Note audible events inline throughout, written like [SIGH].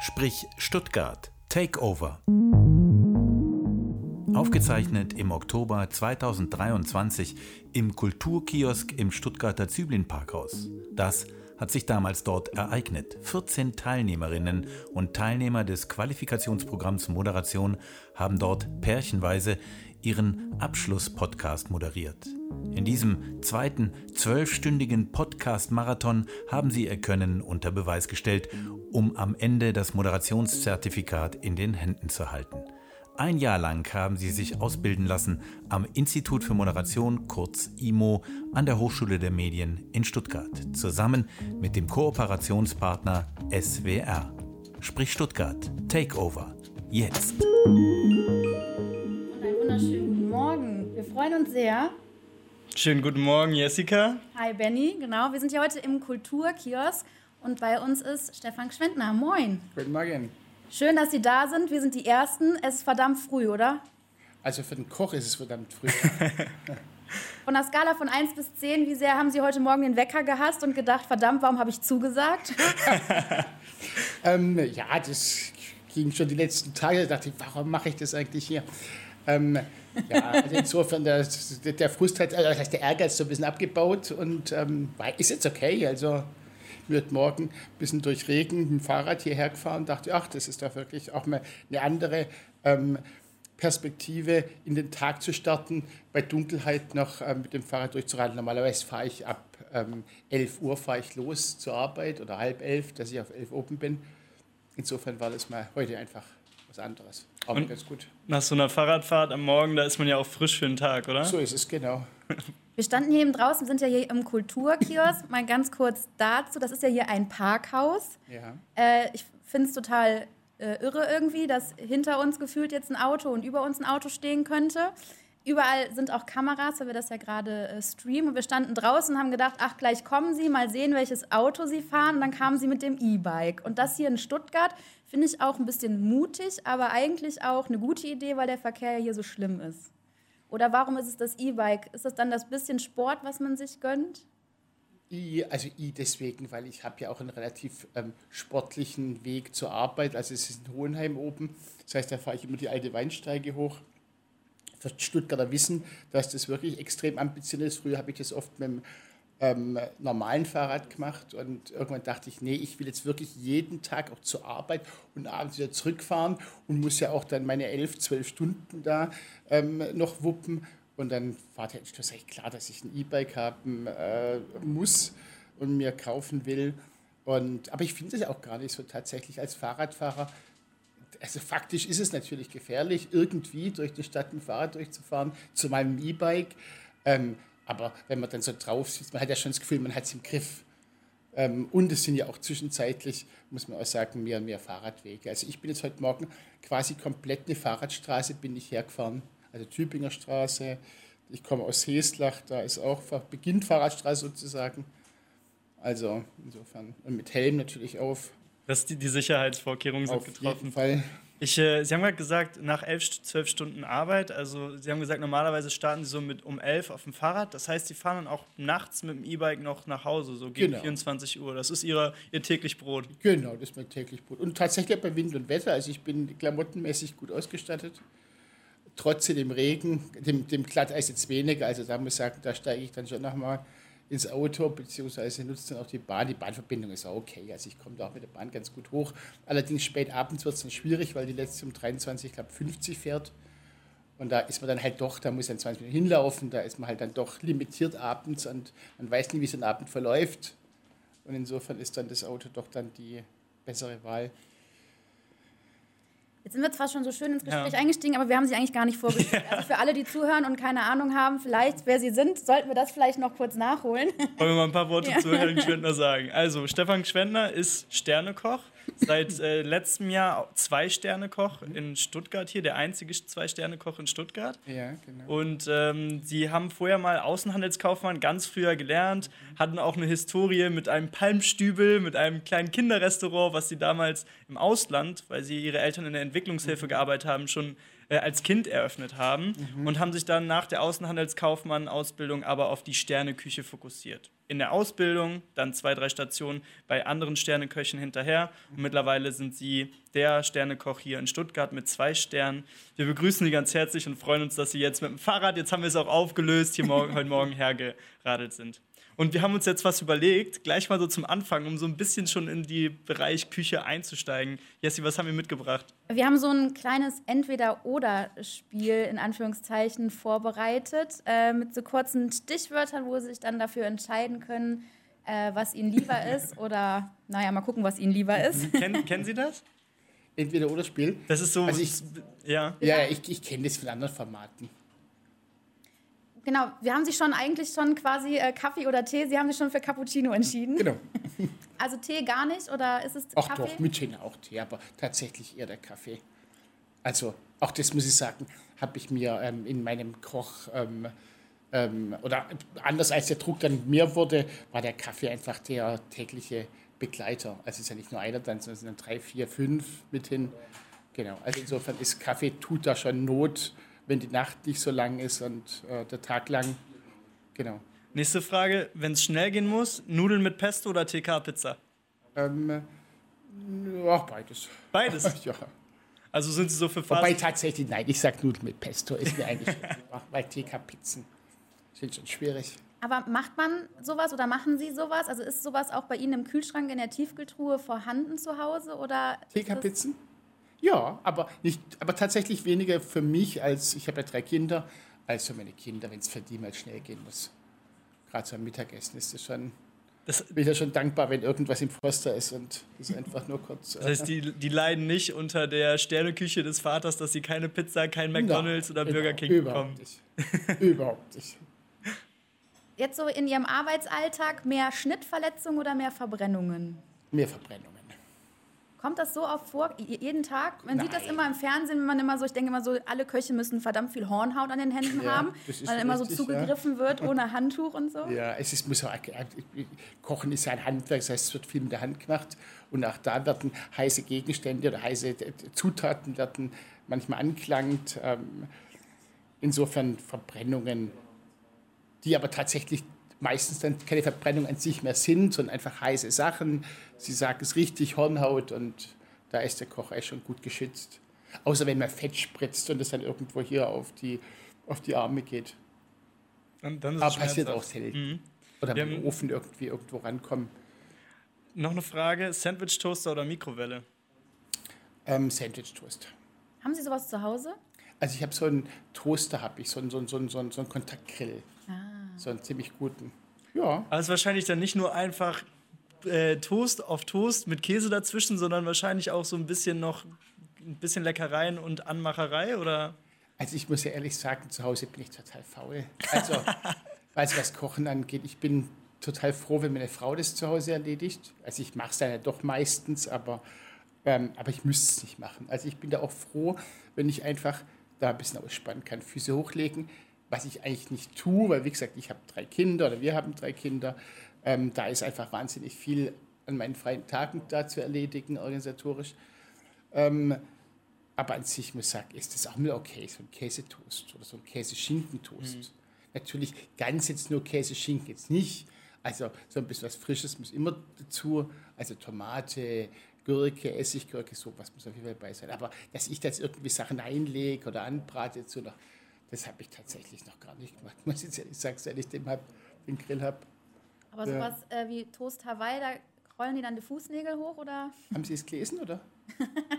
Sprich Stuttgart Takeover. Aufgezeichnet im Oktober 2023 im Kulturkiosk im Stuttgarter Züblin Parkhaus. Das hat sich damals dort ereignet. 14 Teilnehmerinnen und Teilnehmer des Qualifikationsprogramms Moderation haben dort pärchenweise ihren Abschlusspodcast moderiert. In diesem zweiten zwölfstündigen Podcast-Marathon haben sie ihr Können unter Beweis gestellt, um am Ende das Moderationszertifikat in den Händen zu halten. Ein Jahr lang haben sie sich ausbilden lassen am Institut für Moderation, kurz IMO, an der Hochschule der Medien in Stuttgart, zusammen mit dem Kooperationspartner SWR. Sprich Stuttgart, Takeover, jetzt. Freuen uns sehr. Schönen guten Morgen, Jessica. Hi Benny, genau. Wir sind hier heute im Kulturkiosk und bei uns ist Stefan Schwendner. Moin. Guten Morgen. Schön, dass Sie da sind. Wir sind die Ersten. Es ist verdammt früh, oder? Also für den Koch ist es verdammt früh. [LAUGHS] Von der Skala von 1 bis 10, wie sehr haben Sie heute Morgen den Wecker gehasst und gedacht, verdammt, warum habe ich zugesagt? [LAUGHS] ähm, ja, das ging schon die letzten Tage. Da dachte ich, warum mache ich das eigentlich hier? Ähm, ja, also insofern, der, der Frust hat, also das heißt, der Ehrgeiz so ein bisschen abgebaut und ähm, ist jetzt okay. Also wird morgen ein bisschen durch Regen mit dem Fahrrad hierher gefahren und dachte, ach, das ist doch wirklich auch mal eine andere ähm, Perspektive, in den Tag zu starten, bei Dunkelheit noch ähm, mit dem Fahrrad durchzuradeln. Normalerweise fahre ich ab ähm, 11 Uhr fahre ich los zur Arbeit oder halb elf, dass ich auf 11 oben bin. Insofern war das mal heute einfach was anderes. Aber und ganz gut. Nach so einer Fahrradfahrt am Morgen, da ist man ja auch frisch für den Tag, oder? So ist es, genau. [LAUGHS] Wir standen hier eben draußen, sind ja hier im Kulturkiosk. Mal ganz kurz dazu, das ist ja hier ein Parkhaus. Ja. Äh, ich finde es total äh, irre irgendwie, dass hinter uns gefühlt jetzt ein Auto und über uns ein Auto stehen könnte. Überall sind auch Kameras, weil wir das ja gerade äh, streamen. Und wir standen draußen und haben gedacht, ach, gleich kommen sie, mal sehen, welches Auto sie fahren. Und dann kamen sie mit dem E-Bike. Und das hier in Stuttgart finde ich auch ein bisschen mutig, aber eigentlich auch eine gute Idee, weil der Verkehr ja hier so schlimm ist. Oder warum ist es das E-Bike? Ist das dann das bisschen Sport, was man sich gönnt? Also I deswegen, weil ich habe ja auch einen relativ ähm, sportlichen Weg zur Arbeit. Also es ist in Hohenheim oben. Das heißt, da fahre ich immer die alte Weinsteige hoch. Für Stuttgarter wissen, dass das wirklich extrem ambitioniert ist. Früher habe ich das oft mit dem ähm, normalen Fahrrad gemacht und irgendwann dachte ich, nee, ich will jetzt wirklich jeden Tag auch zur Arbeit und abends wieder zurückfahren und muss ja auch dann meine elf, zwölf Stunden da ähm, noch wuppen. Und dann war der Entschluss eigentlich klar, dass ich ein E-Bike haben äh, muss und mir kaufen will. Und, aber ich finde es auch gar nicht so tatsächlich als Fahrradfahrer. Also faktisch ist es natürlich gefährlich, irgendwie durch die Stadt ein Fahrrad durchzufahren, zu meinem E-Bike. Ähm, aber wenn man dann so drauf sitzt, man hat ja schon das Gefühl, man hat es im Griff. Ähm, und es sind ja auch zwischenzeitlich, muss man auch sagen, mehr und mehr Fahrradwege. Also ich bin jetzt heute Morgen quasi komplett eine Fahrradstraße bin ich hergefahren. Also Tübinger Straße, ich komme aus Heslach, da ist auch, beginnt Fahrradstraße sozusagen. Also insofern, und mit Helm natürlich auf. Dass die, die Sicherheitsvorkehrungen sind auf getroffen. Auf jeden Fall. Ich, äh, Sie haben gerade gesagt, nach elf, zwölf Stunden Arbeit, also Sie haben gesagt, normalerweise starten Sie so mit um elf auf dem Fahrrad. Das heißt, Sie fahren dann auch nachts mit dem E-Bike noch nach Hause, so gegen genau. 24 Uhr. Das ist Ihre, Ihr täglich Brot. Genau, das ist mein täglich Brot. Und tatsächlich bei Wind und Wetter, also ich bin klamottenmäßig gut ausgestattet. Trotz dem Regen, dem, dem Glatteis jetzt weniger, also da muss ich sagen, da steige ich dann schon nochmal ins Auto, beziehungsweise nutzt dann auch die Bahn. Die Bahnverbindung ist auch okay. Also ich komme da auch mit der Bahn ganz gut hoch. Allerdings spät abends wird es dann schwierig, weil die letzte um 23, ich glaube 50 fährt. Und da ist man dann halt doch, da muss man 20 Minuten hinlaufen, da ist man halt dann doch limitiert abends und man weiß nie, wie so ein Abend verläuft. Und insofern ist dann das Auto doch dann die bessere Wahl. Jetzt sind wir zwar schon so schön ins Gespräch ja. eingestiegen, aber wir haben sie eigentlich gar nicht vorgestellt. [LAUGHS] Ja. Also für alle, die zuhören und keine Ahnung haben, vielleicht, wer sie sind, sollten wir das vielleicht noch kurz nachholen. Wollen wir mal ein paar Worte [LAUGHS] ja. zu Herrn Schwendner sagen. Also, Stefan Schwendner ist Sternekoch, seit äh, letztem Jahr Zwei-Sterne-Koch in Stuttgart hier, der einzige Zwei-Sterne-Koch in Stuttgart. Ja, genau. Und ähm, Sie haben vorher mal Außenhandelskaufmann ganz früher gelernt, hatten auch eine Historie mit einem Palmstübel, mit einem kleinen Kinderrestaurant, was Sie damals im Ausland, weil Sie Ihre Eltern in der Entwicklungshilfe mhm. gearbeitet haben, schon äh, als Kind eröffnet haben Mhm. und haben sich dann nach der Außenhandelskaufmann-Ausbildung aber auf die Sterneküche fokussiert. In der Ausbildung, dann zwei, drei Stationen bei anderen Sterneköchen hinterher. Und mittlerweile sind sie der Sternekoch hier in Stuttgart mit zwei Sternen. Wir begrüßen Sie ganz herzlich und freuen uns, dass Sie jetzt mit dem Fahrrad, jetzt haben wir es auch aufgelöst, hier morgen, [LAUGHS] heute Morgen hergeradelt sind. Und wir haben uns jetzt was überlegt, gleich mal so zum Anfang, um so ein bisschen schon in die Bereich Küche einzusteigen. Jessie, was haben wir mitgebracht? Wir haben so ein kleines Entweder-Oder-Spiel in Anführungszeichen vorbereitet äh, mit so kurzen Stichwörtern, wo Sie sich dann dafür entscheiden können, äh, was Ihnen lieber [LAUGHS] ist oder, naja, mal gucken, was Ihnen lieber ist. [LAUGHS] Kennen, kennen Sie das? Entweder oder Spiel. Das ist so. Also ich- ja. Ja, ja, ich, ich kenne das von anderen Formaten. Genau, wir haben sich schon eigentlich schon quasi äh, Kaffee oder Tee, Sie haben sich schon für Cappuccino entschieden. Genau. [LAUGHS] Also Tee gar nicht oder ist es Ach Kaffee? doch, mit Tee auch Tee, aber tatsächlich eher der Kaffee. Also, auch das muss ich sagen, habe ich mir ähm, in meinem Koch, ähm, ähm, oder anders als der Druck dann mehr wurde, war der Kaffee einfach der tägliche Begleiter. Also es ist ja nicht nur einer dann, sondern es sind dann drei, vier, fünf mit hin. Genau, also insofern ist Kaffee, tut da schon Not, wenn die Nacht nicht so lang ist und äh, der Tag lang. Genau. Nächste Frage: Wenn es schnell gehen muss, Nudeln mit Pesto oder TK-Pizza? Ähm, ja, beides. Beides. [LAUGHS] Ja. Also sind Sie so für Wobei Fast tatsächlich, nein, ich sag Nudeln mit Pesto, ist mir eigentlich, [LAUGHS] weil TK-Pizzen sind schon schwierig. Aber macht man sowas oder machen Sie sowas? Also ist sowas auch bei Ihnen im Kühlschrank in der Tiefkühltruhe vorhanden zu Hause oder? TK-Pizzen? Ja, aber, nicht, aber tatsächlich weniger für mich, als ich habe ja drei Kinder, als für meine Kinder, wenn es für die mal schnell gehen muss. Gerade so am Mittagessen ist das schon, Das, bin ich ja schon dankbar, wenn irgendwas im Froster ist und das einfach nur kurz. das heißt, die, die leiden nicht unter der Sterneküche des Vaters, dass sie keine Pizza, kein McDonalds oder Burger King überhaupt bekommen. Nicht. überhaupt nicht. Jetzt so in Ihrem Arbeitsalltag mehr Schnittverletzungen oder mehr Verbrennungen? Mehr Verbrennungen. Kommt das so oft vor, jeden Tag? Man sieht das Nein. immer im Fernsehen, wenn man immer so, ich denke immer so, alle Köche müssen verdammt viel Hornhaut an den Händen Ja, haben, weil immer so zugegriffen wird ohne Handtuch und so. Ja, es ist, muss auch, Kochen ist ja ein Handwerk, das heißt, es wird viel mit der Hand gemacht. Und auch da werden heiße Gegenstände oder heiße äh, Zutaten werden manchmal angelangt. Ähm, Insofern Verbrennungen, die aber tatsächlich meistens dann keine Verbrennung an sich mehr sind, sondern einfach heiße Sachen. Sie sagen es richtig, Hornhaut und da ist der Koch eigentlich schon gut geschützt. Außer wenn man Fett spritzt und es dann irgendwo hier auf die, auf die Arme geht. Dann, dann ist es Aber passiert auch selten. Oder Wir mit dem Ofen irgendwie irgendwo rankommen. Noch eine Frage: Sandwich-Toaster oder Mikrowelle? Ähm, Sandwich-Toast. Haben Sie sowas zu Hause? Also ich habe so einen Toaster, habe ich, so einen, so einen, so einen, so einen Kontaktgrill. So einen ziemlich guten. Ja, Aber es ist wahrscheinlich dann nicht nur einfach äh, Toast auf Toast mit Käse dazwischen, sondern wahrscheinlich auch so ein bisschen noch ein bisschen Leckereien und Anmacherei oder? also ich muss ja ehrlich sagen, zu Hause bin ich total faul. Also, [LAUGHS] also was Kochen angeht, ich bin total froh, wenn meine Frau das zu Hause erledigt. Also ich mache es dann ja doch meistens, aber, ähm, aber ich müsste es nicht machen. Also ich bin da auch froh, wenn ich einfach da ein bisschen ausspannen kann, Füße hochlegen, was ich eigentlich nicht tue, weil wie gesagt, ich habe drei Kinder oder wir haben drei Kinder. Ähm, da ist einfach wahnsinnig viel an meinen freien Tagen da zu erledigen, organisatorisch. Ähm, aber an sich muss ich sagen, ist das auch mal okay, so ein Käsetoast oder so ein Käse-Schinken-Toast. Natürlich ganz jetzt nur Käse-Schinken jetzt nicht. Also so ein bisschen was Frisches muss immer dazu. Also Tomate, Gurke, Essiggurke, sowas muss auf jeden Fall dabei sein. Aber dass ich da jetzt irgendwie Sachen einlege oder anbrate dazu noch, das habe ich tatsächlich noch gar nicht gemacht. [LAUGHS] Muss ich jetzt ehrlich sagen, seit ich den, hab, den Grill habe. Aber Ja. sowas äh, wie Toast Hawaii, da rollen die dann die Fußnägel hoch oder? Haben Sie es gelesen, oder?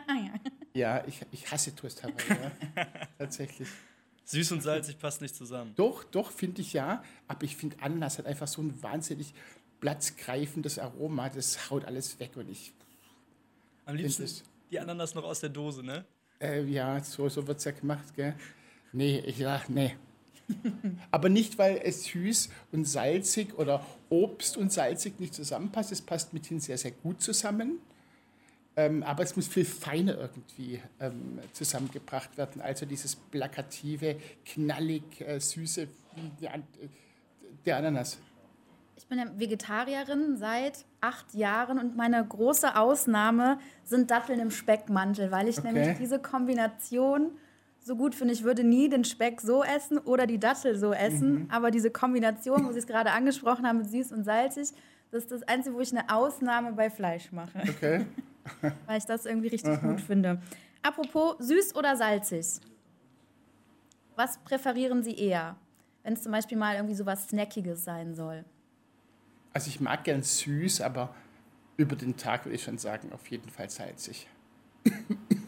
ja. [LAUGHS] Ja, ich, ich hasse Toast Hawaii, ja. [LAUGHS] tatsächlich. Süß und salzig passt nicht zusammen. Doch, doch, finde ich ja. Aber ich finde, Ananas hat einfach so ein wahnsinnig platzgreifendes Aroma. Das haut alles weg und ich, Am liebsten es- die Ananas noch aus der Dose, ne? äh, ja, so, so wird es ja gemacht, gell? Nee, ich, ja, nee. [LAUGHS] Aber nicht, weil es süß und salzig oder Obst und salzig nicht zusammenpasst. Es passt mithin sehr, sehr gut zusammen. Ähm, aber es muss viel feiner irgendwie ähm, zusammengebracht werden. Also dieses plakative, knallig, äh, süße wie die An äh, der Ananas. Ich bin ja Vegetarierin seit acht Jahren und meine große Ausnahme sind Datteln im Speckmantel, weil ich Okay. nämlich diese Kombination so gut finde. Ich würde nie den Speck so essen oder die Dattel so essen. Mhm. Aber diese Kombination, wo Sie es gerade angesprochen haben, mit süß und salzig, das ist das Einzige, wo ich eine Ausnahme bei Fleisch mache. Okay. [LAUGHS] Weil ich das irgendwie richtig Aha. gut finde. Apropos süß oder salzig? Was präferieren Sie eher, wenn es zum Beispiel mal irgendwie so was Snackiges sein soll? Also ich mag gern süß, aber über den Tag würde ich schon sagen, auf jeden Fall salzig.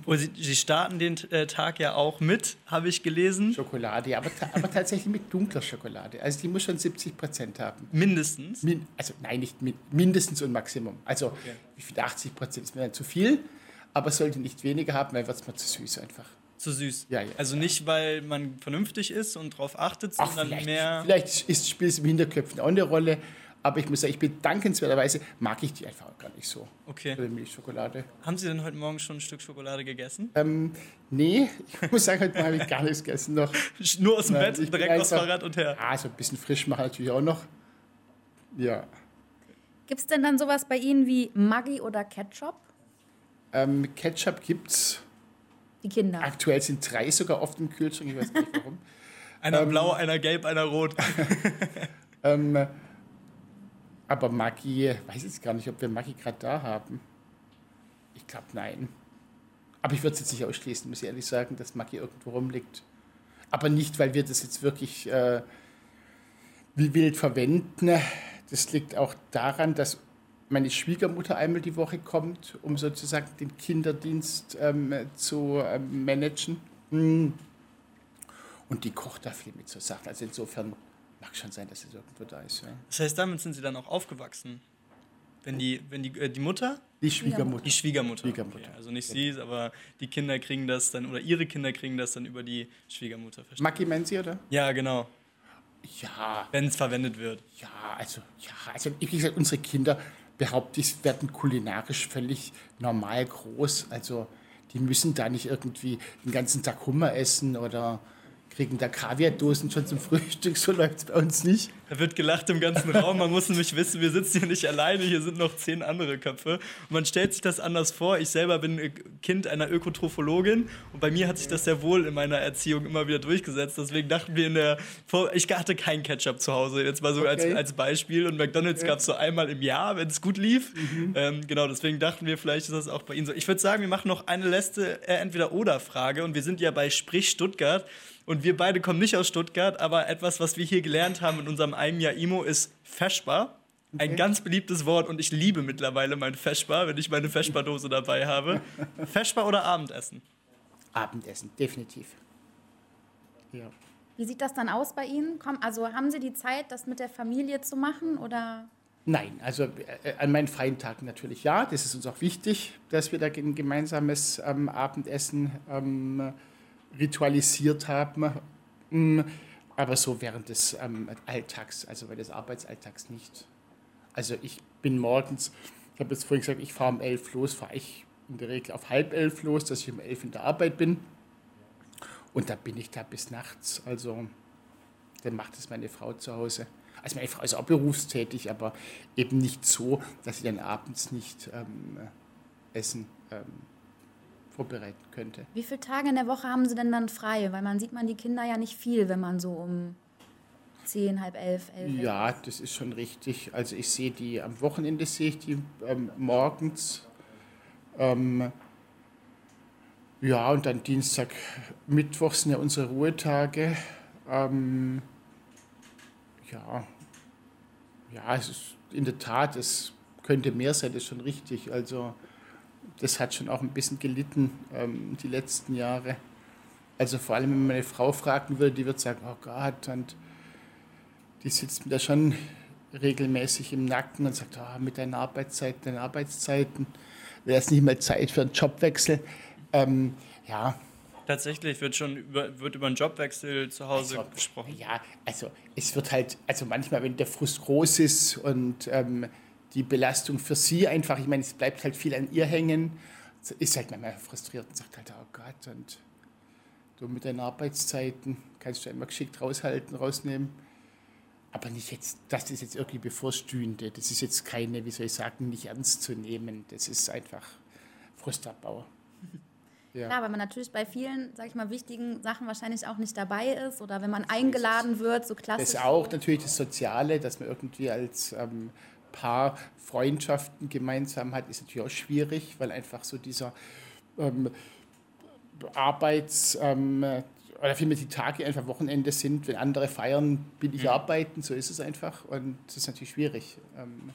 Und Sie, Sie starten den äh, Tag ja auch mit, habe ich gelesen. Schokolade, aber, aber tatsächlich mit dunkler Schokolade. Also die muss schon 70 Prozent haben. Mindestens? Min, also nein, nicht min, mindestens und Maximum. Also okay. wie viel 80 Prozent ist mir dann zu viel, aber sollte nicht weniger haben, weil wird es mal zu süß einfach. Zu süß. Ja, ja. Also nicht, weil man vernünftig ist und darauf achtet, sondern Ach, vielleicht, mehr. Vielleicht ist, spielt es im Hinterköpfen auch eine Rolle. Aber ich muss sagen, ich bin dankenswerterweise, mag ich die einfach gar nicht so. Okay. Oder Milchschokolade. Haben Sie denn heute Morgen schon ein Stück Schokolade gegessen? Ähm, nee, ich muss sagen, heute Morgen habe ich gar nichts gegessen noch. [LAUGHS] Nur aus dem Nein, Bett, direkt aufs Fahrrad und her. Ah, so ein bisschen frisch machen natürlich auch noch. Ja. Gibt es denn dann sowas bei Ihnen wie Maggi oder Ketchup? Ähm, Ketchup gibt's. Die Kinder. Aktuell sind drei sogar oft im Kühlschrank, ich weiß nicht warum. [LAUGHS] einer ähm, blau, einer gelb, einer rot. [LAUGHS] ähm, aber Maggi, weiß ich gar nicht, ob wir Maggi gerade da haben. Ich glaube, nein. Aber ich würde es jetzt nicht ausschließen, muss ich ehrlich sagen, dass Maggi irgendwo rumliegt. Aber nicht, weil wir das jetzt wirklich äh, wie wild verwenden. Das liegt auch daran, dass meine Schwiegermutter einmal die Woche kommt, um sozusagen den Kinderdienst ähm, zu ähm, managen. Und die kocht da viel mit so Sachen. Also insofern Mag schon sein, dass es irgendwo da ist. Ja. Das heißt, damit sind Sie dann auch aufgewachsen? Wenn die, wenn die, äh, die Mutter? Die Schwiegermutter. Die Schwiegermutter. Schwiegermutter. Okay. Also nicht Sie, aber die Kinder kriegen das dann, oder Ihre Kinder kriegen das dann über die Schwiegermutter. Maki meinen Sie, oder? Ja, genau. Ja. Wenn es verwendet wird. Ja, also, ja, also wie gesagt, unsere Kinder, behaupte ich, werden kulinarisch völlig normal groß. Also die müssen da nicht irgendwie den ganzen Tag Hummer essen oder kriegen da Kaviardosen schon zum Frühstück, so läuft es bei uns nicht. Da wird gelacht im ganzen Raum. Man muss nämlich wissen, wir sitzen hier nicht alleine, hier sind noch zehn andere Köpfe. Und man stellt sich das anders vor. Ich selber bin Kind einer Ökotrophologin und bei mir hat sich das sehr wohl in meiner Erziehung immer wieder durchgesetzt. Deswegen dachten wir in der. Vor ich hatte keinen Ketchup zu Hause, jetzt mal so okay. als, als Beispiel. Und McDonalds gab es so einmal im Jahr, wenn es gut lief. Mhm. Ähm, genau, deswegen dachten wir, vielleicht ist das auch bei Ihnen so. Ich würde sagen, wir machen noch eine letzte äh, Entweder-Oder-Frage und wir sind ja bei Sprich Stuttgart. Und wir beide kommen nicht aus Stuttgart, aber etwas, was wir hier gelernt haben in unserem einem Jahr IMO, ist Feschbar. Okay. Ein ganz beliebtes Wort und ich liebe mittlerweile mein Feschbar, wenn ich meine Feschbar-Dose dabei habe. [LAUGHS] Feschbar oder Abendessen? Abendessen, definitiv. Ja. Wie sieht das dann aus bei Ihnen? Also haben Sie die Zeit, das mit der Familie zu machen oder? Nein, also äh, an meinen freien Tagen natürlich ja. Das ist uns auch wichtig, dass wir da ein gemeinsames ähm, Abendessen ähm, ritualisiert haben, mm, aber so während des ähm, Alltags, also während des Arbeitsalltags nicht. Also ich bin morgens, ich habe jetzt vorhin gesagt, ich fahre um elf los, fahre ich in der Regel auf halb elf los, dass ich um elf in der Arbeit bin. Und da bin ich da bis nachts. Also dann macht es meine Frau zu Hause. Also meine Frau ist auch berufstätig, aber eben nicht so, dass sie dann abends nicht ähm, essen ähm, vorbereiten könnte. Wie viele Tage in der Woche haben Sie denn dann frei? Weil man sieht man die Kinder ja nicht viel, wenn man so um zehn, halb elf, elf. Ja, das ist schon richtig. Also ich sehe die am Wochenende sehe ich die ähm, morgens. Ähm, ja, und dann Dienstag, Mittwoch sind ja unsere Ruhetage. Ähm, ja, ja, es ist in der Tat, es könnte mehr sein, das ist schon richtig. Also das hat schon auch ein bisschen gelitten ähm, die letzten Jahre. Also vor allem, wenn meine Frau fragen würde, die wird sagen, oh Gott, und die sitzt mir da schon regelmäßig im Nacken und sagt, oh, mit deinen Arbeitszeiten, deinen Arbeitszeiten, wäre es nicht mal Zeit für einen Jobwechsel. Ähm, ja. Tatsächlich wird schon über, wird über einen Jobwechsel zu Hause also, gesprochen. Ja, also es wird halt, also manchmal, wenn der Frust groß ist und ähm, die Belastung für sie einfach, ich meine, es bleibt halt viel an ihr hängen, ist halt manchmal frustriert und sagt halt, oh Gott, und du mit deinen Arbeitszeiten kannst du einmal geschickt raushalten, rausnehmen. Aber nicht jetzt, das ist jetzt irgendwie bevorstehende, das ist jetzt keine, wie soll ich sagen, nicht ernst zu nehmen, das ist einfach Frustabbau. Ja. [LAUGHS] Ja. Klar, weil man natürlich bei vielen, sag ich mal, wichtigen Sachen wahrscheinlich auch nicht dabei ist oder wenn man eingeladen wird, so klassisch. Das ist auch natürlich das Soziale, dass man irgendwie als ähm, Paar Freundschaften gemeinsam hat, ist natürlich auch schwierig, weil einfach so dieser ähm, Arbeits- ähm, oder vielmehr die Tage einfach Wochenende sind, wenn andere feiern, bin ich mhm. arbeiten, so ist es einfach und das ist natürlich schwierig. Ähm,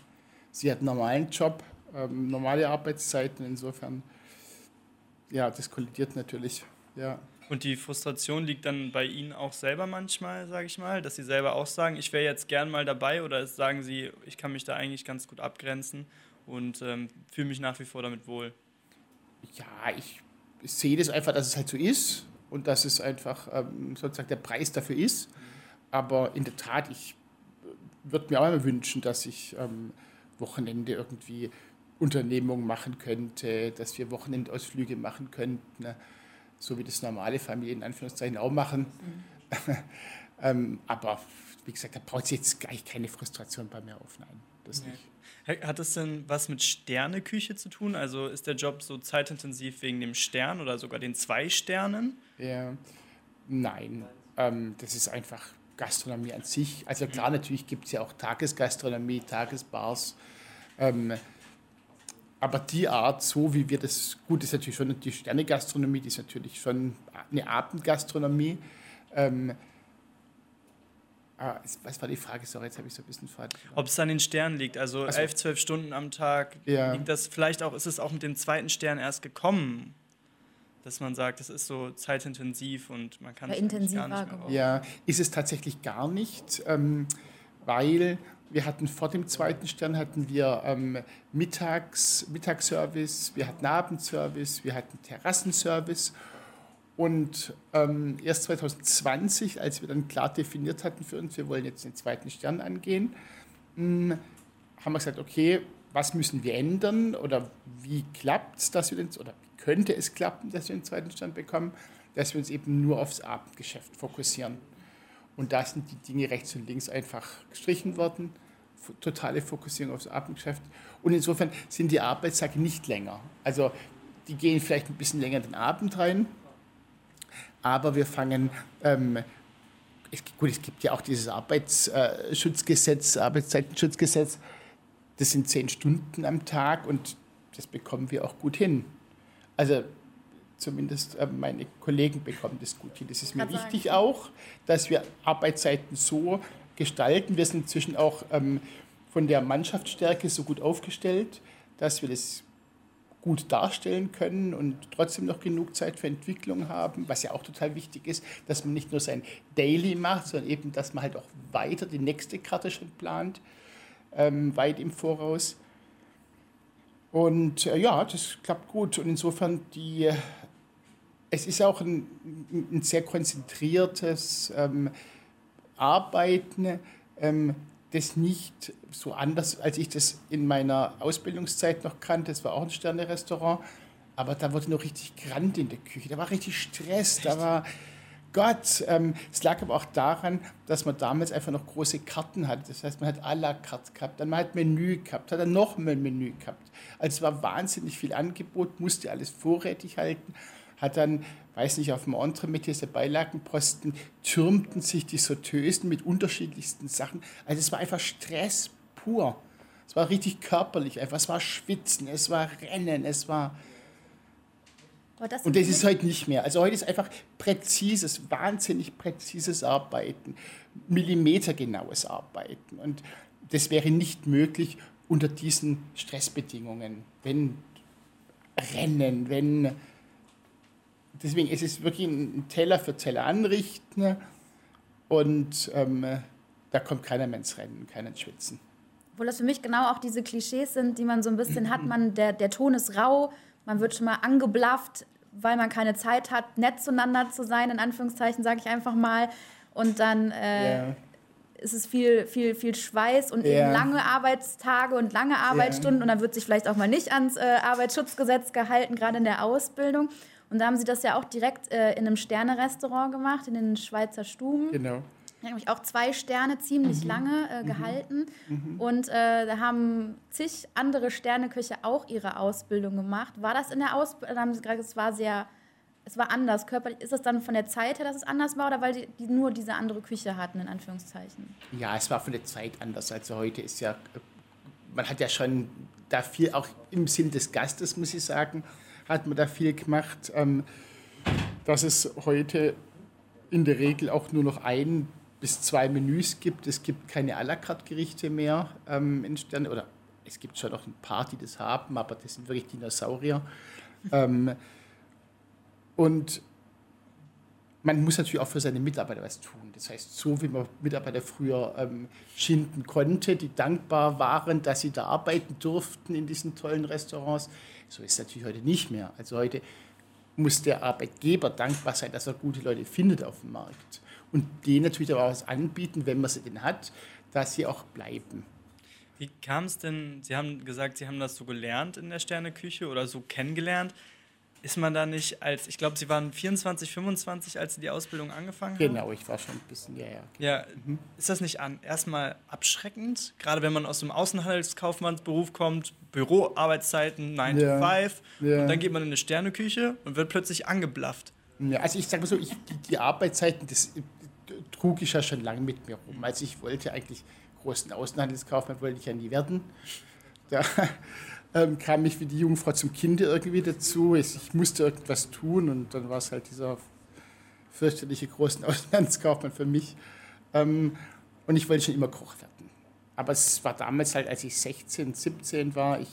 sie hat einen normalen Job, ähm, normale Arbeitszeiten, insofern, ja, das kollidiert natürlich, ja. Und die Frustration liegt dann bei Ihnen auch selber manchmal, sage ich mal, dass Sie selber auch sagen, ich wäre jetzt gern mal dabei oder sagen Sie, ich kann mich da eigentlich ganz gut abgrenzen und ähm, fühle mich nach wie vor damit wohl? Ja, ich, sehe das einfach, dass es halt so ist und dass es einfach ähm, sozusagen der Preis dafür ist. Aber in der Tat, ich äh, würde mir auch immer wünschen, dass ich ähm, Wochenende irgendwie Unternehmungen machen könnte, dass wir Wochenendausflüge machen könnten, ne? So wie das normale Familien in Anführungszeichen auch machen. Mhm. [LAUGHS] ähm, aber wie gesagt, da braucht es jetzt gleich keine Frustration bei mir auf. Nein, das nee. nicht. Hat das denn was mit Sterneküche zu tun? Also ist der Job so zeitintensiv wegen dem Stern oder sogar den zwei Sternen? Ja, nein, ähm, das ist einfach Gastronomie an sich. Also klar, natürlich gibt es ja auch Tagesgastronomie, Tagesbars. Ähm, aber die Art, so wie wir das, gut, ist natürlich schon die Sternegastronomie, die ist natürlich schon eine Abendgastronomie. Ähm, Ah, was war die Frage? Sorry, jetzt habe ich so ein bisschen falsch. Ob es an den Sternen liegt, also so. elf, zwölf Stunden am Tag. Ja. Liegt das vielleicht auch, ist es auch mit dem zweiten Stern erst gekommen? Dass man sagt, das ist so zeitintensiv und man kann es gar nicht mehr raus. Ja, ist es tatsächlich gar nicht, ähm, weil wir hatten vor dem zweiten Stern hatten wir ähm, Mittags, Mittagsservice, wir hatten Abendservice, wir hatten Terrassenservice. Und ähm, erst 2020, als wir dann klar definiert hatten für uns, wir wollen jetzt den zweiten Stern angehen, mh, hm, haben wir gesagt, okay, was müssen wir ändern oder wie klappt es, dass wir den, oder könnte es klappen, dass wir den zweiten Stern bekommen, dass wir uns eben nur aufs Abendgeschäft fokussieren. Und da sind die Dinge rechts und links einfach gestrichen worden, totale Fokussierung aufs Abendgeschäft. Und insofern sind die Arbeitstage nicht länger. Also die gehen vielleicht ein bisschen länger den Abend rein, aber wir fangen, ähm, es, gut, es gibt ja auch dieses Arbeitsschutzgesetz, Arbeitszeitenschutzgesetz, das sind zehn Stunden am Tag und das bekommen wir auch gut hin. Also zumindest äh, meine Kollegen bekommen das gut hin. Das ist mir wichtig auch, dass wir Arbeitszeiten so gestalten. Wir sind inzwischen auch ähm, von der Mannschaftsstärke so gut aufgestellt, dass wir das gut darstellen können und trotzdem noch genug Zeit für Entwicklung haben, was ja auch total wichtig ist, dass man nicht nur sein Daily macht, sondern eben, dass man halt auch weiter die nächste Karte schon plant, ähm, weit im Voraus. Und äh, ja, das klappt gut. Und insofern, die, es ist auch ein, ein sehr konzentriertes ähm, Arbeiten. Ähm, das nicht so anders, als ich das in meiner Ausbildungszeit noch kannte. Das war auch ein Sterne-Restaurant. Aber da wurde noch richtig Grand in der Küche. Da war richtig Stress. Da war Gott. Ähm, es lag aber auch daran, dass man damals einfach noch große Karten hatte. Das heißt, man hat à la carte gehabt, dann man hat Menü gehabt, hat dann noch mehr Menü gehabt. Also es war wahnsinnig viel Angebot, musste alles vorrätig halten hat dann, weiß nicht, auf dem Entremetier, der Beilagenposten, türmten sich die Sauteuse mit unterschiedlichsten Sachen. Also es war einfach Stress pur. Es war richtig körperlich einfach. Es war Schwitzen, es war Rennen, es war... Das und das ist heute nicht mehr. Also heute ist einfach präzises, wahnsinnig präzises Arbeiten, millimetergenaues Arbeiten. Und das wäre nicht möglich unter diesen Stressbedingungen. Wenn Rennen, wenn deswegen ist es wirklich ein Teller für Teller anrichten und ähm, da kommt keiner mehr ins Rennen, keiner ins Schwitzen. Obwohl das für mich genau auch diese Klischees sind, die man so ein bisschen hat. Man, der, der Ton ist rau, man wird schon mal angeblafft, weil man keine Zeit hat, nett zueinander zu sein, in Anführungszeichen, sage ich einfach mal. Und dann äh, yeah. ist es viel, viel, viel Schweiß und yeah. eben lange Arbeitstage und lange Arbeitsstunden. Yeah. Und dann wird sich vielleicht auch mal nicht ans äh, Arbeitsschutzgesetz gehalten, gerade in der Ausbildung. Und da haben sie das ja auch direkt äh, in einem Sterne-Restaurant gemacht, in den Schweizer Stuben. Genau. Da habe ich auch zwei Sterne ziemlich mhm. lange äh, mhm. gehalten. Mhm. Und äh, da haben zig andere Sterneköche auch ihre Ausbildung gemacht. War das in der Ausbildung? Da haben sie gesagt, es war sehr es war anders. Körperlich ist es dann von der Zeit her, dass es anders war oder weil die, die nur diese andere Küche hatten, in Anführungszeichen? Ja, es war von der Zeit anders. Also heute ist ja, man hat ja schon da viel, auch im Sinn des Gastes, muss ich sagen, hat man da viel gemacht. Ähm, dass es heute in der Regel auch nur noch ein bis zwei Menüs gibt. Es gibt keine à la carte Gerichte mehr ähm, in Sterne, oder es gibt schon noch ein paar, die das haben, aber das sind wirklich Dinosaurier. ähm, und man muss natürlich auch für seine Mitarbeiter was tun. Das heißt, so wie man Mitarbeiter früher ähm, schinden konnte, die dankbar waren, dass sie da arbeiten durften in diesen tollen Restaurants, so ist es natürlich heute nicht mehr. Also heute muss der Arbeitgeber dankbar sein, dass er gute Leute findet auf dem Markt. Und denen natürlich auch was anbieten, wenn man sie denn hat, dass sie auch bleiben. Wie kam es denn, Sie haben gesagt, Sie haben das so gelernt in der Sterneküche oder so kennengelernt ist man da nicht als, ich glaube, Sie waren 24, 25, als Sie die Ausbildung angefangen haben? Genau, ich war schon ein bisschen, ja, ja. Ja, mhm. ist das nicht an, erstmal abschreckend, gerade wenn man aus dem Außenhandelskaufmannsberuf kommt, Büroarbeitszeiten 9 ja. to 5 ja. und dann geht man in eine Sterneküche und wird plötzlich angeblafft. Ja, also ich sage mal so, ich, die, die, Arbeitszeiten, das äh, trug ich ja schon lange mit mir rum. Also ich wollte eigentlich großen Außenhandelskaufmann, wollte ich ja nie werden. Da, [LAUGHS] ähm, kam ich wie die Jungfrau zum Kind irgendwie dazu. Ich, musste irgendwas tun und dann war es halt dieser fürchterliche große [LAUGHS] Auslandskaufmann für mich. Ähm, und ich wollte schon immer Koch werden. Aber es war damals halt, als ich 16, 17 war, ich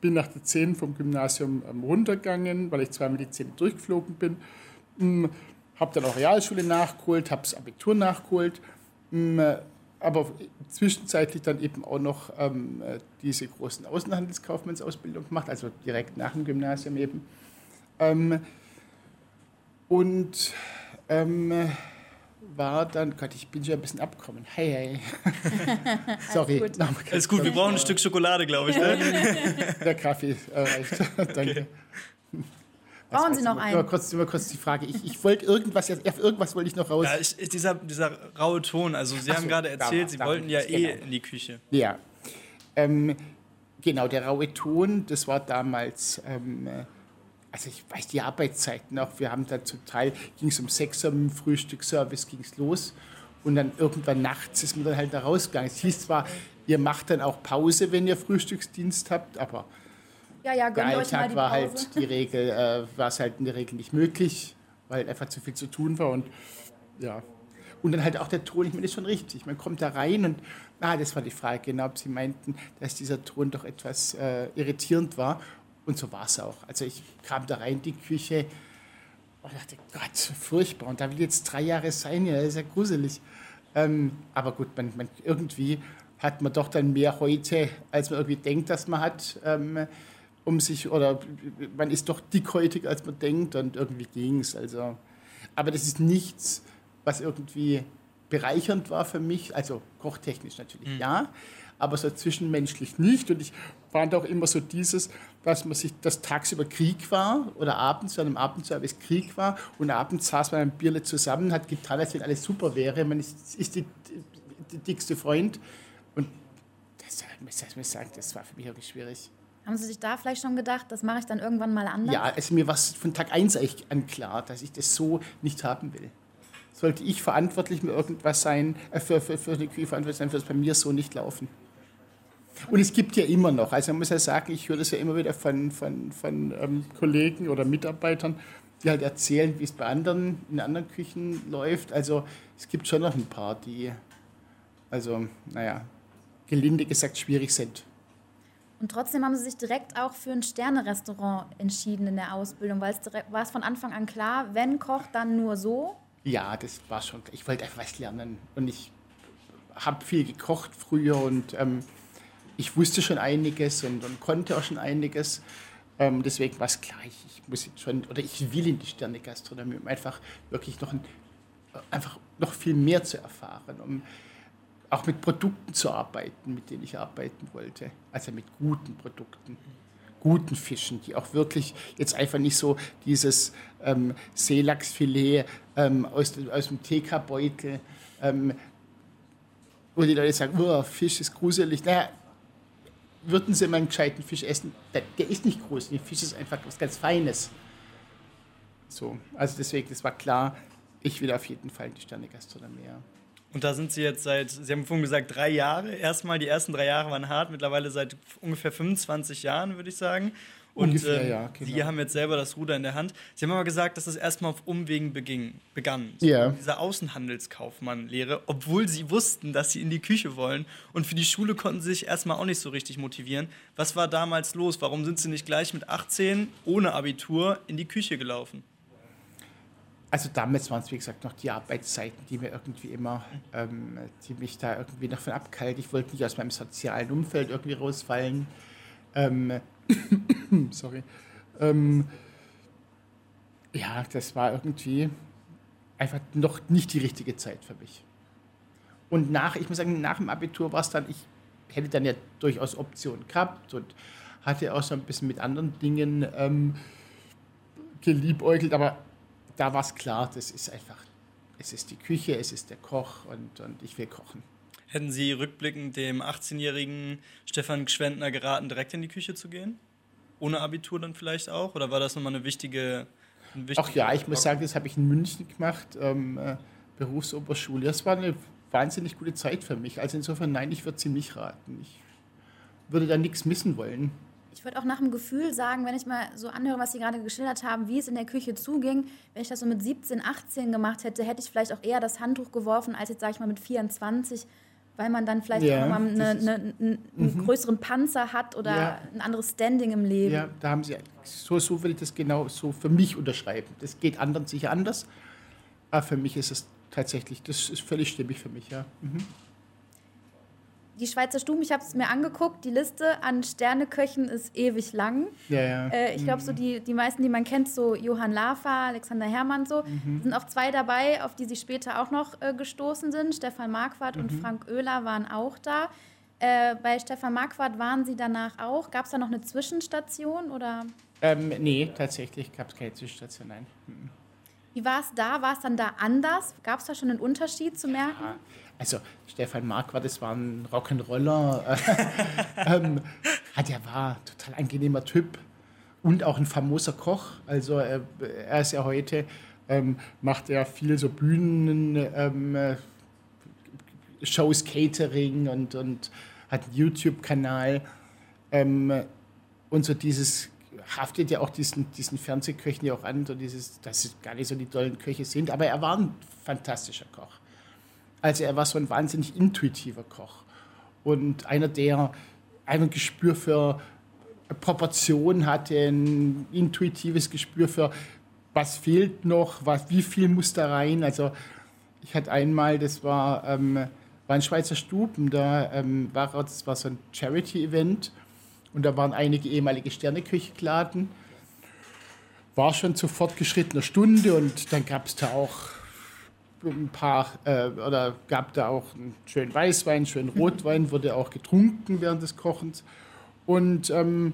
bin nach der 10 vom Gymnasium ähm, runtergegangen, weil ich zweimal die 10 durchgeflogen bin. Ähm, habe dann auch Realschule nachgeholt, habe das Abitur nachgeholt. Ähm, aber zwischenzeitlich dann eben auch noch ähm, diese großen Außenhandelskaufmannsausbildung gemacht, also direkt nach dem Gymnasium eben. Ähm, und ähm, war dann, Gott, ich bin schon ein bisschen abgekommen. Hey, hey. [LAUGHS] Sorry. Alles gut, Alles gut. wir brauchen ein Stück Schokolade, glaube ich. Ne? [LAUGHS] Der Kaffee erreicht. [LAUGHS] Danke. Okay. Brauchen Sie noch einen? Immer kurz, immer kurz die Frage. Ich, ich wollte irgendwas, auf irgendwas wollte ich noch raus. Ja, ich, dieser, dieser raue Ton. Also Sie Ach haben so, gerade erzählt, Sie wollten ja eh genau. in die Küche. Ja. Ähm, genau, der raue Ton, das war damals, ähm, also ich weiß die Arbeitszeiten noch, wir haben da zum Teil, ging es um sechs Uhr im Frühstücksservice, ging es los. Und dann irgendwann nachts ist man dann halt da rausgegangen. Es hieß zwar, ihr macht dann auch Pause, wenn ihr Frühstücksdienst habt, aber ja, ja, der Alltag war halt die Regel, äh, war es halt in der Regel nicht möglich, weil einfach zu viel zu tun war und ja. Und dann halt auch der Ton, ich meine, das ist schon richtig. Man kommt da rein und, ah, das war die Frage, genau, ob Sie meinten, dass dieser Ton doch etwas äh, irritierend war. Und so war es auch. Also ich kam da rein in die Küche und dachte, Gott, furchtbar. Und da will jetzt drei Jahre sein, ja, das ist ja gruselig. Ähm, aber gut, man, man, irgendwie hat man doch dann mehr heute, als man irgendwie denkt, dass man hat. Ähm, um sich, oder man ist doch dickhäutig, als man denkt und irgendwie ging es. Also, aber das ist nichts, was irgendwie bereichernd war für mich, also kochtechnisch natürlich mhm. ja, aber so zwischenmenschlich nicht. Und ich fand auch immer so dieses, dass man sich, dass tagsüber Krieg war oder abends, wenn am Abendservice Krieg war und abends saß man ein Bierle zusammen, hat getan, als wenn alles super wäre. Man ist, ist die, die, dickste Freund. Und das, das, das, das war für mich irgendwie schwierig. Haben Sie sich da vielleicht schon gedacht, das mache ich dann irgendwann mal anders? Ja, es mir war von Tag 1 eigentlich klar, dass ich das so nicht haben will. Sollte ich verantwortlich mit irgendwas sein, äh, für, für, für Kühe verantwortlich sein, wird es bei mir so nicht laufen. Und es gibt ja immer noch, also man muss ja sagen, ich höre das ja immer wieder von, von, von ähm, Kollegen oder Mitarbeitern, die halt erzählen, wie es bei anderen, in anderen Küchen läuft. Also es gibt schon noch ein paar, die, also naja, gelinde gesagt schwierig sind. Und trotzdem haben Sie sich direkt auch für ein Sterne-Restaurant entschieden in der Ausbildung. Weil es war es von Anfang an klar, wenn Koch, dann nur so? Ja, das war schon. Ich wollte einfach was lernen. Und ich habe viel gekocht früher und ähm, ich wusste schon einiges und, und, konnte auch schon einiges. Ähm, deswegen war es klar, ich, muss schon, oder ich will in die Sterne-Gastronomie, um einfach wirklich noch, ein, einfach noch viel mehr zu erfahren, um auch mit Produkten zu arbeiten, mit denen ich arbeiten wollte. Also mit guten Produkten, guten Fischen, die auch wirklich jetzt einfach nicht so dieses ähm, Seelachsfilet ähm, aus, aus dem TK-Beutel, ähm, wo die Leute sagen, oh, Fisch ist gruselig. Naja, würden sie mal einen gescheiten Fisch essen, der, der ist nicht gruselig. Fisch ist einfach was ganz Feines. So, also deswegen, das war klar, ich will auf jeden Fall die Sterne-Gastronomie. Ja. Und da sind Sie jetzt seit, Sie haben vorhin gesagt, drei Jahre. Erstmal, die ersten drei Jahre waren hart, mittlerweile seit ungefähr 25 Jahren, würde ich sagen. Und Ungefähr, ähm, ja, genau. Sie haben jetzt selber das Ruder in der Hand. Sie haben aber gesagt, dass es erstmal auf Umwegen beging, begann. So ja. Diese Außenhandelskaufmann-Lehre, obwohl sie wussten, dass sie in die Küche wollen. Und für die Schule konnten sie sich erstmal auch nicht so richtig motivieren. Was war damals los? Warum sind sie nicht gleich mit 18 ohne Abitur in die Küche gelaufen? Also damals waren es, wie gesagt, noch die Arbeitszeiten, die mir irgendwie immer, ähm, die mich da irgendwie davon abkalten. Ich wollte nicht aus meinem sozialen Umfeld irgendwie rausfallen. Ähm, [COUGHS] sorry. Ähm, ja, das war irgendwie einfach noch nicht die richtige Zeit für mich. Und nach, ich muss sagen, nach dem Abitur war es dann, ich hätte dann ja durchaus Optionen gehabt und hatte auch so ein bisschen mit anderen Dingen ähm, geliebäugelt, aber da war es klar, das ist einfach, es ist die Küche, es ist der Koch und, und ich will kochen. Hätten Sie rückblickend dem 18-jährigen Stefan Gschwendner geraten, direkt in die Küche zu gehen? Ohne Abitur dann vielleicht auch? Oder war das nochmal eine wichtige, eine wichtige Ach ja, ich muss sagen, das habe ich in München gemacht, ähm, äh, Berufsoberschule. Das war eine wahnsinnig gute Zeit für mich. Also insofern, nein, ich würde sie nicht raten. Ich würde da nichts missen wollen ich würde auch nach dem Gefühl sagen, wenn ich mal so anhöre, was Sie gerade geschildert haben, wie es in der Küche zuging, wenn ich das so mit 17, 18 gemacht hätte, hätte ich vielleicht auch eher das Handtuch geworfen, als jetzt, sage ich mal, mit 24, weil man dann vielleicht ja, auch mal eine, eine, einen mhm. größeren Panzer hat oder ja. ein anderes Standing im Leben. Ja, da haben Sie, so, so will ich das genau so für mich unterschreiben. Das geht anderen sicher anders, aber für mich ist es tatsächlich, das ist völlig stimmig für mich, ja. Mhm die Schweizer Stuben, ich habe es mir angeguckt, die Liste an Sterneköchen ist ewig lang. Ja, ja. Äh, ich glaube, so die, die meisten, die man kennt, so Johann Lafer, Alexander Herrmann, so, mhm. sind auch zwei dabei, auf die sie später auch noch äh, gestoßen sind. Stefan Marquardt mhm. und Frank Oehler waren auch da. Äh, bei Stefan Marquardt waren sie danach auch. Gab es da noch eine Zwischenstation oder? Ähm, nee, tatsächlich gab es keine Zwischenstation, nein. Mhm. Wie war es da? War es dann da anders? Gab es da schon einen Unterschied zu merken? Ja. Also Stefan Mark war, das war ein Rock'n'Roller. [LAUGHS] ähm, der war ein total angenehmer Typ und auch ein famoser Koch. Also äh, er ist ja heute, ähm, macht er viel so Bühnen, ähm, Shows, Catering und, und hat einen YouTube-Kanal. Ähm, und so dieses haftet ja auch diesen, diesen Fernsehköchen ja auch an, so dieses, dass es gar nicht so die tollen Köche sind. Aber er war ein fantastischer Koch. Also er war so ein wahnsinnig intuitiver Koch und einer, der ein Gespür für Proportion hatte, ein intuitives Gespür für, was fehlt noch, was, wie viel muss da rein. Also ich hatte einmal, das war, ähm, war in Schweizer Stuben, da ähm, war, das war so ein Charity-Event und da waren einige ehemalige Sterneköche geladen. War schon zu fortgeschrittener Stunde und dann gab es da auch ein paar, äh, oder gab da auch einen schönen Weißwein, einen schönen Rotwein, wurde auch getrunken während des Kochens. Und ähm,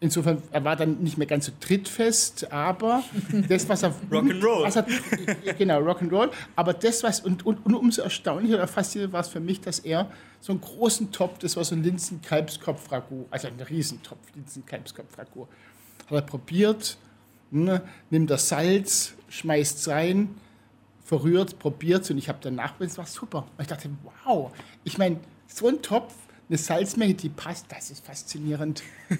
insofern, er war dann nicht mehr ganz so trittfest, aber [LAUGHS] das, was er. Rock'n'Roll. Was er, genau, Rock'n'Roll. Aber das, was, und, und, und umso erstaunlicher oder faszinierender war es für mich, dass er so einen großen Topf, das war so ein Linsen-Kalbskopf-Ragout, also ein Riesentopf Linsen-Kalbskopf-Ragout, hat er probiert, ne, nimmt das Salz, schmeißt rein, verrührt, probiert und ich habe danach, es war super. Und ich dachte, wow, ich meine, so ein Topf, eine Salzmenge, die passt, das ist faszinierend. [LAUGHS]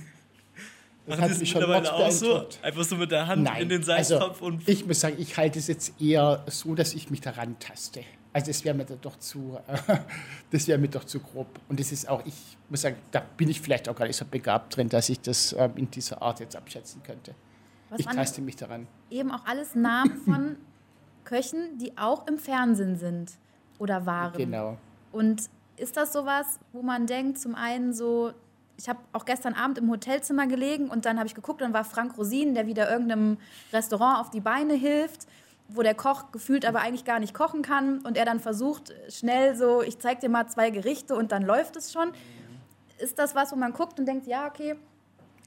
Das Machen hat mich schon auch so? Einfach so mit der Hand Nein, in den Salztopf also, und. Ich muss sagen, ich halte es jetzt eher so, dass ich mich daran taste. Also das wäre mir doch zu, äh, [LAUGHS] das wäre mir doch zu grob. Und das ist auch, ich muss sagen, da bin ich vielleicht auch gar nicht so begabt drin, dass ich das ähm, in dieser Art jetzt abschätzen könnte. Was ich taste mich daran. Eben auch alles Namen von [LAUGHS] Köchen, die auch im Fernsehen sind oder waren. Genau. Und ist das sowas, wo man denkt, zum einen so, ich habe auch gestern Abend im Hotelzimmer gelegen und dann habe ich geguckt, dann war Frank Rosin, der wieder irgendeinem Restaurant auf die Beine hilft, wo der Koch gefühlt aber eigentlich gar nicht kochen kann und er dann versucht, schnell so, ich zeige dir mal zwei Gerichte und dann läuft es schon. Ist das was, wo man guckt und denkt, ja, okay,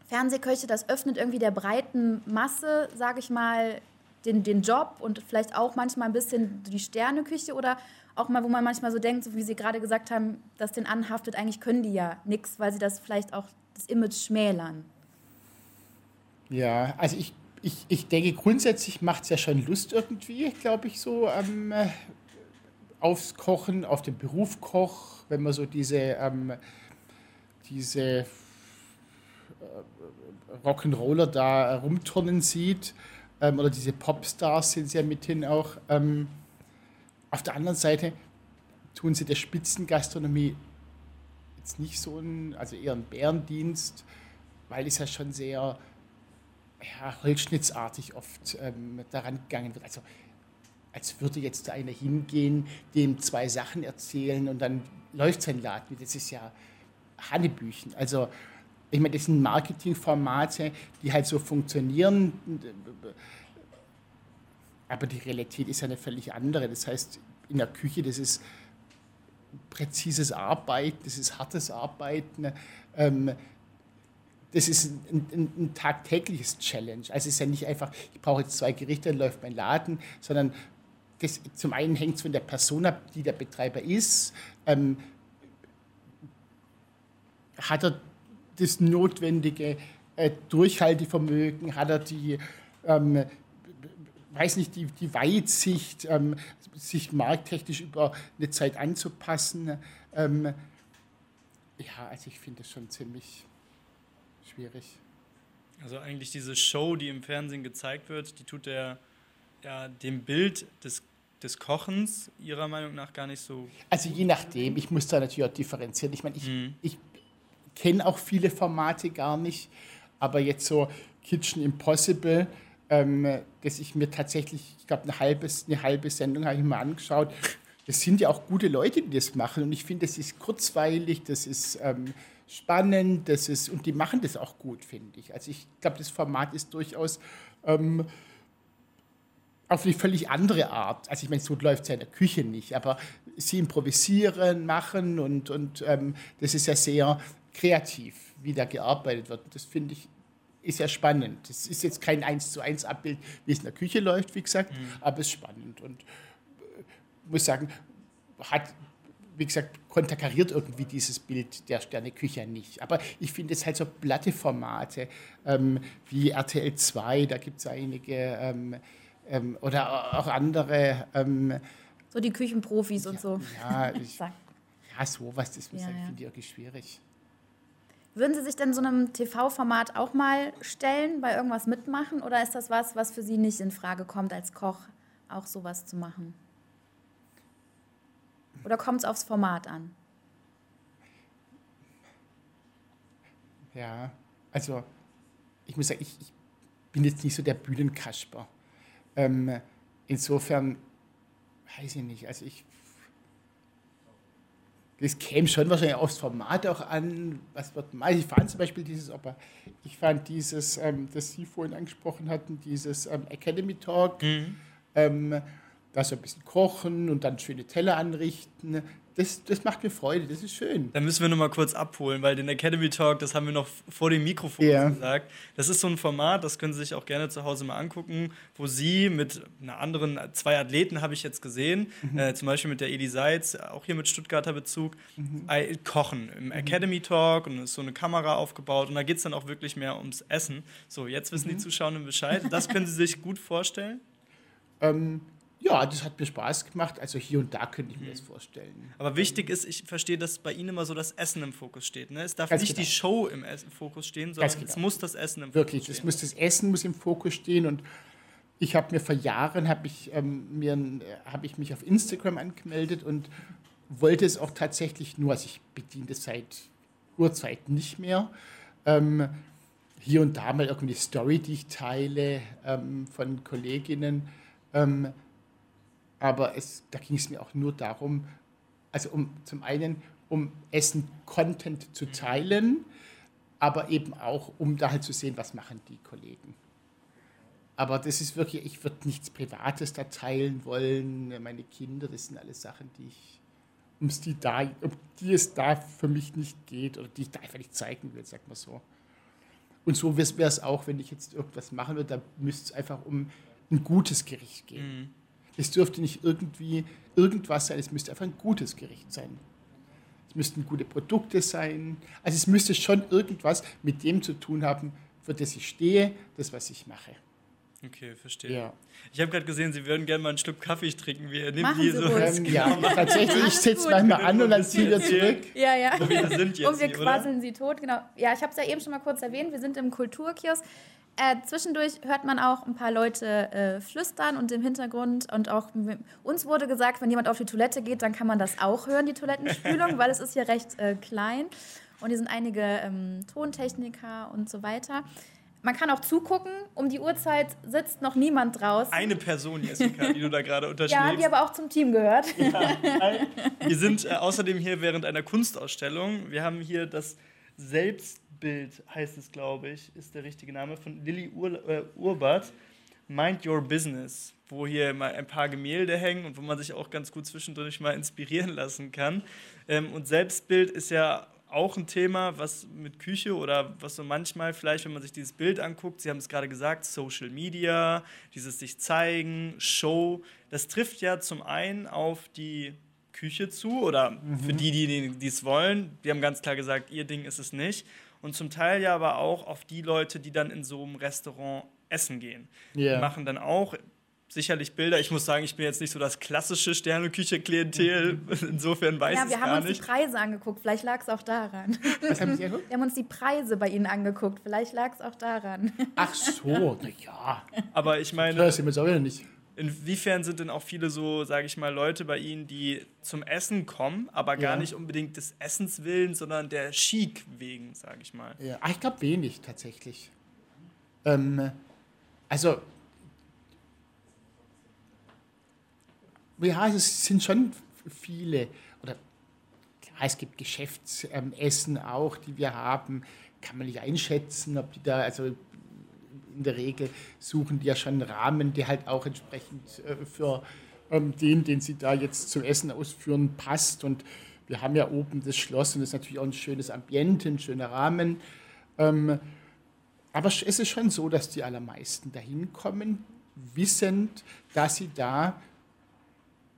Fernsehköche, das öffnet irgendwie der breiten Masse, sage ich mal, den, den Job und vielleicht auch manchmal ein bisschen die Sterneküche oder auch mal, wo man manchmal so denkt, so wie Sie gerade gesagt haben, dass den anhaftet, eigentlich können die ja nichts, weil sie das vielleicht auch das Image schmälern. Ja, also ich, ich, ich denke, grundsätzlich macht es ja schon Lust irgendwie, glaube ich, so ähm, aufs Kochen, auf den Beruf Koch, wenn man so diese, ähm, diese äh, Rock'n'Roller da rumturnen sieht ähm, oder diese Popstars sind sie ja mithin auch. Ähm, auf der anderen Seite tun sie der Spitzengastronomie jetzt nicht so ein, also eher einen Bärendienst, weil es ja schon sehr ja, holzschnittsartig oft ähm, daran gegangen wird. Also als würde jetzt einer hingehen, dem zwei Sachen erzählen und dann läuft sein Laden. Das ist ja Hannebüchen. Also ich meine, das sind Marketingformate, die halt so funktionieren, aber die Realität ist ja eine völlig andere. Das heißt, in der Küche, das ist präzises Arbeiten, das ist hartes Arbeiten. Ähm, das ist ein, ein, ein, tagtägliches Challenge. Also es ist ja nicht einfach, ich brauche jetzt zwei Gerichte, dann läuft mein Laden, sondern das, zum einen hängt es von der Person ab, die der Betreiber ist. Ähm, hat er das notwendige äh, Durchhaltevermögen? Hat er die, ähm, weiß nicht, die, die Weitsicht, ähm, sich markttechnisch über eine Zeit anzupassen? Ähm, ja, also ich finde das schon ziemlich schwierig. Also eigentlich diese Show, die im Fernsehen gezeigt wird, die tut der, ja, dem Bild des, des Kochens Ihrer Meinung nach gar nicht so. Also je nachdem, ich muss da natürlich auch differenzieren. Ich meine, ich, mhm. ich kenne auch viele Formate gar nicht, aber jetzt so Kitchen Impossible, ähm, dass ich mir tatsächlich, ich glaube, eine halbe, eine halbe Sendung habe ich mir angeschaut. Das sind ja auch gute Leute, die das machen und ich finde, das ist kurzweilig, das ist ähm, spannend, das ist, und die machen das auch gut, finde ich. Also ich glaube, das Format ist durchaus ähm, auf eine völlig andere Art. Also ich meine, so läuft es ja in der Küche nicht, aber sie improvisieren, machen und, und ähm, das ist ja sehr kreativ, wie da gearbeitet wird. Das finde ich ist ja spannend. Das ist jetzt kein eins zu eins Abbild, wie es in der Küche läuft, wie gesagt, mhm. aber es ist spannend und äh, muss sagen, hat wie gesagt, konterkariert irgendwie dieses Bild der Sterneküche nicht. Aber ich finde es halt so platte Formate ähm, wie RTL 2, da gibt es einige, ähm, ähm, oder auch andere. Ähm, so die Küchenprofis ja, und so. Ja, ich, [LAUGHS] ja sowas, das ja, ja. finde ich irgendwie schwierig. Würden Sie sich denn so einem TV-Format auch mal stellen, bei irgendwas mitmachen? Oder ist das was, was für Sie nicht in Frage kommt, als Koch auch sowas zu machen? Oder kommt es aufs Format an? Ja, also ich muss sagen, ich, ich bin jetzt nicht so der Bühnenkasper. Ähm, insofern weiß ich nicht, also ich das käme schon wahrscheinlich aufs Format auch an. Was wird mal? Ich fand zum Beispiel dieses, aber ich fand dieses, ähm, das Sie vorhin angesprochen hatten, dieses ähm, Academy Talk. Mhm. Ähm, da so ein bisschen kochen und dann schöne Teller anrichten. Das, das macht mir Freude, das ist schön. Da müssen wir noch mal kurz abholen, weil den Academy Talk, das haben wir noch vor dem Mikrofon yeah. gesagt. Das ist so ein Format, das können Sie sich auch gerne zu Hause mal angucken, wo Sie mit einer anderen, zwei Athleten habe ich jetzt gesehen, mhm. äh, zum Beispiel mit der Edi Seitz, auch hier mit Stuttgarter Bezug, mhm. äh, kochen im mhm. Academy Talk und ist so eine Kamera aufgebaut und da geht es dann auch wirklich mehr ums Essen. So, jetzt wissen die mhm. Zuschauer Bescheid. Das können Sie sich gut vorstellen? Ähm, ja, das hat mir Spaß gemacht. Also hier und da könnte ich mir das vorstellen. Aber wichtig ist, ich verstehe, dass bei Ihnen immer so das Essen im Fokus steht. Ne? Es darf Ganz nicht genau. die Show im Fokus stehen, sondern genau. es muss das Essen im Wirklich, Fokus stehen. Wirklich, das Essen muss im Fokus stehen. Und ich habe mir vor Jahren, habe ich, ähm, hab ich mich auf Instagram angemeldet und wollte es auch tatsächlich nur, also ich bediene das seit Urzeiten nicht mehr, ähm, hier und da mal irgendwie Story, die ich teile ähm, von Kolleginnen, ähm, aber es, da ging es mir auch nur darum, also um zum einen um Essen-Content zu teilen, aber eben auch, um da halt zu sehen, was machen die Kollegen. Aber das ist wirklich, ich würde nichts Privates da teilen wollen. Meine Kinder, das sind alles Sachen, die ich, um die, da, um die es da für mich nicht geht oder die ich da einfach nicht zeigen will, sag mal so. Und so wäre es auch, wenn ich jetzt irgendwas machen würde, da müsste es einfach um ein gutes Gericht gehen. Mhm. Es dürfte nicht irgendwie irgendwas sein, es müsste einfach ein gutes Gericht sein. Es müssten gute Produkte sein. Also es müsste schon irgendwas mit dem zu tun haben, für das ich stehe, das, was ich mache. Okay, verstehe. Ja. Ich habe gerade gesehen, Sie würden gerne mal einen Schluck Kaffee trinken. Wir nehmen die so. Ähm, ja, tatsächlich, ich sitze manchmal an und dann ziehe wir zurück. Ja, ja. Und wir sind jetzt Und wir quasseln Sie tot, genau. Ja, ich habe es ja eben schon mal kurz erwähnt. Wir sind im Kulturkiosk. Äh, zwischendurch hört man auch ein paar Leute äh, flüstern und im Hintergrund und auch uns wurde gesagt, wenn jemand auf die Toilette geht, dann kann man das auch hören, die Toilettenspülung, [LAUGHS] weil es ist hier recht äh, klein und hier sind einige ähm, Tontechniker und so weiter. Man kann auch zugucken. Um die Uhrzeit sitzt noch niemand draußen. Eine Person, Jessica, die du da gerade unterschlägst. [LAUGHS] Ja, die aber auch zum Team gehört. Ja. [LAUGHS] Wir sind äh, außerdem hier während einer Kunstausstellung. Wir haben hier das Selbstbild, heißt es, glaube ich, ist der richtige Name, von Lilly Ur äh, Urbart. Mind Your Business, wo hier mal ein paar Gemälde hängen und wo man sich auch ganz gut zwischendurch mal inspirieren lassen kann. Ähm, und Selbstbild ist ja auch ein Thema, was mit Küche oder was so manchmal vielleicht, wenn man sich dieses Bild anguckt, Sie haben es gerade gesagt, Social Media, dieses sich zeigen, Show, das trifft ja zum einen auf die Küche zu oder mhm. für die, die es wollen. Die haben ganz klar gesagt, ihr Ding ist es nicht. Und zum Teil ja aber auch auf die Leute, die dann in so einem Restaurant essen gehen. Yeah. Die machen dann auch sicherlich Bilder. Ich muss sagen, ich bin jetzt nicht so das klassische Sterneküche-Klientel. [LAUGHS] Insofern weiß ich es gar nicht. Ja, wir haben uns die Preise angeguckt. Vielleicht lag es auch daran. Was haben Sie angeguckt? Wir haben uns die Preise bei Ihnen angeguckt. Vielleicht lag es auch daran. Ach so, na ja. Aber ich meine... Das ist auch wieder nicht. Inwiefern sind denn auch viele so, sage ich mal, Leute bei Ihnen, die zum Essen kommen, aber gar ja. nicht unbedingt des Essens willen, sondern der Chic wegen, sage ich mal? Ja, ich glaube wenig tatsächlich. Ähm, also ja, es sind schon viele. Oder klar, es gibt Geschäftsessen auch, die wir haben. Kann man nicht einschätzen, ob die da, also in der Regel suchen die ja schon einen Rahmen, der halt auch entsprechend äh, für ähm, den, den sie da jetzt zum Essen ausführen, passt. Und wir haben ja oben das Schloss und das ist natürlich auch ein schönes Ambiente, ein schöner Rahmen. Ähm, aber es ist schon so, dass die allermeisten dahin kommen, wissend, dass sie da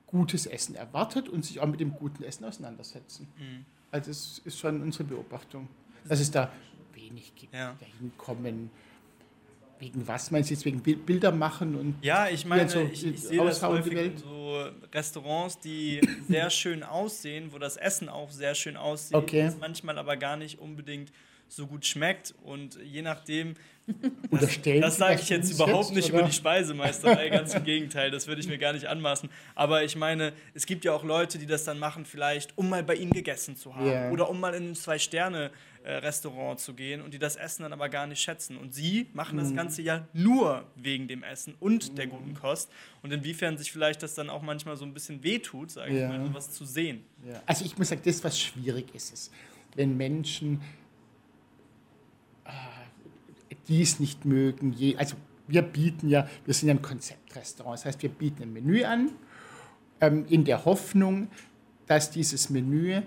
gutes Essen erwartet und sich auch mit dem guten Essen auseinandersetzen. Mhm. Also das ist schon unsere Beobachtung, dass es da wenig gibt, ja. dahin kommen. Wegen was meinst du jetzt? Wegen Bilder machen und ja, ich meine, so ich, ich sehe das häufig in so Restaurants, die [COUGHS] sehr schön aussehen, wo das Essen auch sehr schön aussieht, okay. manchmal aber gar nicht unbedingt so gut schmeckt und je nachdem, [LAUGHS] das, das sage ich jetzt überhaupt nicht oder? über die Speisemeisterei, ganz im Gegenteil, das würde ich mir gar nicht anmaßen. Aber ich meine, es gibt ja auch Leute, die das dann machen, vielleicht, um mal bei ihnen gegessen zu haben yeah. oder um mal in ein Zwei-Sterne-Restaurant zu gehen und die das Essen dann aber gar nicht schätzen. Und sie machen das mhm. Ganze ja nur wegen dem Essen und der guten Kost. Und inwiefern sich vielleicht das dann auch manchmal so ein bisschen wehtut, sage yeah. ich mal, was zu sehen. Ja. Also ich muss sagen, das, was schwierig ist, ist, wenn Menschen die es nicht mögen. Je, also wir bieten ja, wir sind ja ein Konzeptrestaurant, das heißt, wir bieten ein Menü an, ähm, in der Hoffnung, dass dieses Menü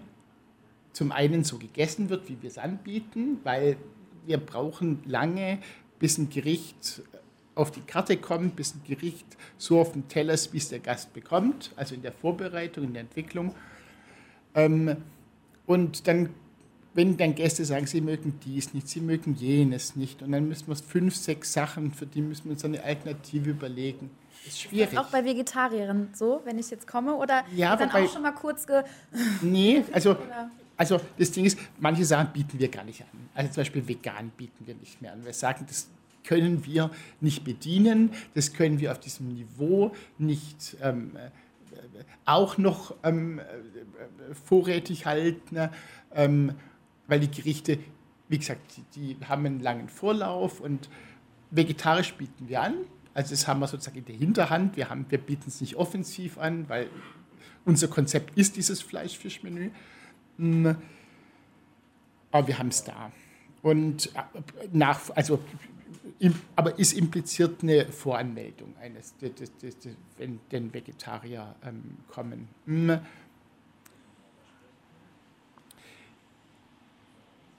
zum einen so gegessen wird, wie wir es anbieten, weil wir brauchen lange, bis ein Gericht auf die Karte kommt, bis ein Gericht so auf dem Teller ist, wie es der Gast bekommt, also in der Vorbereitung, in der Entwicklung. Ähm, und dann wenn dann Gäste sagen, sie mögen dies nicht, sie mögen jenes nicht, und dann müssen wir fünf, sechs Sachen, für die müssen wir uns eine Alternative überlegen. Ist schwierig. Ist auch bei Vegetariern so, wenn ich jetzt komme? Oder ja, dann bei, auch schon mal kurz ge... Nee, also, [LAUGHS] also das Ding ist, manche Sachen bieten wir gar nicht an. Also zum Beispiel vegan bieten wir nicht mehr an. Wir sagen, das können wir nicht bedienen, das können wir auf diesem Niveau nicht ähm, äh, auch noch ähm, äh, vorrätig halten. Ähm, weil die Gerichte, wie gesagt, die, die haben einen langen Vorlauf und vegetarisch bieten wir an. Also das haben wir sozusagen in der Hinterhand. Wir, wir bieten es nicht offensiv an, weil unser Konzept ist dieses Fleischfischmenü. Hm. Aber wir haben es da. Und äh, nach, also, aber ist impliziert eine Voranmeldung eines, wenn denn Vegetarier ähm, kommen. Hm.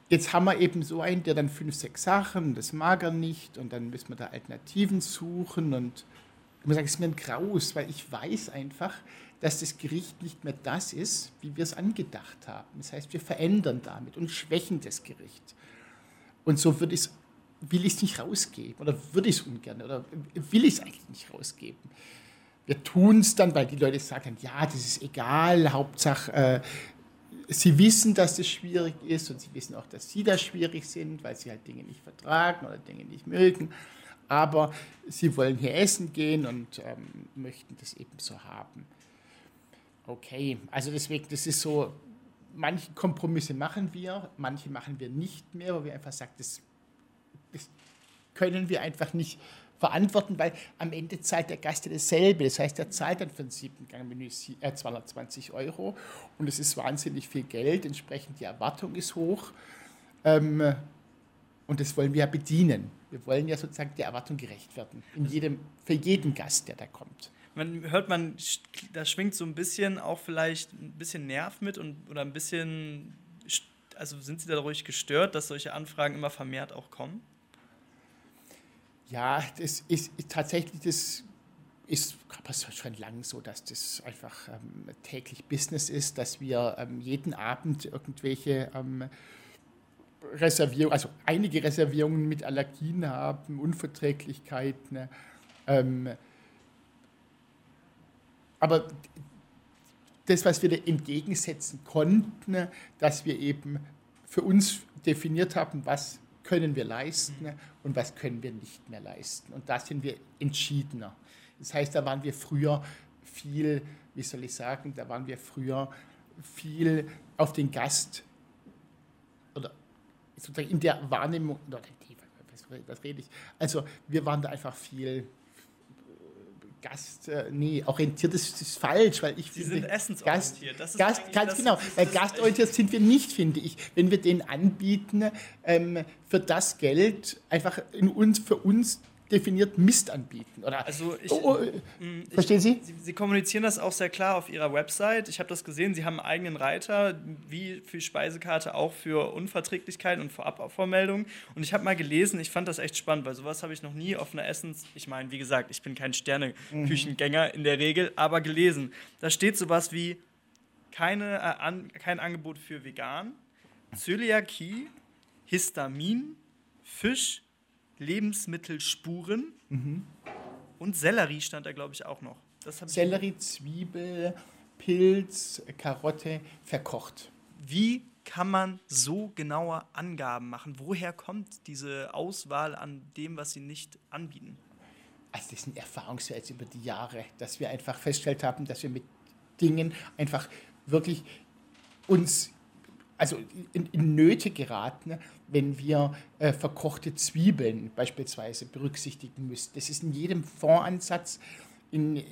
Jetzt haben wir eben so einen, der dann fünf, sechs Sachen, das mag er nicht und dann müssen wir da Alternativen suchen und ich muss sagen, es ist mir ein Graus, weil ich weiß einfach, dass das Gericht nicht mehr das ist, wie wir es angedacht haben. Das heißt, wir verändern damit und schwächen das Gericht. Und so würde ich will ich es nicht rausgeben oder würde ich es ungern oder will ich es eigentlich nicht rausgeben. Wir tun es dann, weil die Leute sagen, ja, das ist egal, Hauptsache, äh, sie wissen, dass das schwierig ist und sie wissen auch, dass sie da schwierig sind, weil sie halt Dinge nicht vertragen oder Dinge nicht mögen. Aber sie wollen hier essen gehen und ähm, möchten das eben so haben. Okay, also deswegen, das ist so, manche Kompromisse machen wir, manche machen wir nicht mehr, weil wir einfach sagen, das, das können wir einfach nicht verantworten, weil am Ende zahlt der Gast ja dasselbe. Das heißt, er zahlt dann für ein Siebengang-Menü 220 Euro und es ist wahnsinnig viel Geld, entsprechend die Erwartung ist hoch ähm, und das wollen wir ja bedienen. Wir wollen ja sozusagen der Erwartung gerecht werden, in jedem, für jeden Gast, der da kommt. Man hört man, da schwingt so ein bisschen auch vielleicht ein bisschen Nerv mit und oder ein bisschen, also sind Sie dadurch gestört, dass solche Anfragen immer vermehrt auch kommen? Ja, das ist, tatsächlich, das ist schon lang so, dass das einfach ähm, täglich Business ist, dass wir ähm, jeden Abend irgendwelche ähm, Reservierungen, also einige Reservierungen mit Allergien haben, Unverträglichkeiten. Ähm, aber das, was wir entgegensetzen konnten, dass wir eben für uns definiert haben, was können wir leisten und was können wir nicht mehr leisten. Und da sind wir entschiedener. Das heißt, da waren wir früher viel, wie soll ich sagen, da waren wir früher viel auf den Gast oder sozusagen in der Wahrnehmung, oder was rede ich? Also wir waren da einfach viel Gast, äh, nee, orientiert ist, ist falsch, weil ich Sie finde, sind essensorientiert. Gast, Gast ganz genau, weil gastorientiert sind wir nicht, finde ich. Wenn wir den anbieten, ähm, für das Geld einfach in uns, für uns definiert Mist anbieten. Oder also ich, oh, oh, mm, verstehen Sie? Sie? Sie? kommunizieren das auch sehr klar auf Ihrer Website. Ich habe das gesehen, Sie haben einen eigenen Reiter, wie für Speisekarte auch für Unverträglichkeiten und Vorabvormeldungen. Und ich habe mal gelesen, ich fand das echt spannend, weil sowas habe ich noch nie auf einer Essens... Ich meine, wie gesagt, ich bin kein Sterne-Küchengänger in der Regel, aber gelesen. Da steht sowas wie keine, äh, an, kein Angebot für vegan, Zöliakie, Histamin, Fisch, Lebensmittelspuren mhm. und Sellerie stand da, glaube ich, auch noch. Sellerie, Zwiebel, Pilz, Karotte, verkocht. Wie kann man so genaue Angaben machen? Woher kommt diese Auswahl an dem, was Sie nicht anbieten? Also das sind Erfahrungswerte über die Jahre, dass wir einfach festgestellt haben, dass wir mit Dingen einfach wirklich uns also in, in Nöte geraten, wenn wir äh, verkochte Zwiebeln beispielsweise berücksichtigen müssen. Das ist in jedem Fondsansatz, in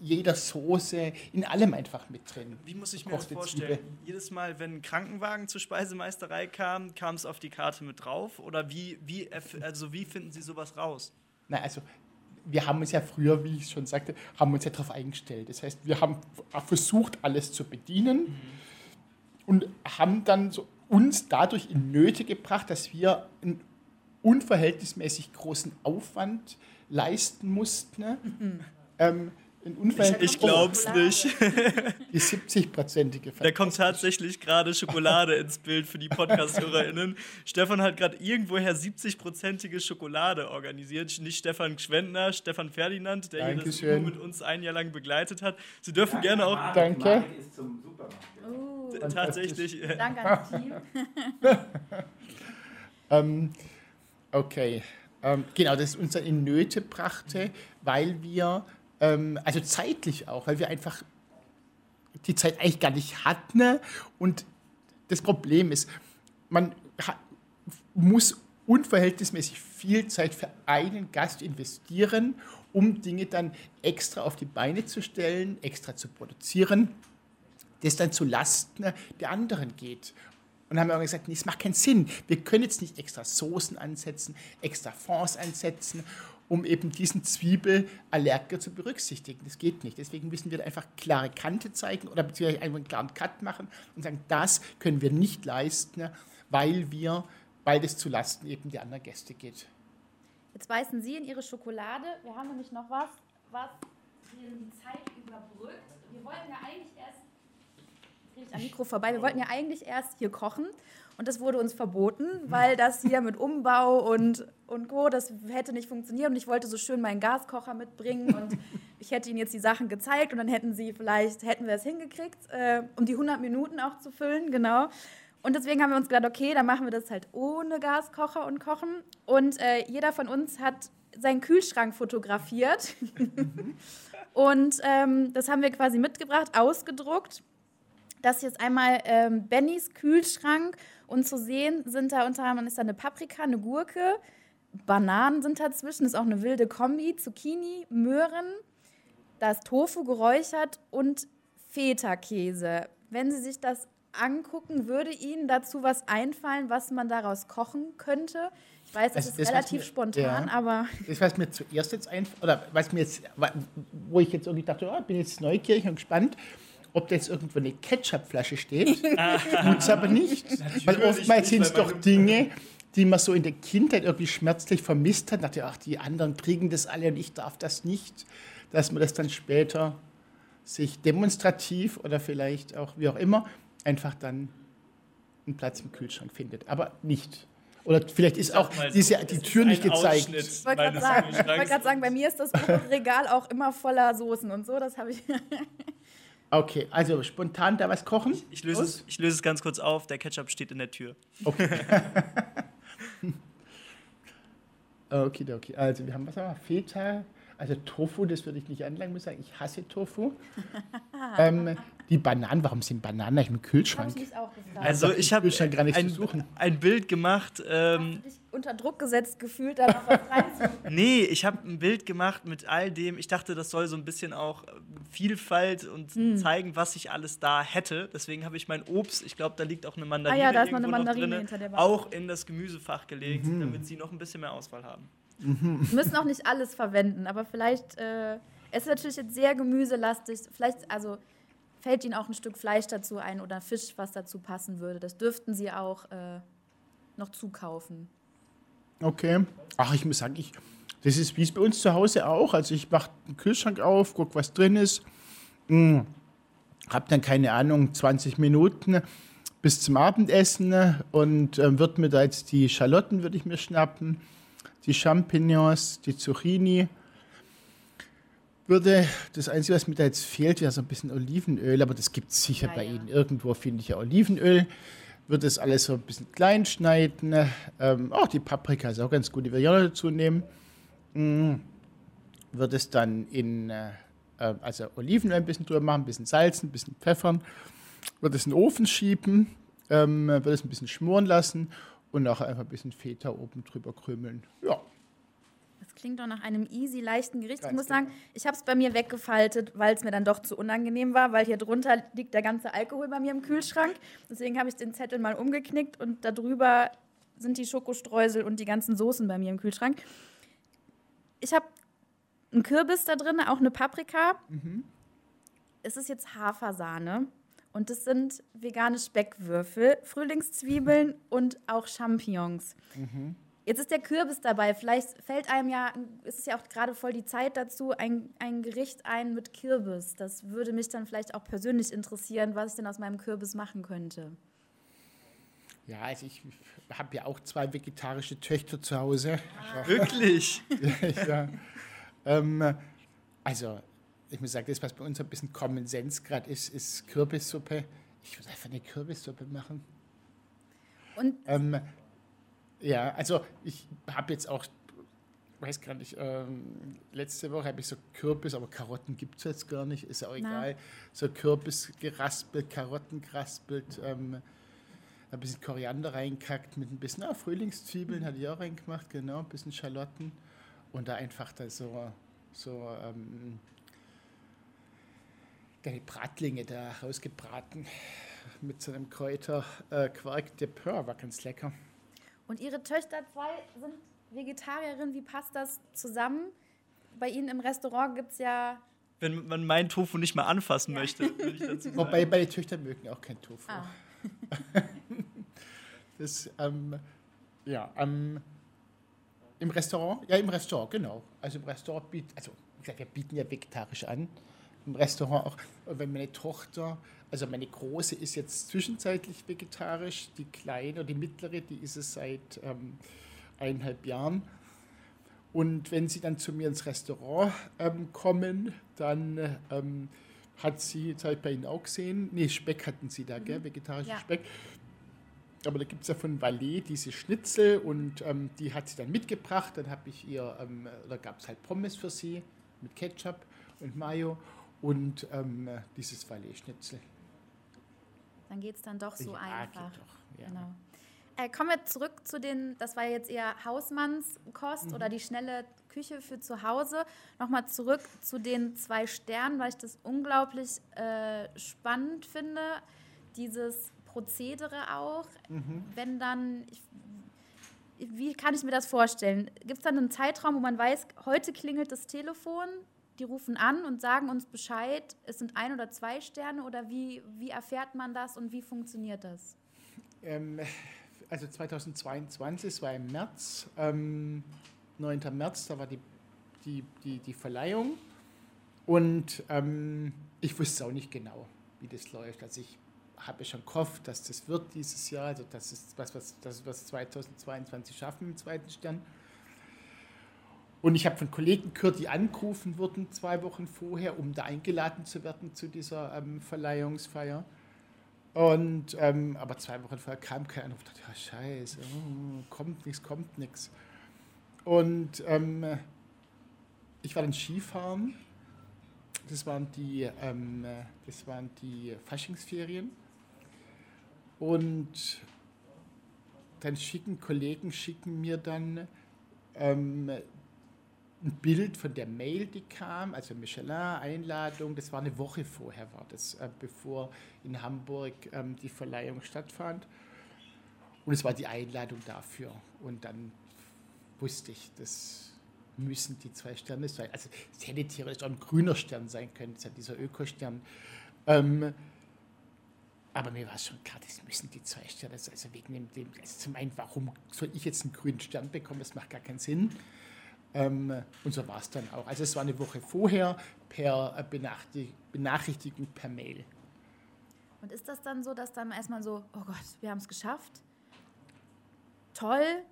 jeder Soße, in allem einfach mit drin. Wie muss ich mir das vorstellen? Zwiebel. Jedes Mal, wenn ein Krankenwagen zur Speisemeisterei kam, kam es auf die Karte mit drauf? Oder wie, wie, also wie finden Sie sowas raus? Na, also wir haben uns ja früher, wie ich schon sagte, haben uns ja darauf eingestellt. Das heißt, wir haben versucht, alles zu bedienen. Mhm und haben dann so uns dadurch in Nöte gebracht, dass wir einen unverhältnismäßig großen Aufwand leisten mussten. Mhm. Ähm, ich, ich glaub's nicht. [LAUGHS] Die 70-prozentige Da kommt tatsächlich gerade Schokolade ins Bild für die Podcast-HörerInnen. Stefan hat gerade irgendwoher 70-prozentige Schokolade organisiert. Nicht Stefan Gschwendner, Stefan Ferdinand, der Dankeschön. hier das mit uns ein Jahr lang begleitet hat. Sie dürfen ja, gerne auch. Danke. Oh, tatsächlich. Danke an [LAUGHS] das Team. [LAUGHS] ähm, okay. Ähm, genau, das uns dann in Nöte brachte, weil wir ähm, also zeitlich auch, weil wir einfach die Zeit eigentlich gar nicht hatten. Und das Problem ist, man muss unverhältnismäßig viel Zeit für einen Gast investieren, um Dinge dann extra auf die Beine zu stellen, extra zu produzieren, das dann zu Lasten der anderen geht. Und haben wir gesagt, nee, macht keinen Sinn. Wir können jetzt nicht extra Soßen ansetzen, extra Fonds ansetzen um eben diesen Zwiebelallergiker zu berücksichtigen. Das geht nicht. Deswegen müssen wir einfach klare Kante zeigen oder beziehungsweise einfach einen klaren Cut machen und sagen, das können wir nicht leisten, weil wir, weil das zulasten eben der anderen Gäste geht. Jetzt beißen Sie in Ihre Schokolade. Wir haben nämlich noch was, was die Zeit überbrückt. Wir wollten ja eigentlich erst am Mikro vorbei. Wir wollten ja eigentlich erst hier kochen und das wurde uns verboten, weil das hier mit Umbau und, und Co., das hätte nicht funktioniert und ich wollte so schön meinen Gaskocher mitbringen [LAUGHS] und ich hätte ihnen jetzt die Sachen gezeigt und dann hätten sie vielleicht, hätten wir es hingekriegt, äh, um die 100 Minuten auch zu füllen, genau. Und deswegen haben wir uns gedacht, okay, dann machen wir das halt ohne Gaskocher und Kochen. Und äh, jeder von uns hat seinen Kühlschrank fotografiert. [LAUGHS] und ähm, das haben wir quasi mitgebracht, ausgedruckt. Das hier ist einmal ähm, Bennys Kühlschrank und zu sehen sind da unter anderem ist da eine Paprika, eine Gurke, Bananen sind dazwischen, ist auch eine wilde Kombi, Zucchini, Möhren, da ist Tofu geräuchert und Feta-Käse. Wenn Sie sich das angucken, würde Ihnen dazu was einfallen, was man daraus kochen könnte? Ich weiß, das ist das, relativ mir, spontan, ja, aber. Das, was mir zuerst jetzt einfällt, oder was mir jetzt, wo ich jetzt irgendwie dachte, oh, bin jetzt neugierig und gespannt, ob da jetzt irgendwo eine Ketchupflasche steht. Tut es aber nicht. [LAUGHS] Natürlich weil oftmals sind es doch Dinge, die man so in der Kindheit irgendwie schmerzlich vermisst hat. Dachte, ach, die anderen kriegen das alle und ich darf das nicht. Dass man das dann später sich demonstrativ oder vielleicht auch wie auch immer einfach dann einen Platz im Kühlschrank findet. Aber nicht. Oder vielleicht ist auch diese, die Tür nicht gezeigt. Ich wollte gerade sagen, wollt sagen, bei mir ist das Regal auch immer voller Soßen und so. Das habe ich. [LAUGHS] okay, also spontan da was kochen? Ich, ich, löse es, ich löse es ganz kurz auf. Der Ketchup steht in der Tür. Okay. [LAUGHS] okay, okay. Also wir haben was haben wir? Feta, also Tofu, das würde ich nicht anlangen, muss sagen, ich hasse Tofu. [LAUGHS] ähm, die Bananen, warum sind Bananen im Kühlschrank? Ich auch. Also ich habe ein, ein, Bild gemacht. Ähm, Hast du dich unter Druck gesetzt gefühlt, da noch was reinzumachen? [LAUGHS] nee, ich habe ein Bild gemacht mit all dem. Ich dachte, das soll so ein bisschen auch äh, Vielfalt und hm. zeigen, was ich alles da hätte. Deswegen habe ich mein Obst, ich glaube, da liegt auch eine Mandarine, ah, ja, da ist noch eine Mandarine noch drin, hinter der auch in das Gemüsefach gelegt, mhm. damit sie noch ein bisschen mehr Auswahl haben. Mhm. Wir müssen auch nicht alles verwenden, aber vielleicht, äh, es ist natürlich jetzt sehr gemüselastig, vielleicht, also fällt Ihnen auch ein Stück Fleisch dazu ein oder Fisch, was dazu passen würde. Das dürften Sie auch äh, noch zukaufen. Okay. Ach, ich muss sagen, ich, das ist wie es bei uns zu Hause auch. Also ich mache den Kühlschrank auf, gucke, was drin ist. Hm. Hab dann keine Ahnung, 20 Minuten bis zum Abendessen und äh, wird mir da jetzt die Schalotten würde ich mir schnappen die Champignons, die Zucchini. Würde, das Einzige, was mir da jetzt fehlt, wäre so ein bisschen Olivenöl, aber das gibt es sicher ja, bei ja. Ihnen. Irgendwo finde ich ja Olivenöl. Würde das alles so ein bisschen klein schneiden. Ähm, auch die Paprika ist auch ganz gut, die wir ja dazu nehmen. Mhm. Würde es dann in, äh, also Olivenöl ein bisschen drüber machen, ein bisschen salzen, ein bisschen pfeffern. Würde es in den Ofen schieben, ähm, würde es ein bisschen schmoren lassen und nachher einfach ein bisschen Feta oben drüber krümeln. Ja. Klingt doch nach einem easy, leichten Gericht. Ganz ich muss genau. sagen, ich habe es bei mir weggefaltet, weil es mir dann doch zu unangenehm war, weil hier drunter liegt der ganze Alkohol bei mir im Kühlschrank. Deswegen habe ich den Zettel mal umgeknickt und darüber sind die Schokostreusel und die ganzen Soßen bei mir im Kühlschrank. Ich habe einen Kürbis da drin, auch eine Paprika. Mhm. Es ist jetzt Hafersahne. Und das sind vegane Speckwürfel, Frühlingszwiebeln und auch Champignons. Mhm. Jetzt ist der Kürbis dabei. Vielleicht fällt einem ja, ist ja auch gerade voll die Zeit dazu, ein, ein Gericht ein mit Kürbis. Das würde mich dann vielleicht auch persönlich interessieren, was ich denn aus meinem Kürbis machen könnte. Ja, also ich habe ja auch zwei vegetarische Töchter zu Hause. Ah. Wirklich? [LAUGHS] ja. Ähm, also ich muss sagen, das, was bei uns ein bisschen Common Sense gerade ist, ist Kürbissuppe. Ich würde einfach eine Kürbissuppe machen. Und? Ähm, ja, also ich habe jetzt auch, weiß gar nicht, ähm, letzte Woche habe ich so Kürbis, aber Karotten gibt es jetzt gar nicht, ist ja auch egal. Na. So Kürbis geraspelt, Karotten geraspelt, ähm, ein bisschen Koriander reingekackt mit ein bisschen ah, Frühlingszwiebeln, mhm. hatte ich auch reingemacht, genau, ein bisschen Schalotten und da einfach da so, so ähm, die Bratlinge da rausgebraten mit so einem Kräuterquark. Äh, der Pör war ganz lecker. Und Ihre Töchter zwei sind Vegetarierinnen. Wie passt das zusammen? Bei Ihnen im Restaurant gibt es ja. Wenn man meinen Tofu nicht mal anfassen ja. möchte, würde ich dazu [LAUGHS] sagen. Wobei meine Töchter mögen auch kein Tofu. Ah. [LAUGHS] das, ähm, ja, ähm, im Restaurant? Ja, im Restaurant, genau. Also im Restaurant bieten, also wie gesagt, wir bieten ja vegetarisch an. Im Restaurant auch, wenn meine Tochter, also meine Große ist jetzt zwischenzeitlich vegetarisch, die Kleine die Mittlere, die ist es seit ähm, eineinhalb Jahren. Und wenn sie dann zu mir ins Restaurant ähm, kommen, dann ähm, hat sie, das habe ich bei Ihnen auch gesehen, nee, Speck hatten Sie da, mhm. gell, vegetarischen ja. Speck. Aber da gibt es ja von Valet diese Schnitzel und ähm, die hat sie dann mitgebracht. Dann habe ich ihr, ähm, da gab es halt Pommes für sie mit Ketchup und Mayo und ähm, dieses Valet-Schnitzel. Dann geht es dann doch so ja, einfach. Doch, ja. Genau. Äh, kommen wir zurück zu den, das war jetzt eher Hausmannskost mhm. oder die schnelle Küche für zu Hause. Nochmal zurück zu den zwei Sternen, weil ich das unglaublich äh, spannend finde. Dieses Prozedere auch. Mhm. Wenn dann, ich, wie kann ich mir das vorstellen? Gibt es dann einen Zeitraum, wo man weiß, heute klingelt das Telefon, die rufen an und sagen uns Bescheid, es sind ein oder zwei Sterne oder wie, wie erfährt man das und wie funktioniert das? Ähm, also 2022, es war im März, ähm, 9. März, da war die, die, die, die Verleihung und ähm, ich wusste auch nicht genau, wie das läuft. Also ich habe schon gehofft, dass das wird dieses Jahr, also das ist was, was, das, was 2022 schaffen im zweiten Stern. Und ich habe von Kollegen gehört, die angerufen wurden zwei Wochen vorher, um da eingeladen zu werden zu dieser ähm, Verleihungsfeier. Und, ähm, aber zwei Wochen vorher kam kein Anruf. Dachte, ja, scheiße, oh, kommt nichts, kommt nichts. Und ähm, ich war dann Skifahren. Das waren die, ähm, das waren die Faschingsferien. Und dann schicken Kollegen schicken mir dann ähm, ein Bild von der Mail, die kam, also Michelin-Einladung, das war eine Woche vorher, war das, äh, bevor in Hamburg ähm, die Verleihung stattfand. Und es war die Einladung dafür. Und dann wusste ich, das müssen die zwei Sterne sein. Also es hätte theoretisch auch ein grüner Stern sein können, das ist ja dieser Ökostern. Ähm, aber mir war schon klar, das müssen die zwei Sterne sein. Also wegen dem, dem also zum einen, warum soll ich jetzt einen grünen Stern bekommen? Das macht gar keinen Sinn. Ähm, und so war es dann auch. Also es war eine Woche vorher per äh, Benachrichtigung per Mail. Und ist das dann so, dass dann erstmal so, oh Gott, wir haben es geschafft? Toll,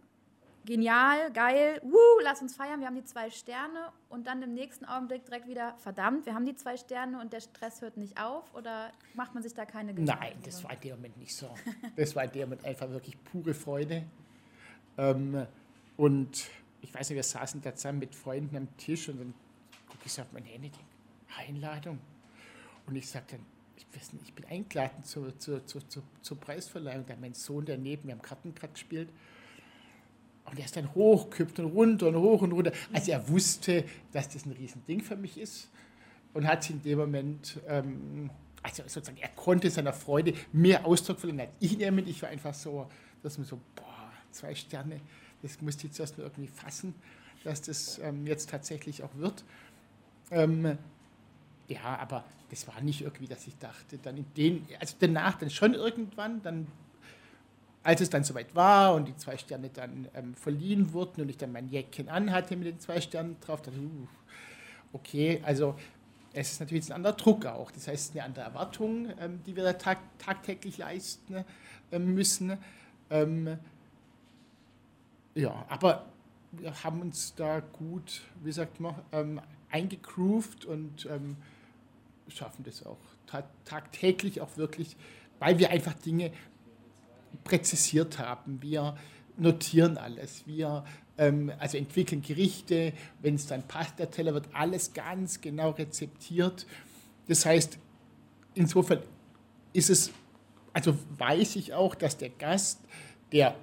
genial, geil, wuh, lass uns feiern, wir haben die zwei Sterne und dann im nächsten Augenblick direkt wieder, verdammt, wir haben die zwei Sterne und der Stress hört nicht auf oder macht man sich da keine Gedanken? Nein, das war in dem Moment nicht so. Das war in dem Moment einfach wirklich pure Freude. Ähm, und ich weiß nicht, wir saßen da zusammen mit Freunden am Tisch und dann gucke ich so auf mein Handy, denke, Einladung. Und ich sage dann, ich weiß nicht, ich bin eingeladen zur, zur, zur, zur Preisverleihung. Da mein Sohn daneben, wir haben Karten gerade gespielt. Und er ist dann hochgekippt und runter und hoch und runter. Also er wusste, dass das ein Riesending für mich ist und hat sich in dem Moment, ähm, also sozusagen, er konnte seiner Freude mehr Ausdruck verleihen als ich Moment. Ich war einfach so, dass man so, boah, zwei Sterne das musste ich zuerst nur irgendwie fassen, dass das ähm, jetzt tatsächlich auch wird. Ähm, ja, aber das war nicht irgendwie, dass ich dachte, dann in den, also danach dann schon irgendwann, dann als es dann soweit war und die zwei Sterne dann ähm, verliehen wurden und ich dann mein Jäckchen anhatte mit den zwei Sternen drauf, ich, uh, okay, also es ist natürlich ein anderer Druck auch. Das heißt, eine andere Erwartung, ähm, die wir da tag tagtäglich leisten äh, müssen. Ähm, ja, aber wir haben uns da gut, wie sagt man, ähm, eingegroovt und ähm, schaffen das auch tagtäglich auch wirklich, weil wir einfach Dinge präzisiert haben. Wir notieren alles. Wir ähm, also entwickeln Gerichte. Wenn es dann passt, der Teller wird alles ganz genau rezeptiert. Das heißt, insofern ist es, also weiß ich auch, dass der Gast, der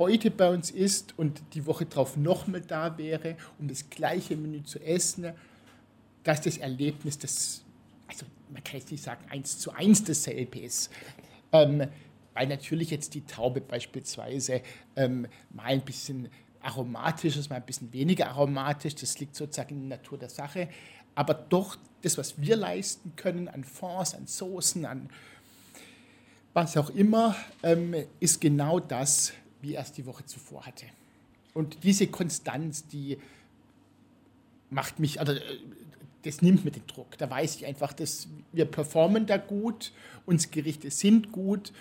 heute bei uns ist und die Woche drauf nochmal da wäre, um das gleiche Menü zu essen, dass das Erlebnis, das, also man kann jetzt nicht sagen eins zu eins dasselbe ist. Ähm, weil natürlich jetzt die Taube beispielsweise ähm, mal ein bisschen aromatisch ist, mal ein bisschen weniger aromatisch, das liegt sozusagen in der Natur der Sache, aber doch das, was wir leisten können an Fonds, an Soßen, an was auch immer, ähm, ist genau das, wie er es die Woche zuvor hatte. Und diese Konstanz, die macht mich, also das nimmt mir den Druck. Da weiß ich einfach, dass wir performen da gut, unsere Gerichte sind gut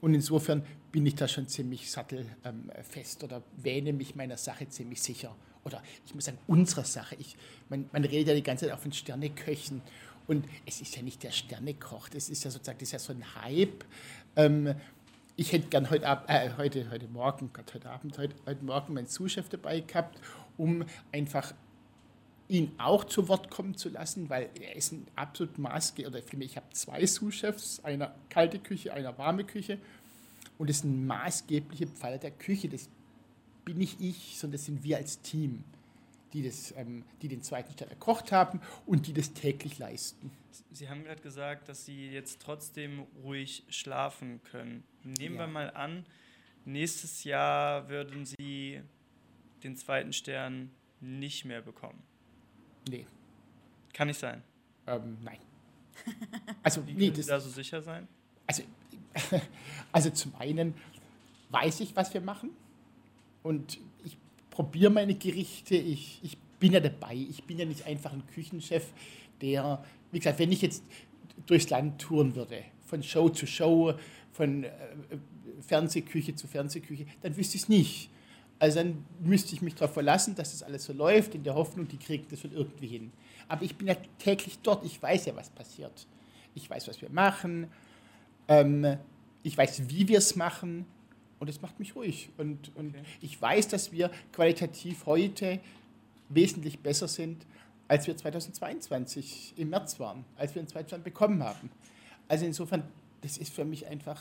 und insofern bin ich da schon ziemlich sattelfest ähm, oder wähne mich meiner Sache ziemlich sicher. Oder ich muss sagen, unserer Sache. Ich, man, man redet ja die ganze Zeit auch von Sterneköchen und es ist ja nicht der Sternekoch, das ist ja sozusagen das ist ja so ein Hype. Ähm, ich hätte gern heute, Ab äh, heute, heute Morgen, Gott, heute Abend, heute, heute Morgen meinen Zuschef dabei gehabt, um einfach ihn auch zu Wort kommen zu lassen, weil er ist ein absolut maßgeblicher, oder vielmehr, ich habe zwei Sous-Chefs, einer kalte Küche, einer warme Küche und das sind maßgebliche Pfeiler der Küche. Das bin nicht ich, sondern das sind wir als Team, die, das, ähm, die den zweiten Stern erkocht haben und die das täglich leisten. Sie haben gerade gesagt, dass Sie jetzt trotzdem ruhig schlafen können. Nehmen ja. wir mal an, nächstes Jahr würden Sie den zweiten Stern nicht mehr bekommen. Nee. Kann nicht sein. Ähm, nein. [LAUGHS] Also, Wie nee, das, Sie da so sicher sein? Also, [LAUGHS] also zum einen weiß ich, was wir machen und ich probiere meine Gerichte. Ich, ich bin ja dabei. Ich bin ja nicht einfach ein Küchenchef, der, wie gesagt, wenn ich jetzt durchs Land touren würde, von Show zu Show, von äh, Fernsehküche zu Fernsehküche, dann wüsste ich es nicht. Also dann müsste ich mich darauf verlassen, dass das alles so läuft, in der Hoffnung, die kriegen das schon irgendwie hin. Aber ich bin ja täglich dort, ich weiß ja, was passiert. Ich weiß, was wir machen, ähm, ich weiß, wie wir es machen und es macht mich ruhig. Und, und okay. ich weiß, dass wir qualitativ heute wesentlich besser sind, als wir 2022 im März waren, als wir den zweiten Stand bekommen haben. Also insofern, das ist für mich einfach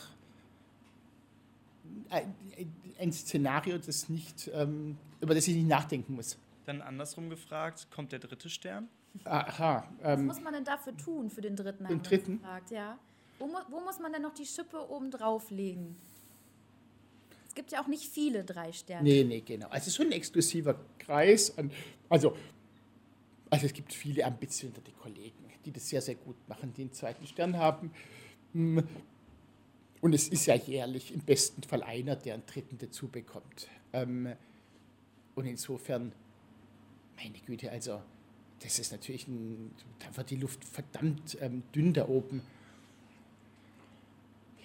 ein Szenario, das nicht, ähm, über das ich nicht nachdenken muss. Dann andersrum gefragt, kommt der dritte Stern? Aha. Ähm, Was muss man denn dafür tun für den dritten? Den dritten? Gefragt, ja. Wo, wo, muss man denn noch die Schippe oben drauf legen? Es gibt ja auch nicht viele drei Sterne. Nee, nee, genau. Also es ist schon ein exklusiver Kreis. Also, also es gibt viele ambitionierte Kollegen, die das sehr, sehr gut machen, die einen zweiten Stern haben. Hm, und es ist ja jährlich im besten Fall einer, der einen dritten dazu bekommt. Ähm, und insofern, meine Güte, also das ist natürlich, ein, da wird die Luft verdammt ähm, dünn da oben.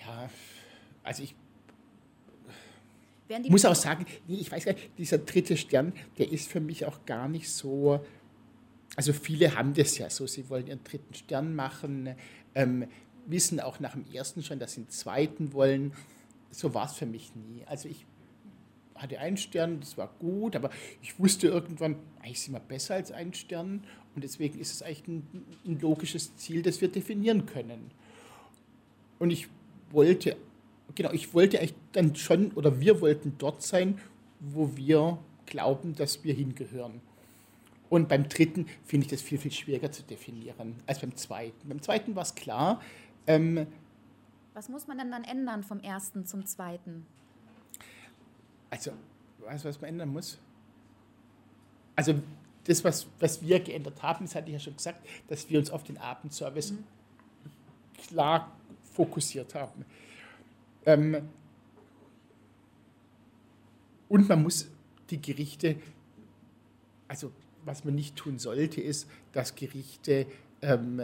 Ja, also ich muss auch sagen, ich weiß gar nicht, dieser dritte Stern, der ist für mich auch gar nicht so. Also viele haben das ja so, sie wollen ihren dritten Stern machen. Ähm, wissen auch nach dem ersten schon, dass sie einen zweiten wollen. So war es für mich nie. Also ich hatte einen Stern, das war gut, aber ich wusste irgendwann, eigentlich sind wir besser als einen Stern und deswegen ist es eigentlich ein, ein logisches Ziel, das wir definieren können. Und ich wollte, genau, ich wollte eigentlich dann schon, oder wir wollten dort sein, wo wir glauben, dass wir hingehören. Und beim dritten finde ich das viel, viel schwieriger zu definieren als beim zweiten. Beim zweiten war es klar, ähm, was muss man denn dann ändern vom ersten zum zweiten? Also, weißt du, was man ändern muss? Also, das, was, was wir geändert haben, das hatte ich ja schon gesagt, dass wir uns auf den Abendservice mhm. klar fokussiert haben. Ähm, und man muss die Gerichte, also was man nicht tun sollte, ist, dass Gerichte ähm,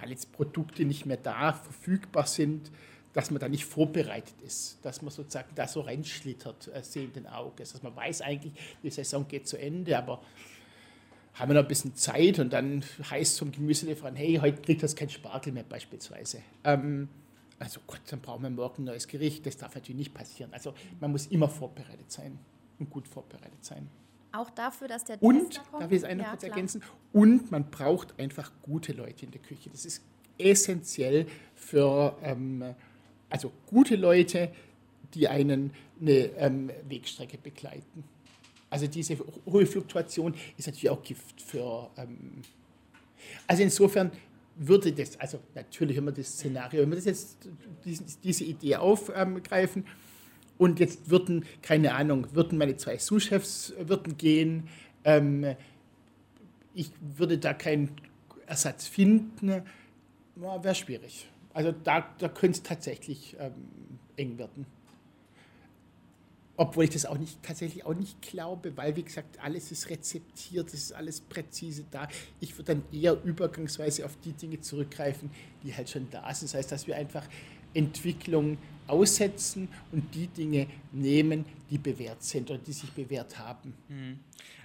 weil jetzt Produkte nicht mehr da verfügbar sind, dass man da nicht vorbereitet ist, dass man sozusagen da so reinschlittert, äh, sehenden Auges. Dass man weiß eigentlich, die Saison geht zu Ende, aber haben wir noch ein bisschen Zeit und dann heißt zum Gemüselieferant, hey, heute kriegt das kein Spargel mehr beispielsweise. Ähm, also Gott, dann brauchen wir morgen ein neues Gericht. Das darf natürlich nicht passieren. Also man muss immer vorbereitet sein und gut vorbereitet sein. Auch dafür, dass der Und, Tester kommt? darf ich es einmal ja, kurz klar. ergänzen? Und man braucht einfach gute Leute in der Küche. Das ist essentiell für, ähm, also gute Leute, die einen eine ähm, Wegstrecke begleiten. Also diese hohe Fluktuation ist natürlich auch Gift für. Ähm, also insofern würde das, also natürlich, wir das Szenario, wenn wir das jetzt diese, diese Idee aufgreifen, und jetzt würden, keine Ahnung, würden meine zwei Sous-Chefs äh, gehen. Ähm, ich würde da keinen Ersatz finden. Wäre schwierig. Also da, da könnte es tatsächlich ähm, eng werden. obwohl ich das auch nicht tatsächlich auch nicht glaube, weil wie gesagt, alles ist rezeptiert, es ist alles präzise da. Ich würde dann eher übergangsweise auf die Dinge zurückgreifen, die halt schon da sind. Das heißt, dass wir einfach Entwicklung aussetzen und die Dinge nehmen, die bewährt sind oder die sich bewährt haben. Mhm.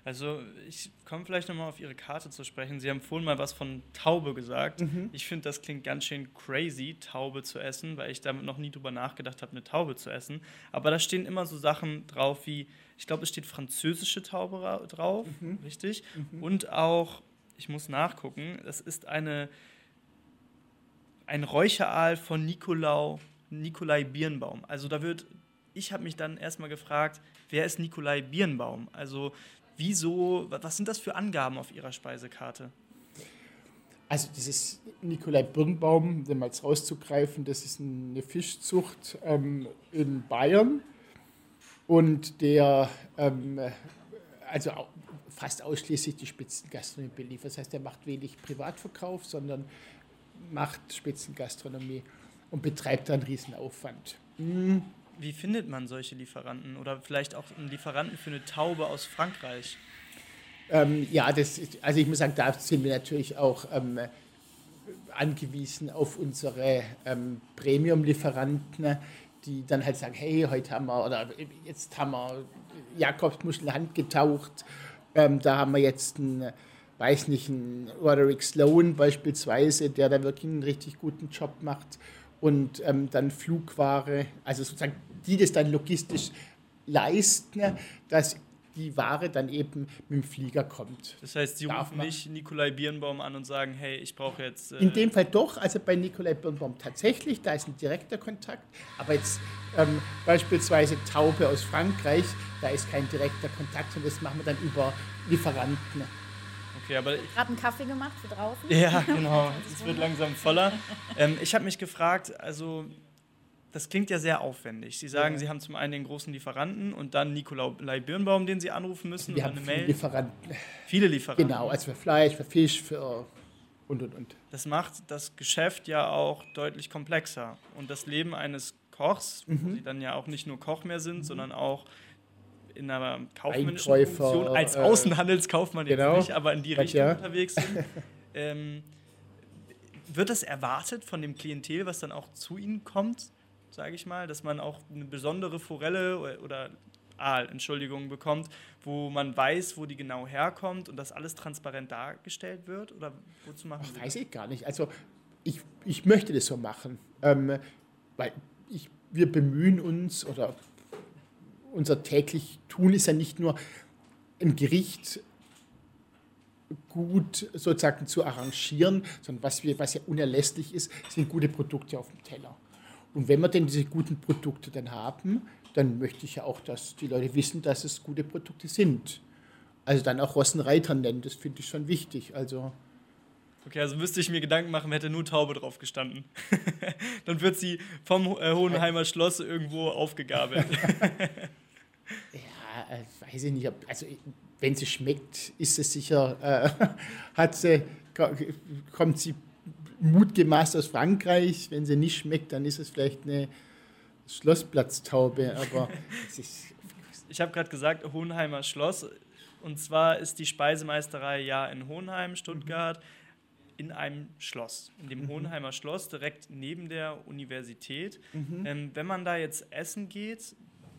Also ich komme vielleicht nochmal auf Ihre Karte zu sprechen. Sie haben vorhin mal was von Taube gesagt. Mhm. Ich finde, das klingt ganz schön crazy, Taube zu essen, weil ich damit noch nie drüber nachgedacht habe, eine Taube zu essen. Aber da stehen immer so Sachen drauf wie, ich glaube, es steht französische Taube drauf, mhm. richtig? Mhm. Und auch, ich muss nachgucken, es ist eine, ein Räucheraal von Nicolau, Nikolai Birnbaum. Also da wird, ich habe mich dann erstmal gefragt, wer ist Nikolai Birnbaum? Also Wieso, was sind das für Angaben auf Ihrer Speisekarte? Also dieses Nikolai Birnbaum, um mal rauszugreifen, das ist eine Fischzucht ähm, in Bayern und der ähm, also fast ausschließlich die Spitzengastronomie beliefert. Das heißt, er macht wenig Privatverkauf, sondern macht Spitzengastronomie und betreibt da einen Riesenaufwand. Mhm. Wie findet man solche Lieferanten oder vielleicht auch einen Lieferanten für eine Taube aus Frankreich? Ähm, ja, das, also ich muss sagen, da sind wir natürlich auch ähm, angewiesen auf unsere ähm, Premium-Lieferanten, die dann halt sagen, hey, heute haben wir, oder jetzt haben wir Jakobsmuschel Hand getaucht, ähm, da haben wir jetzt einen, weiß nicht, einen Roderick Sloan beispielsweise, der da wirklich einen richtig guten Job macht und ähm, dann Flugware, also sozusagen die das dann logistisch leisten, dass die Ware dann eben mit dem Flieger kommt. Das heißt, Sie Darf rufen nicht Nikolai Birnbaum an und sagen, hey, ich brauche jetzt... Äh In dem Fall doch, also bei Nikolai Birnbaum tatsächlich, da ist ein direkter Kontakt, aber jetzt ähm, beispielsweise Taube aus Frankreich, da ist kein direkter Kontakt und das machen wir dann über Lieferanten. Okay, aber gerade einen Kaffee gemacht für draußen. Ja, genau. [LAUGHS] es wird langsam voller. Ähm, ich habe mich gefragt, also das klingt ja sehr aufwendig. Sie sagen, ja. Sie haben zum einen den großen Lieferanten und dann Nikolai Birnbaum, den Sie anrufen müssen. Wir haben eine viele Mail. Lieferanten. Viele Lieferanten. Genau, also für Fleisch, für Fisch, für und und und. Das macht das Geschäft ja auch deutlich komplexer. Und das Leben eines Kochs, mhm. wo Sie dann ja auch nicht nur Koch mehr sind, mhm. sondern auch in einer kaufmännischen Einkäufer, Funktion, als äh, Außenhandelskaufmann genau, jetzt nicht, aber in die Richtung ja. unterwegs sind. [LAUGHS] ähm, wird das erwartet von dem Klientel, was dann auch zu Ihnen kommt? sage ich mal, dass man auch eine besondere Forelle oder Aal, Entschuldigung, bekommt, wo man weiß, wo die genau herkommt und das alles transparent dargestellt wird? Oder wozu machen Ach, Weiß ich gar nicht. Also ich, ich möchte das so machen, ähm, weil ich, wir bemühen uns oder unser täglich Tun ist ja nicht nur ein Gericht gut sozusagen zu arrangieren, sondern was, wir, was ja unerlässlich ist, sind gute Produkte auf dem Teller. Und wenn wir denn diese guten Produkte dann haben, dann möchte ich ja auch, dass die Leute wissen, dass es gute Produkte sind. Also dann auch Rossenreiter nennen, das finde ich schon wichtig. Also Okay, also müsste ich mir Gedanken machen, hätte nur Taube drauf gestanden. [LAUGHS] dann wird sie vom äh, Hohenheimer Schloss irgendwo aufgegabelt. [LAUGHS] [LAUGHS] ja, äh, weiß ich nicht. Also wenn sie schmeckt, ist es sicher, äh, hat sie, kommt sie mutgemaßt aus Frankreich. Wenn sie nicht schmeckt, dann ist es vielleicht eine Schlossplatztaube. Aber ich habe gerade gesagt, Hohenheimer Schloss. Und zwar ist die Speisemeisterei ja in Hohenheim, Stuttgart, mhm. In einem Schloss, in dem mhm. Hohenheimer Schloss, direkt neben der Universität. Mhm. Ähm, wenn man da jetzt essen geht,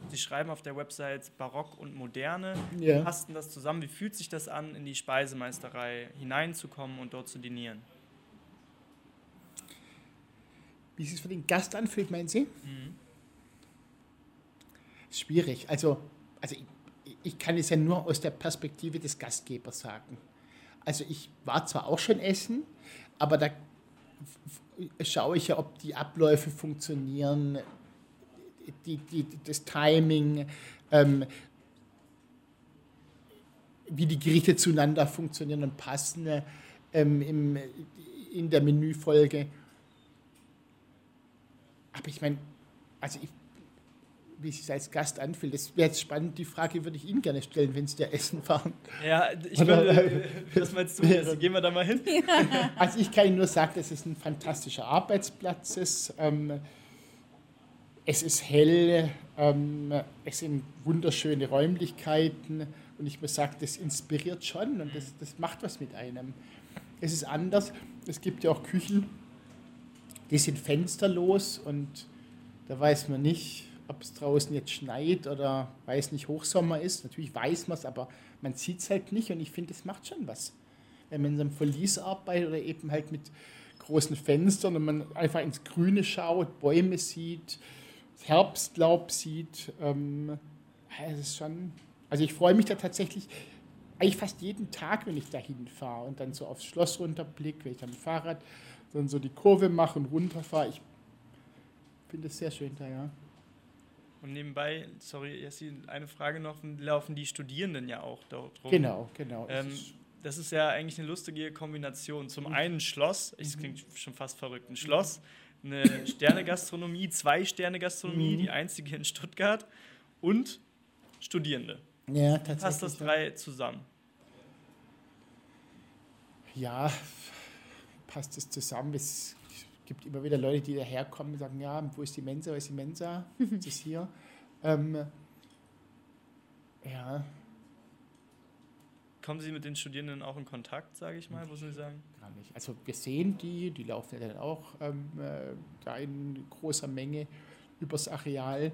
Sie schreiben auf der Website Barock und Moderne, ja. passt das zusammen? Wie fühlt sich das an, in die Speisemeisterei hineinzukommen und dort zu dinieren? wie es sich für den Gast anfühlt, meinen Sie? Mhm. Schwierig. Also, also ich, ich kann es ja nur aus der Perspektive des Gastgebers sagen. Also ich war zwar auch schon essen, aber da schaue ich ja, ob die Abläufe funktionieren, die, die, das Timing, ähm, wie die Gerichte zueinander funktionieren und passen ähm, im, in der Menüfolge. Aber ich meine, also ich, wie es sich als Gast anfühlt, das wäre jetzt spannend. Die Frage würde ich Ihnen gerne stellen, wenn Sie da essen fahren. Ja, ich würde, was meinst du jetzt? Gehen wir da mal hin? Ja. [LAUGHS] Also ich kann Ihnen nur sagen, dass es ein fantastischer Arbeitsplatz ist. Ähm, es ist hell, Ähm, es sind wunderschöne Räumlichkeiten und ich muss sagen, das inspiriert schon und das, das macht was mit einem. Es ist anders. Es gibt ja auch Küchen, die sind fensterlos und da weiß man nicht, ob es draußen jetzt schneit oder weiß nicht, Hochsommer ist. Natürlich weiß man es, aber man sieht es halt nicht und ich finde, es macht schon was. Wenn man in einem Verlies arbeitet oder eben halt mit großen Fenstern und man einfach ins Grüne schaut, Bäume sieht, Herbstlaub sieht, ähm, es ist schon, also ich freue mich da tatsächlich eigentlich fast jeden Tag, wenn ich da hinfahre und dann so aufs Schloss runterblicke, wenn ich dann mit dem Fahrrad dann so die Kurve mache und runterfahre. Ich finde es sehr schön da, ja. Und nebenbei, sorry, Jessie, eine Frage noch, laufen die Studierenden ja auch dort rum. Genau, genau. Ähm, das ist ja eigentlich eine lustige Kombination. Zum mhm. einen Schloss, das mhm. klingt schon fast verrückt, ein Schloss, eine Sterne-Gastronomie, zwei Sterne-Gastronomie, mhm. die einzige in Stuttgart und Studierende. Ja, tatsächlich. Passt das drei zusammen? Ja, passt das zusammen. Es gibt immer wieder Leute, die daherkommen und sagen, ja, wo ist die Mensa, wo ist die Mensa? ist das hier? [LAUGHS] Ähm, ja. Kommen Sie mit den Studierenden auch in Kontakt, sage ich mal, muss Sie sagen? Gar nicht. Also wir sehen die, die laufen ja dann auch ähm, äh, da in großer Menge übers Areal.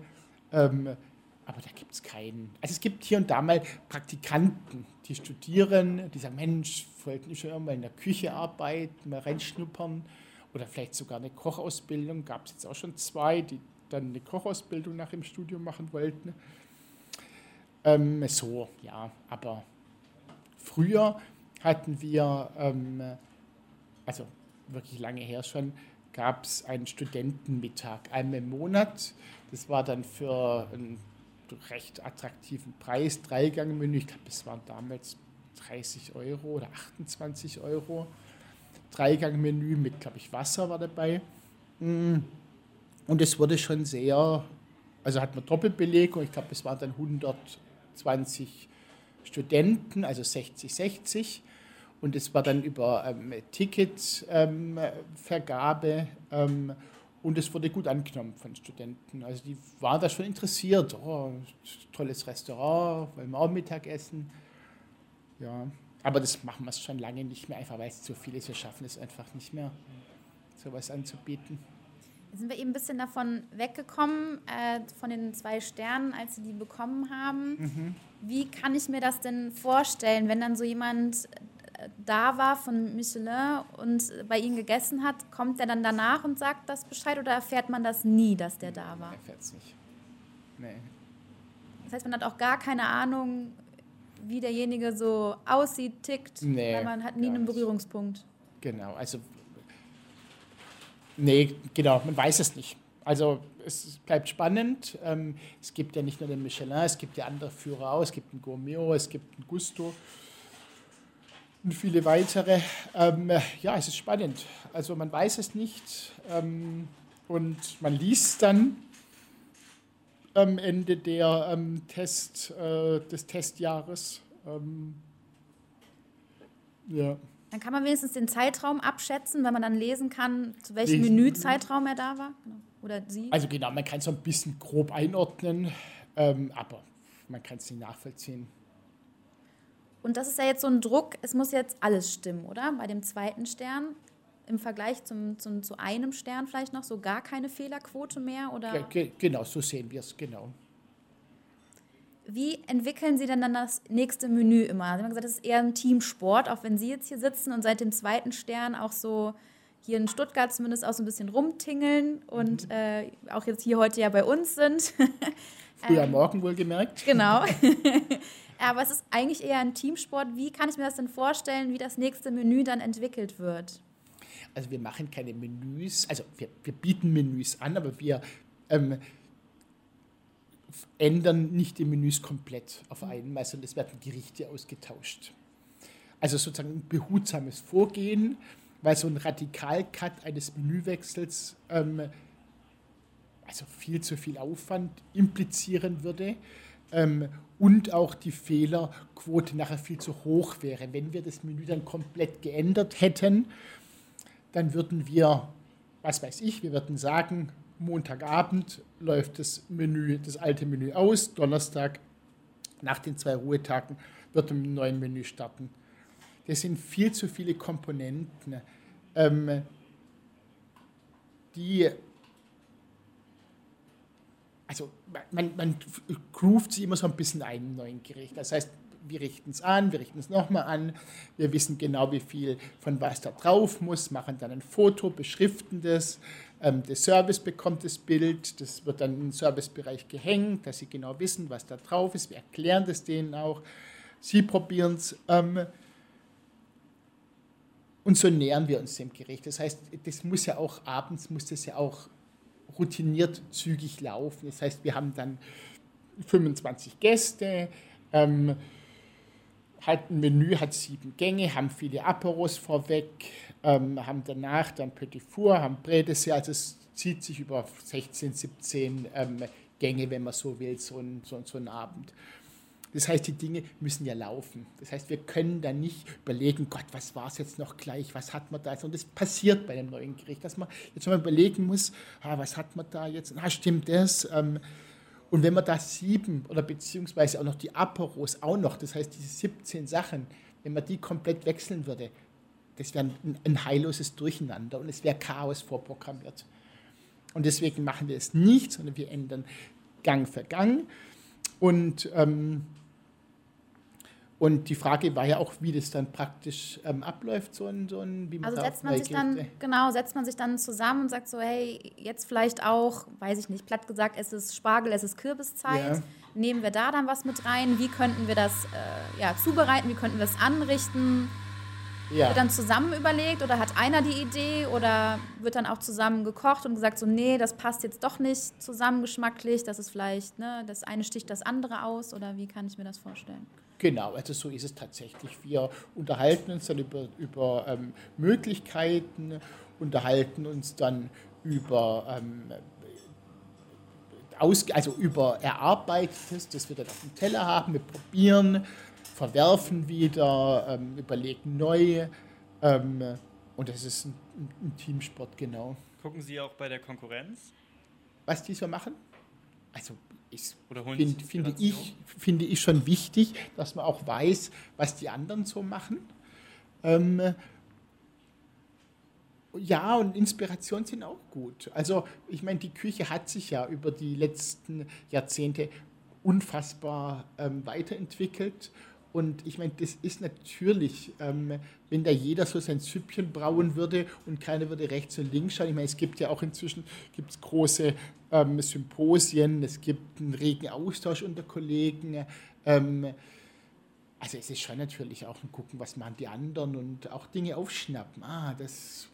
Ähm, aber da gibt es keinen. Also es gibt hier und da mal Praktikanten, die studieren, die sagen, Mensch, wollten ich schon mal in der Küche arbeiten, mal reinschnuppern oder vielleicht sogar eine Kochausbildung. Gab es jetzt auch schon zwei, die dann eine Kochausbildung nach dem Studium machen wollten. Ähm, so, ja, aber früher hatten wir, ähm, also wirklich lange her schon, gab es einen Studentenmittag einmal im Monat. Das war dann für einen recht attraktiven Preis, Dreigang-Menü. Ich glaube, es waren damals 30 Euro oder 28 Euro. Dreigang-Menü mit, glaube ich, Wasser war dabei. Mm. Und es wurde schon sehr, also hat man Doppelbelegung, ich glaube, es waren dann 120 Studenten, also 60, 60. Und es war dann über ähm, Ticketvergabe ähm, ähm, und es wurde gut angenommen von Studenten. Also die waren da schon interessiert. Oh, tolles Restaurant, wollen wir auch Mittagessen. Ja, aber das machen wir schon lange nicht mehr, einfach weil es zu viel ist. Wir schaffen es einfach nicht mehr, sowas anzubieten. Jetzt sind wir eben ein bisschen davon weggekommen, äh, von den zwei Sternen, als Sie die bekommen haben. Mhm. Wie kann ich mir das denn vorstellen, wenn dann so jemand äh, da war von Michelin und bei Ihnen gegessen hat, kommt der dann danach und sagt das Bescheid oder erfährt man das nie, dass der da war? Erfährt es nicht. Nee. Das heißt, man hat auch gar keine Ahnung, wie derjenige so aussieht, tickt, nee, weil man hat nie einen Berührungspunkt. Genau, also nee, genau, man weiß es nicht. Also es bleibt spannend. Ähm, es gibt ja nicht nur den Michelin, es gibt ja andere Führer auch. Es gibt einen Gourmet, es gibt einen Gusto und viele weitere. Ähm, ja, es ist spannend. Also man weiß es nicht ähm, und man liest dann am Ende der ähm, Test, äh, des Testjahres. Ähm, ja. Dann kann man wenigstens den Zeitraum abschätzen, wenn man dann lesen kann, zu welchem Menüzeitraum er da war. Genau. Oder sie. Also genau, man kann es so ein bisschen grob einordnen, ähm, aber man kann es nicht nachvollziehen. Und das ist ja jetzt so ein Druck, es muss jetzt alles stimmen, oder? Bei dem zweiten Stern im Vergleich zum, zum, zu einem Stern vielleicht noch so gar keine Fehlerquote mehr? Oder? Ja, genau, so sehen wir es, genau. Wie entwickeln Sie denn dann das nächste Menü immer? Sie haben gesagt, das ist eher ein Teamsport, auch wenn Sie jetzt hier sitzen und seit dem zweiten Stern auch so hier in Stuttgart zumindest auch so ein bisschen rumtingeln und mhm. äh, auch jetzt hier heute ja bei uns sind. [LAUGHS] Früher ähm, Morgen wohlgemerkt. Genau. [LAUGHS] [LAUGHS] Aber es ist eigentlich eher ein Teamsport. Wie kann ich mir das denn vorstellen, wie das nächste Menü dann entwickelt wird? Also wir machen keine Menüs, also wir, wir bieten Menüs an, aber wir ähm, ändern nicht die Menüs komplett auf einmal, sondern es werden Gerichte ausgetauscht. Also sozusagen ein behutsames Vorgehen, weil so ein Radikalcut eines Menüwechsels ähm, also viel zu viel Aufwand implizieren würde ähm, und auch die Fehlerquote nachher viel zu hoch wäre. Wenn wir das Menü dann komplett geändert hätten, dann würden wir, was weiß ich, wir würden sagen, Montagabend läuft das Menü, das alte Menü aus. Donnerstag nach den zwei Ruhetagen wird ein neues Menü starten. Das sind viel zu viele Komponenten, ähm, die also man, man groovt sie immer so ein bisschen ein neuen Gericht. Das heißt, wir richten es an, wir richten es nochmal an, wir wissen genau, wie viel von was da drauf muss, machen dann ein Foto, beschriften das. Ähm, der Service bekommt das Bild, das wird dann im Servicebereich gehängt, dass sie genau wissen, was da drauf ist. Wir erklären das denen auch. Sie probieren es. Ähm, und so nähern wir uns dem Gericht. Das heißt, das muss ja auch abends, muss das ja auch routiniert zügig laufen. Das heißt, wir haben dann 25 Gäste, ähm, halt ein Menü hat sieben Gänge, haben viele Aperos vorweg, ähm, haben danach dann Petit Four, haben Bredessé, also es zieht sich über 16, 17 ähm, Gänge, wenn man so will, so ein, so, so ein Abend. Das heißt, die Dinge müssen ja laufen. Das heißt, wir können da nicht überlegen, Gott, was war es jetzt noch gleich, was hat man da jetzt? Und das passiert bei einem neuen Gericht, dass man jetzt mal überlegen muss, ah, was hat man da jetzt? Ah, stimmt das? Ähm, und wenn man da sieben oder beziehungsweise auch noch die Aperos auch noch, das heißt diese 17 Sachen, wenn man die komplett wechseln würde, das wäre ein, ein heilloses Durcheinander und es wäre Chaos vorprogrammiert. Und deswegen machen wir es nicht, sondern wir ändern Gang für Gang. Und ähm, und die Frage war ja auch, wie das dann praktisch ähm, abläuft, so ein, so ein wie man Also setzt man sich dann, genau, setzt man sich dann zusammen und sagt so, hey, jetzt vielleicht auch, weiß ich nicht, platt gesagt, es ist Spargel, es ist Kürbiszeit. Ja. Nehmen wir da dann was mit rein? Wie könnten wir das äh, ja, zubereiten? Wie könnten wir das anrichten? Ja. Wird dann zusammen überlegt oder hat einer die Idee oder wird dann auch zusammen gekocht und gesagt, so, nee, das passt jetzt doch nicht zusammen geschmacklich, das ist vielleicht, ne, das eine sticht das andere aus oder wie kann ich mir das vorstellen? Genau, also so ist es tatsächlich. Wir unterhalten uns dann über, über ähm, Möglichkeiten, unterhalten uns dann über, ähm, aus, also über Erarbeitetes, das wir dann auf dem Teller haben. Wir probieren, verwerfen wieder, ähm, überlegen neu. Ähm, und das ist ein, ein, Teamsport, genau. Gucken Sie auch bei der Konkurrenz? Was die so machen? Also ist, find, finde, ich, finde ich schon wichtig, dass man auch weiß, was die anderen so machen. Ähm, ja, und Inspiration sind auch gut. Also ich meine, die Küche hat sich ja über die letzten Jahrzehnte unfassbar ähm, weiterentwickelt und ich meine, das ist natürlich, ähm, wenn da jeder so sein Süppchen brauen würde und keiner würde rechts und links schauen. Ich meine, es gibt ja auch inzwischen gibt's große ähm, Symposien, es gibt einen regen Austausch unter Kollegen. Ähm, also es ist schon natürlich auch ein Gucken, was machen die anderen und auch Dinge aufschnappen. Ah, das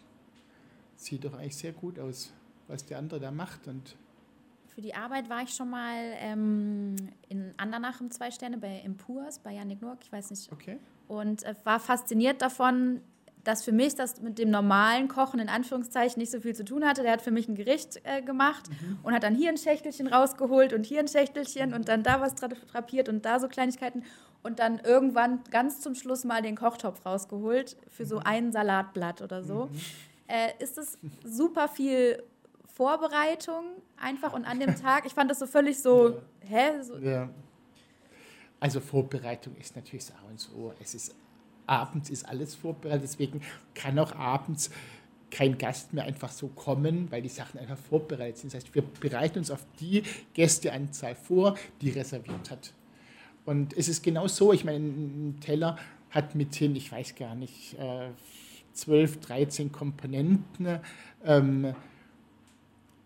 sieht doch eigentlich sehr gut aus, was der andere da macht. Und für die Arbeit war ich schon mal ähm, in Andernach im Zwei Sterne bei Impurs, bei Janik Nurk, ich weiß nicht. Okay. Und äh, war fasziniert davon, dass für mich das mit dem normalen Kochen in Anführungszeichen nicht so viel zu tun hatte. Der hat für mich ein Gericht äh, gemacht mhm. und hat dann hier ein Schächtelchen rausgeholt und hier ein Schächtelchen mhm. und dann da was drapiert und da so Kleinigkeiten und dann irgendwann ganz zum Schluss mal den Kochtopf rausgeholt für so mhm. ein Salatblatt oder so. Mhm. Äh, ist es super viel Vorbereitung einfach und an dem Tag, ich fand das so völlig so, ja. hä? So. Ja. Also Vorbereitung ist natürlich so und so. Es ist abends ist alles vorbereitet, deswegen kann auch abends kein Gast mehr einfach so kommen, weil die Sachen einfach vorbereitet sind. Das heißt, wir bereiten uns auf die Gästeanzahl vor, die reserviert hat. Und es ist genau so, ich meine, ein Teller hat mithin, ich weiß gar nicht, 12, äh, 13 Komponenten. Ähm,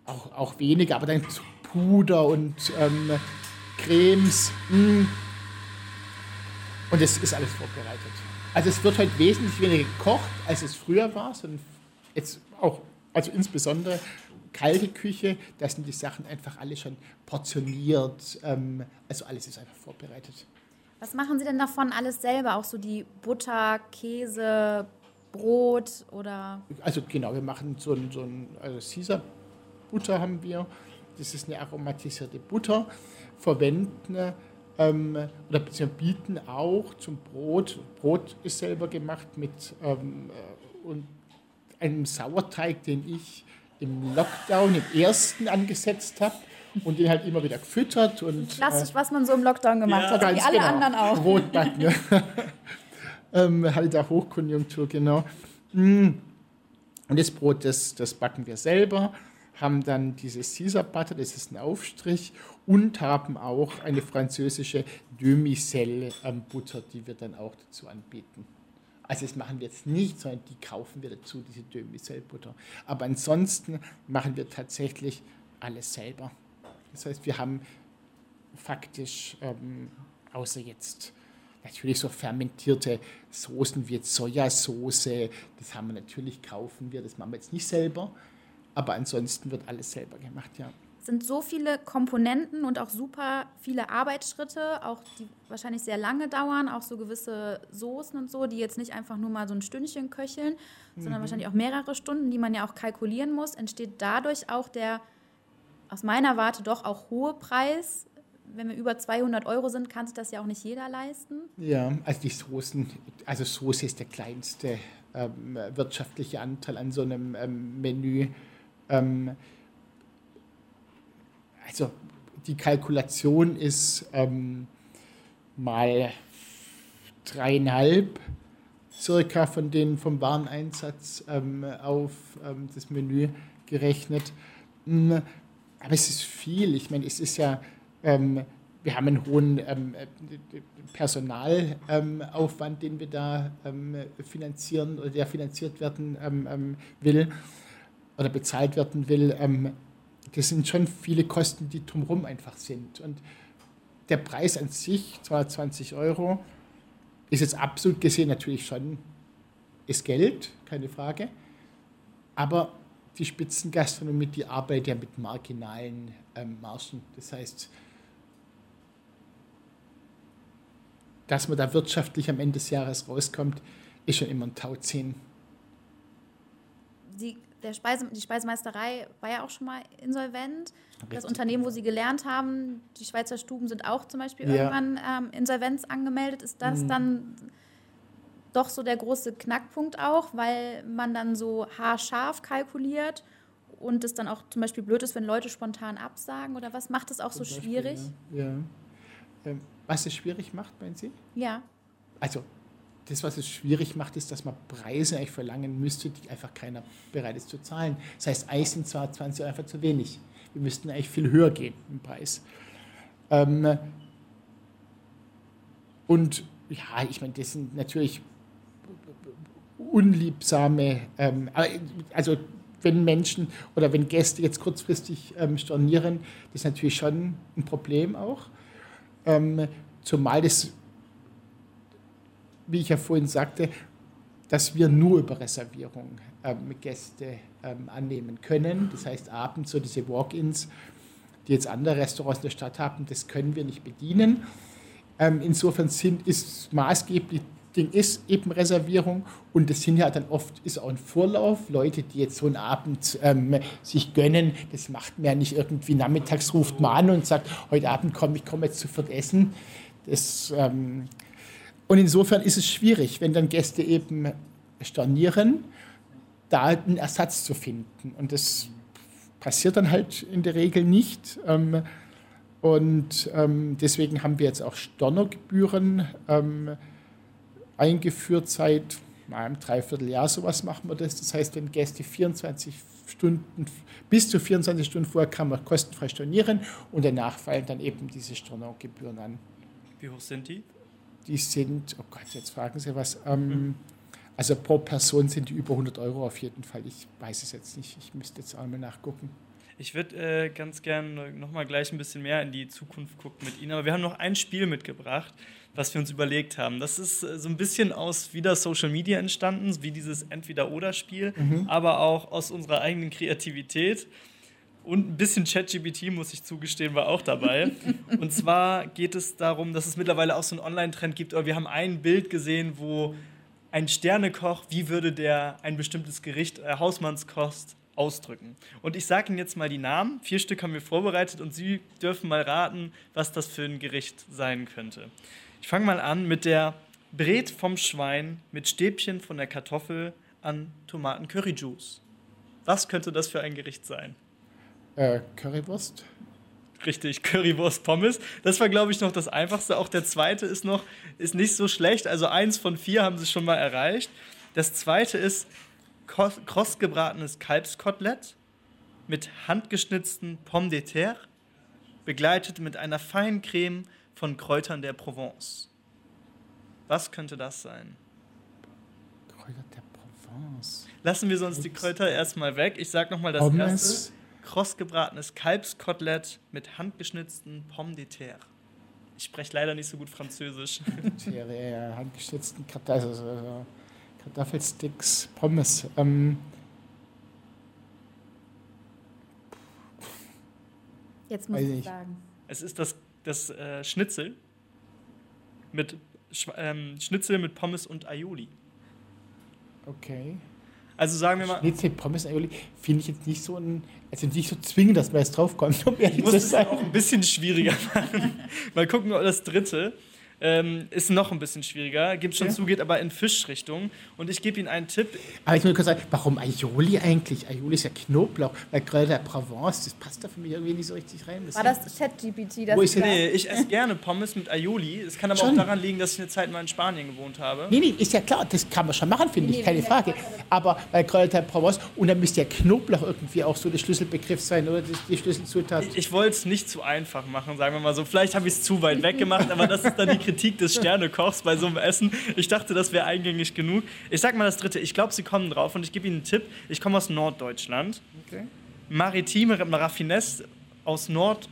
auch, auch weniger, aber dann Puder und ähm, Cremes. Mh. Hm. Und es ist alles vorbereitet. Also es wird heute wesentlich weniger gekocht, als es früher war, sondern jetzt auch, also insbesondere kalte Küche, da sind die Sachen einfach alle schon portioniert, ähm, also alles ist einfach vorbereitet. Was machen Sie denn davon alles selber? Auch so die Butter, Käse, Brot oder? Also genau, wir machen so ein, so ein also Caesar Butter haben wir. Das ist eine aromatisierte Butter. Verwenden ähm, oder bieten auch zum Brot. Brot ist selber gemacht mit ähm, äh, und einem Sauerteig, den ich im Lockdown, im ersten angesetzt habe und den halt immer wieder gefüttert. Und, Klassisch, äh, was man so im Lockdown gemacht ja, hat, wie alle genau. anderen auch. Rotbacken. [LAUGHS] ähm, hatte da Hochkonjunktur, genau. Mm. Und das Brot, das, das backen wir selber, haben dann dieses Caesar Butter, das ist ein Aufstrich, und haben auch eine französische Demi-Sel ähm, Butter, die wir dann auch dazu anbieten. Also das machen wir jetzt nicht, sondern die kaufen wir dazu, diese Demi-Sel Butter. Aber ansonsten machen wir tatsächlich alles selber. Das heißt, wir haben faktisch, ähm, außer jetzt natürlich so fermentierte Soßen wie jetzt Sojasauce, das haben wir natürlich, kaufen wir, das machen wir jetzt nicht selber. Aber ansonsten wird alles selber gemacht, ja sind so viele Komponenten und auch super viele Arbeitsschritte, auch die wahrscheinlich sehr lange dauern, auch so gewisse Soßen und so, die jetzt nicht einfach nur mal so ein Stündchen köcheln, mhm. sondern wahrscheinlich auch mehrere Stunden, die man ja auch kalkulieren muss, entsteht dadurch auch der aus meiner Warte doch auch hohe Preis. Wenn wir über 200 Euro sind, kann sich das ja auch nicht jeder leisten. Ja, also die Soßen, also Soße ist der kleinste ähm, wirtschaftliche Anteil an so einem ähm, Menü. Ähm, also die Kalkulation ist ähm, mal dreieinhalb circa von den vom Wareneinsatz ähm, auf ähm, das Menü gerechnet. Mm, aber es ist viel. Ich meine, es ist ja, ähm, wir haben einen hohen ähm, Personalaufwand, den wir da ähm, finanzieren oder der finanziert werden ähm, will oder bezahlt werden will das sind schon viele Kosten, die drumherum einfach sind. Und der Preis an sich, zwar 20 Euro, ist jetzt absolut gesehen natürlich schon, ist Geld, keine Frage. Aber die Spitzengastronomie, die arbeitet ja mit marginalen ähm, Margen. Das heißt, dass man da wirtschaftlich am Ende des Jahres rauskommt, ist schon immer ein Tauziehen. Die der Speise, die Speisemeisterei war ja auch schon mal insolvent. Richtig. Das Unternehmen, wo Sie gelernt haben, die Schweizer Stuben sind auch zum Beispiel ja. irgendwann ähm, Insolvenz angemeldet. Ist das mhm. dann doch so der große Knackpunkt auch, weil man dann so haarscharf kalkuliert und es dann auch zum Beispiel blöd ist, wenn Leute spontan absagen? Oder was macht es auch so Beispiel, schwierig? Ja. ja. Ähm, was es schwierig macht, meinen Sie? Ja. Also das, was es schwierig macht, ist, dass man Preise eigentlich verlangen müsste, die einfach keiner bereit ist zu zahlen. Das heißt, eigentlich sind zwar 20 Euro einfach zu wenig. Wir müssten eigentlich viel höher gehen im Preis. Ähm und ja, ich meine, das sind natürlich unliebsame, ähm, also wenn Menschen oder wenn Gäste jetzt kurzfristig ähm, stornieren, das ist natürlich schon ein Problem auch. Ähm, zumal das wie ich ja vorhin sagte, dass wir nur über Reservierung ähm, Gäste ähm, annehmen können. Das heißt, abends so diese Walk-ins, die jetzt andere Restaurants in der Stadt haben, das können wir nicht bedienen. Ähm, insofern sind, ist maßgeblich Ding ist eben Reservierung und das sind ja dann oft ist auch ein Vorlauf. Leute, die jetzt so einen Abend ähm, sich gönnen, das macht man ja nicht irgendwie nachmittags ruft man an und sagt, heute Abend komme ich komme jetzt zu viert essen. Das ähm, und insofern ist es schwierig, wenn dann Gäste eben stornieren, da einen Ersatz zu finden. Und das passiert dann halt in der Regel nicht. Ähm, und ähm, deswegen haben wir jetzt auch Stornogebühren ähm, eingeführt seit einem Dreivierteljahr. Sowas machen wir das. Das heißt, wenn Gäste 24 Stunden, bis zu 24 Stunden vorher kann man kostenfrei stornieren und danach fallen dann eben diese Stornogebühren an. Wie hoch sind die? Die sind, oh Gott, jetzt fragen Sie was, ähm, also pro Person sind die über 100 Euro auf jeden Fall. Ich weiß es jetzt nicht, ich müsste jetzt einmal nachgucken. Ich würde äh, ganz gerne nochmal gleich ein bisschen mehr in die Zukunft gucken mit Ihnen, aber wir haben noch ein Spiel mitgebracht, was wir uns überlegt haben. Das ist äh, so ein bisschen aus wieder Social Media entstanden, wie dieses Entweder-Oder-Spiel, mhm. aber auch aus unserer eigenen Kreativität. Und ein bisschen ChatGPT, muss ich zugestehen, war auch dabei. und zwar geht es darum, dass es mittlerweile auch so einen Online-Trend gibt. Oder wir haben ein Bild gesehen, wo ein Sternekoch, wie würde der ein bestimmtes Gericht, äh, Hausmannskost, ausdrücken. Und ich sage Ihnen jetzt mal die Namen. Vier Stück haben wir vorbereitet und Sie dürfen mal raten, was das für ein Gericht sein könnte. Ich fange mal an mit der Bret vom Schwein mit Stäbchen von der Kartoffel an Tomaten-Curry-Juice. Was könnte das für ein Gericht sein? Äh, Currywurst. Richtig, Currywurst Pommes. Das war, glaube ich, noch das Einfachste. Auch der zweite ist noch, ist nicht so schlecht. Also eins von vier haben sie schon mal erreicht. Das zweite ist krossgebratenes Kalbskotelett mit handgeschnitzten Pommes de terre, begleitet mit einer feinen Creme von Kräutern der Provence. Was könnte das sein? Kräuter der Provence. Lassen wir sonst die Kräuter erstmal weg. Ich sag nochmal das Pommes. erste. Krossgebratenes Kalbskotelett mit handgeschnitzten Pommes de terre. Ich spreche leider nicht so gut Französisch. [LAUGHS] Ja, handgeschnitzten also, Kartoffelsticks, Pommes. Ähm, Jetzt muss ich sagen. Es ist das, das äh, Schnitzel mit ähm, Schnitzel mit Pommes und Aioli. Okay. Also sagen wir mal. Schnitzel, Pommes, Aioli finde ich jetzt nicht so ein, also nicht so zwingend, dass man jetzt draufkommt. Um ich muss es auch ein bisschen schwieriger [LAUGHS] machen. mal gucken, ob das dritte. Ähm, ist noch ein bisschen schwieriger, gibt schon ja. zu, geht aber in Fischrichtung. Und ich gebe Ihnen einen Tipp. Aber ich muss kurz sagen, warum Aioli eigentlich? Aioli ist ja Knoblauch, weil gerade der Provence, das passt da für mich irgendwie nicht so richtig rein. Das War das ChatGPT? Wo ist nee, ich esse gerne Pommes mit Aioli. Es kann aber schon. auch daran liegen, dass ich eine Zeit mal in Spanien gewohnt habe. Nee, nee, ist ja klar, das kann man schon machen, finde nee, ich, keine Frage. Aber weil gerade der Provence, und dann müsste ja Knoblauch irgendwie auch so der Schlüsselbegriff sein oder die Schlüsselzutat. Ich, ich wollte es nicht zu einfach machen, sagen wir mal so. Vielleicht habe ich es zu weit weg gemacht, aber das ist dann die Kritik des Sternekochs bei so einem Essen. Ich dachte, das wäre eingängig genug. Ich sag mal das dritte. Ich glaube, Sie kommen drauf und ich gebe Ihnen einen Tipp. Ich komme aus Norddeutschland. Okay. Maritime Raffinesse aus Nord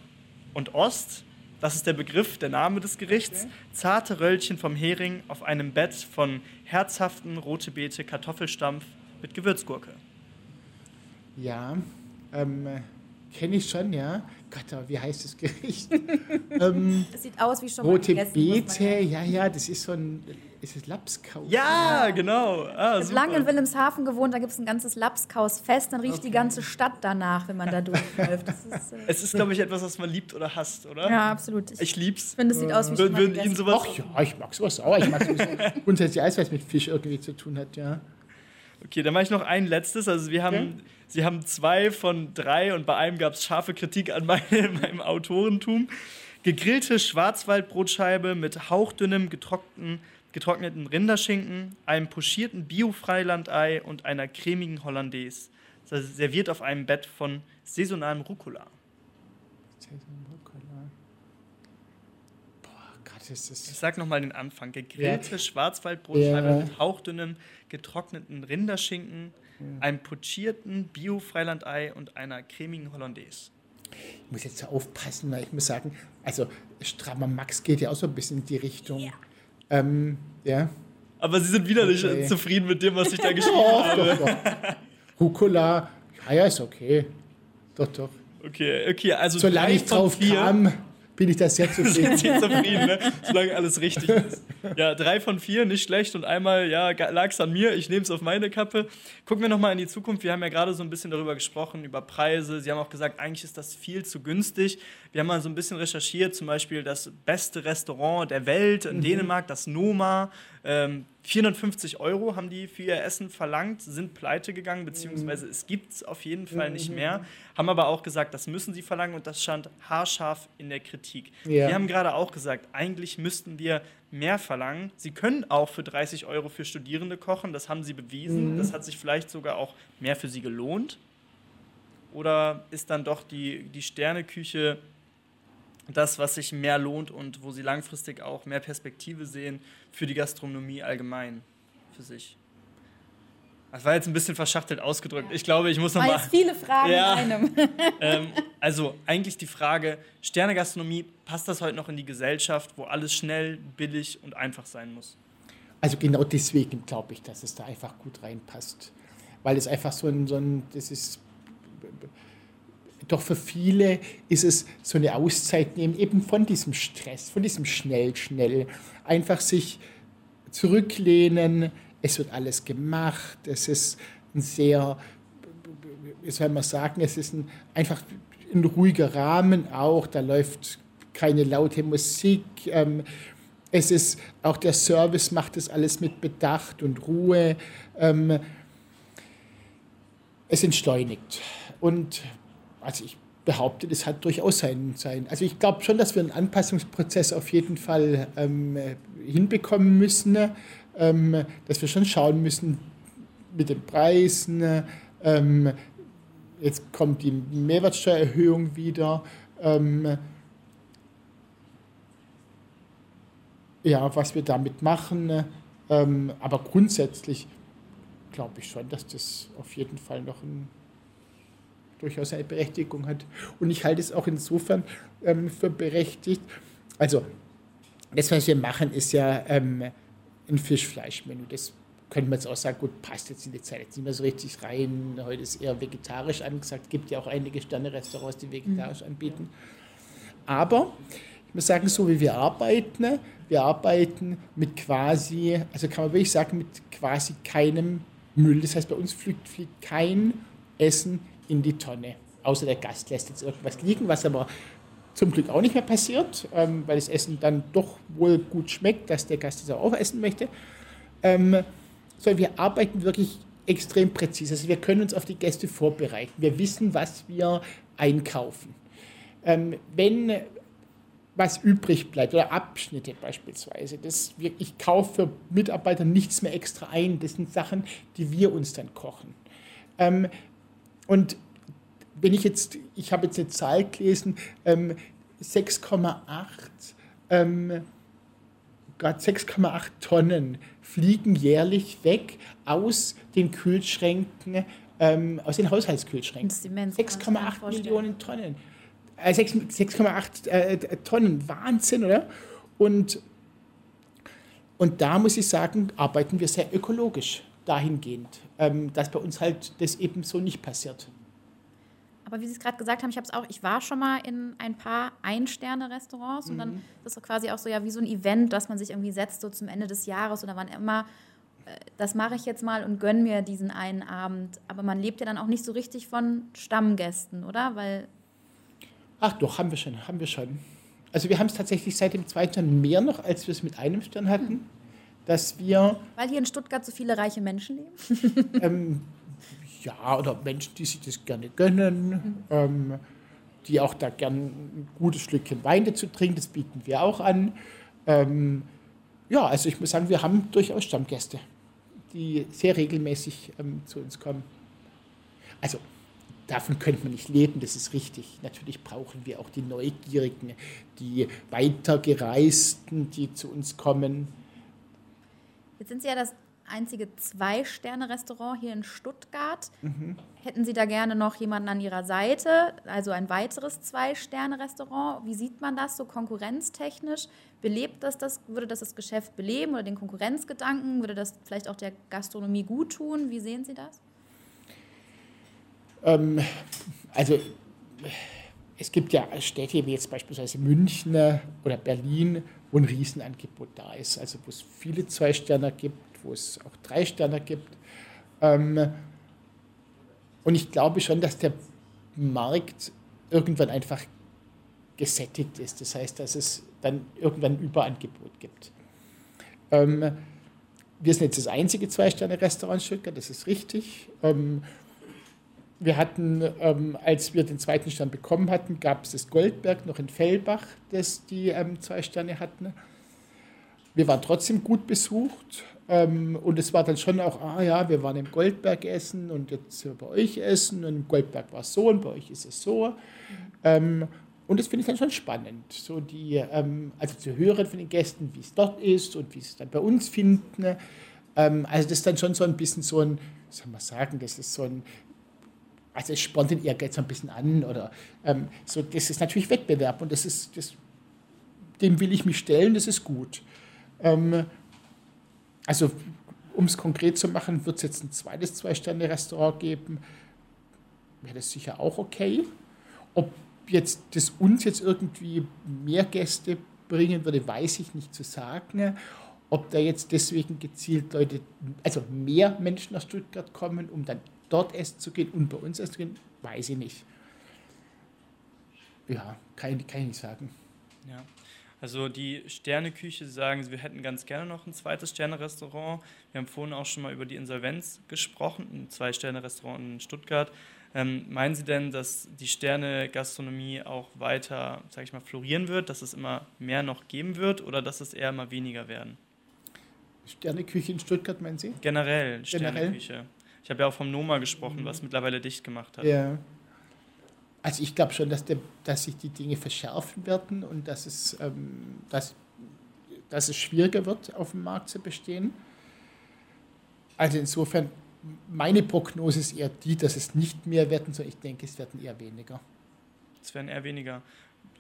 und Ost. Das ist der Begriff, der Name des Gerichts. Okay. Zarte Röllchen vom Hering auf einem Bett von herzhaften rote Beete Kartoffelstampf mit Gewürzgurke. Ja, ähm, kenne ich schon, ja. Gott, aber wie heißt das Gericht? [LAUGHS] ähm, das sieht aus wie schon Rote Beete, ja, ja, das ist so ein, ist es Lapskaus? Ja, genau. Ah, ich habe lange in Wilhelmshaven gewohnt, da gibt es ein ganzes Lapskausfest, dann riecht okay. die ganze Stadt danach, wenn man da durchläuft. Ist, äh es ist, glaube ich, etwas, was man liebt oder hasst, oder? Ja, absolut. Ich, ich lieb's. Ich finde, es sieht aus wie schon Würden Ihnen sowas... Ach ja, ich mag sowas auch. Ich mag sowas [LAUGHS] grundsätzlich alles, was mit Fisch irgendwie zu tun hat, ja. Okay, dann mache ich noch ein letztes. Also wir haben, okay. Sie haben zwei von drei und bei einem gab es scharfe Kritik an meinem, [LAUGHS] meinem Autorentum. Gegrillte Schwarzwaldbrotscheibe mit hauchdünnem getrockneten, getrockneten Rinderschinken, einem pochierten Bio-Freilandei und einer cremigen Hollandaise. Das serviert auf einem Bett von saisonalem Rucola. ist das? Ich sag nochmal den Anfang. Gegrillte ja. Schwarzwaldbrotscheibe ja. mit hauchdünnem, getrockneten Rinderschinken, ja. einem pochierten Bio-Freilandei und einer cremigen Hollandaise. Ich muss jetzt aufpassen, weil ich muss sagen, also Strammer Max geht ja auch so ein bisschen in die Richtung. Ja. Ähm, ja. Aber Sie sind wieder okay. nicht zufrieden mit dem, was ich da [LAUGHS] geschrieben doch, habe. Doch, doch. Rucola, ja, ja, ist okay. Doch, doch. Okay, okay, also Solange ich drauf vier. kam, bin ich da sehr zufrieden. sehr zufrieden, ne? solange alles richtig ist. Ja, drei von vier, nicht schlecht. Und einmal, ja, lag es an mir, ich nehme es auf meine Kappe. Gucken wir nochmal in die Zukunft. Wir haben ja gerade so ein bisschen darüber gesprochen, über Preise. Sie haben auch gesagt, eigentlich ist das viel zu günstig. Wir haben mal so ein bisschen recherchiert, zum Beispiel das beste Restaurant der Welt in mhm. Dänemark, das Noma. Ähm, 450 Euro haben die für ihr Essen verlangt, sind pleite gegangen, beziehungsweise es gibt es auf jeden Fall nicht mehr. Haben aber auch gesagt, das müssen sie verlangen und das stand haarscharf in der Kritik. Ja. Wir haben gerade auch gesagt, eigentlich müssten wir mehr verlangen. Sie können auch für 30 Euro für Studierende kochen, das haben sie bewiesen. Mhm. Das hat sich vielleicht sogar auch mehr für sie gelohnt. Oder ist dann doch die, die Sterneküche das, was sich mehr lohnt und wo sie langfristig auch mehr Perspektive sehen für die Gastronomie allgemein für sich. Das war jetzt ein bisschen verschachtelt ausgedrückt. Ich glaube, ich muss noch mal. viele Fragen ja, in einem. [LAUGHS] ähm, also eigentlich die Frage: Sternegastronomie, passt das heute noch in die Gesellschaft, wo alles schnell, billig und einfach sein muss? Also genau deswegen glaube ich, dass es da einfach gut reinpasst, weil es einfach so ein, so ein das ist doch für viele ist es so eine Auszeit nehmen, eben von diesem Stress, von diesem schnell, schnell. Einfach sich zurücklehnen, es wird alles gemacht, es ist ein sehr, wie soll man sagen, es ist ein, einfach ein ruhiger Rahmen auch, da läuft keine laute Musik. Ähm, es ist auch der Service macht das alles mit Bedacht und Ruhe. Ähm, es entschleunigt. Und also ich behaupte, das hat durchaus sein. sein. Also ich glaube schon, dass wir einen Anpassungsprozess auf jeden Fall ähm, hinbekommen müssen, ähm, dass wir schon schauen müssen mit den Preisen. Ähm, jetzt kommt die Mehrwertsteuererhöhung wieder. Ähm, ja, was wir damit machen. Ähm, aber grundsätzlich glaube ich schon, dass das auf jeden Fall noch ein, durchaus eine Berechtigung hat. Und ich halte es auch insofern ähm, für berechtigt. Also, das, was wir machen, ist ja ähm, ein Fischfleischmenü. Das könnte man jetzt auch sagen, gut, passt jetzt in die Zeit jetzt nicht mehr so richtig rein. Heute ist eher vegetarisch angesagt. Es gibt ja auch einige Sterne-Restaurants, die vegetarisch mhm. anbieten. Aber ich muss sagen, so wie wir arbeiten, wir arbeiten mit quasi, also kann man wirklich sagen, mit quasi keinem Müll. Das heißt, bei uns fliegt, fliegt kein Essen in die Tonne, außer der Gast lässt jetzt irgendwas liegen, was aber zum Glück auch nicht mehr passiert, ähm, weil das Essen dann doch wohl gut schmeckt, dass der Gast es auch essen möchte. Ähm, sondern wir arbeiten wirklich extrem präzise. Also wir können uns auf die Gäste vorbereiten. Wir wissen, was wir einkaufen. Ähm, wenn was übrig bleibt oder Abschnitte beispielsweise. Das, ich kaufe für Mitarbeiter nichts mehr extra ein. Das sind Sachen, die wir uns dann kochen. Ähm, und wenn ich jetzt, ich habe jetzt eine Zahl gelesen, ähm, 6,8 ähm, 6,8 Tonnen fliegen jährlich weg aus den Kühlschränken, ähm, aus den Haushaltskühlschränken. 6,8 Millionen Tonnen. 6,8 äh, äh, Tonnen, Wahnsinn, oder? Und, und da muss ich sagen, arbeiten wir sehr ökologisch dahingehend, ähm, dass bei uns halt das eben so nicht passiert. Aber wie Sie es gerade gesagt haben, ich habe es auch, ich war schon mal in ein paar Ein-Sterne-Restaurants mhm. und dann mhm. ist es quasi auch so ja wie so ein Event, dass man sich irgendwie setzt so zum Ende des Jahres oder wann immer äh, das mache ich jetzt mal und gönne mir diesen einen Abend. Aber man lebt ja dann auch nicht so richtig von Stammgästen, oder? Weil Ach doch, haben wir schon, haben wir schon. Also wir haben es tatsächlich seit dem zweiten Stern mehr noch, als wir es mit einem Stern hatten, dass wir... Weil hier in Stuttgart so viele reiche Menschen leben? ähm, ja, oder Menschen, die sich das gerne gönnen, mhm. ähm, die auch da gerne ein gutes Stückchen Wein dazu trinken, das bieten wir auch an. Ähm, ja, also ich muss sagen, wir haben durchaus Stammgäste, die sehr regelmäßig ähm, zu uns kommen. Also davon könnte man nicht leben, das ist richtig. Natürlich brauchen wir auch die Neugierigen, die Weitergereisten, die zu uns kommen. Jetzt sind Sie ja das einzige Zwei-Sterne-Restaurant hier in Stuttgart. Mhm. Hätten Sie da gerne noch jemanden an Ihrer Seite, also ein weiteres Zwei-Sterne-Restaurant? Wie sieht man das so konkurrenztechnisch? Belebt das, das, würde das das Geschäft beleben oder den Konkurrenzgedanken? Würde das vielleicht auch der Gastronomie gut tun? Wie sehen Sie das? Ähm, also es gibt ja Städte wie jetzt beispielsweise München oder Berlin, wo ein Riesenangebot da ist, also wo es viele Zwei-Sterne gibt, wo es auch Drei-Sterne gibt. Ähm, und ich glaube schon, dass der Markt irgendwann einfach gesättigt ist. Das heißt, dass es dann irgendwann ein Überangebot gibt. Ähm, wir sind jetzt das einzige Zwei-Sterne-Restaurant in Stuttgart, das ist richtig. Ähm, wir hatten, ähm, als wir den zweiten Stern bekommen hatten, gab es das Goldberg noch in Fellbach, das die ähm, zwei Sterne hatten. Wir waren trotzdem gut besucht ähm, und es war dann schon auch, ah ja, wir waren im Goldberg essen und jetzt bei euch essen und im Goldberg war es so und bei euch ist es so. Mhm. und das finde ich dann schon spannend, so die, ähm, also zu hören von den Gästen, wie es dort ist und wie sie es dann bei uns finden. Ähm, also das ist dann schon so ein bisschen so ein, soll man sagen, das ist so ein also es spornt den Ehrgeiz ein bisschen an oder ähm, so, das ist natürlich Wettbewerb und das ist, das, dem will ich mich stellen, das ist gut. Ähm, also um es konkret zu machen, wird es jetzt ein zweites Zwei-Sterne-Restaurant geben, wäre das sicher auch okay. Ob jetzt das uns jetzt irgendwie mehr Gäste bringen würde, weiß ich nicht zu sagen. Ob da jetzt deswegen gezielt Leute, also mehr Menschen nach Stuttgart kommen, um dann dort essen zu gehen und bei uns essen zu gehen, weiß ich nicht. Ja, kann, kann ich nicht sagen. Ja. Also die Sterneküche sagen, wir hätten ganz gerne noch ein zweites Sternerestaurant. Wir haben vorhin auch schon mal über die Insolvenz gesprochen, ein Zwei-Sterne-Restaurant in Stuttgart. Ähm, meinen Sie denn, dass die Sterne-Gastronomie auch weiter, sage ich mal, florieren wird, dass es immer mehr noch geben wird oder dass es eher immer weniger werden? Sterneküche in Stuttgart, meinen Sie? Generell, Sterneküche. Ich habe ja auch vom Noma gesprochen, was mittlerweile dicht gemacht hat. Ja. Also ich glaube schon, dass, der, dass sich die Dinge verschärfen werden und dass es, ähm, dass, dass es schwieriger wird, auf dem Markt zu bestehen. Also insofern, meine Prognose ist eher die, dass es nicht mehr werden soll. Ich denke, es werden eher weniger. Es werden eher weniger.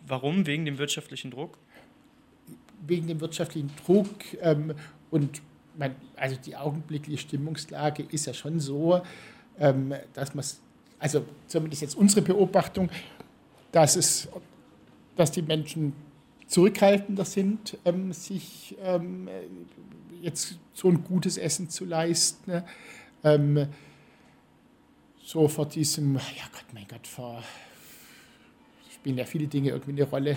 Warum? Wegen dem wirtschaftlichen Druck? Wegen dem wirtschaftlichen Druck ähm, und mein, also die augenblickliche Stimmungslage ist ja schon so, ähm, dass man also zumindest jetzt unsere Beobachtung, dass, es, dass die Menschen zurückhaltender sind, ähm, sich ähm, jetzt so ein gutes Essen zu leisten. Ähm, so vor diesem, ja Gott, mein Gott, vor spielen ja viele Dinge irgendwie eine Rolle.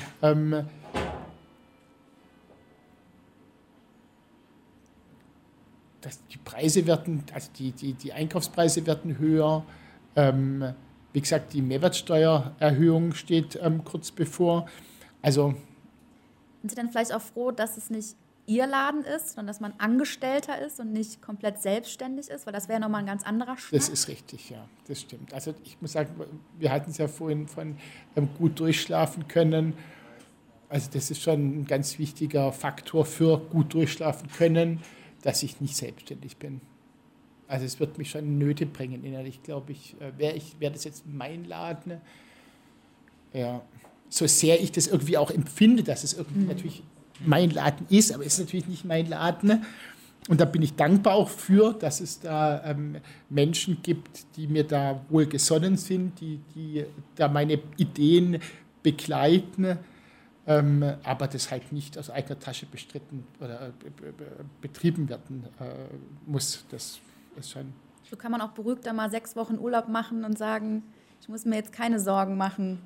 Dass die Preise werden, also die, die, die Einkaufspreise werden höher. Ähm, wie gesagt, die Mehrwertsteuererhöhung steht ähm, kurz bevor. Also sind Sie dann vielleicht auch froh, dass es nicht Ihr Laden ist, sondern dass man Angestellter ist und nicht komplett selbstständig ist? Weil das wäre nochmal ein ganz anderer Schritt. Das ist richtig, ja, das stimmt. Also ich muss sagen, wir hatten es ja vorhin von ähm, gut durchschlafen können. Also das ist schon ein ganz wichtiger Faktor für gut durchschlafen können, dass ich nicht selbstständig bin. Also es wird mich schon in Nöte bringen innerlich, glaube ich. Äh, wäre ich, wäre das jetzt mein Laden, ja, so sehr ich das irgendwie auch empfinde, dass es irgendwie mhm. natürlich mein Laden ist, aber es ist natürlich nicht mein Laden. Und da bin ich dankbar auch für, dass es da ähm, Menschen gibt, die mir da wohl gesonnen sind, die, die da meine Ideen begleiten, ähm, aber das halt nicht aus eigener Tasche bestritten oder äh, betrieben werden äh, muss. Das ist schon. So kann man auch beruhigter mal sechs Wochen Urlaub machen und sagen, ich muss mir jetzt keine Sorgen machen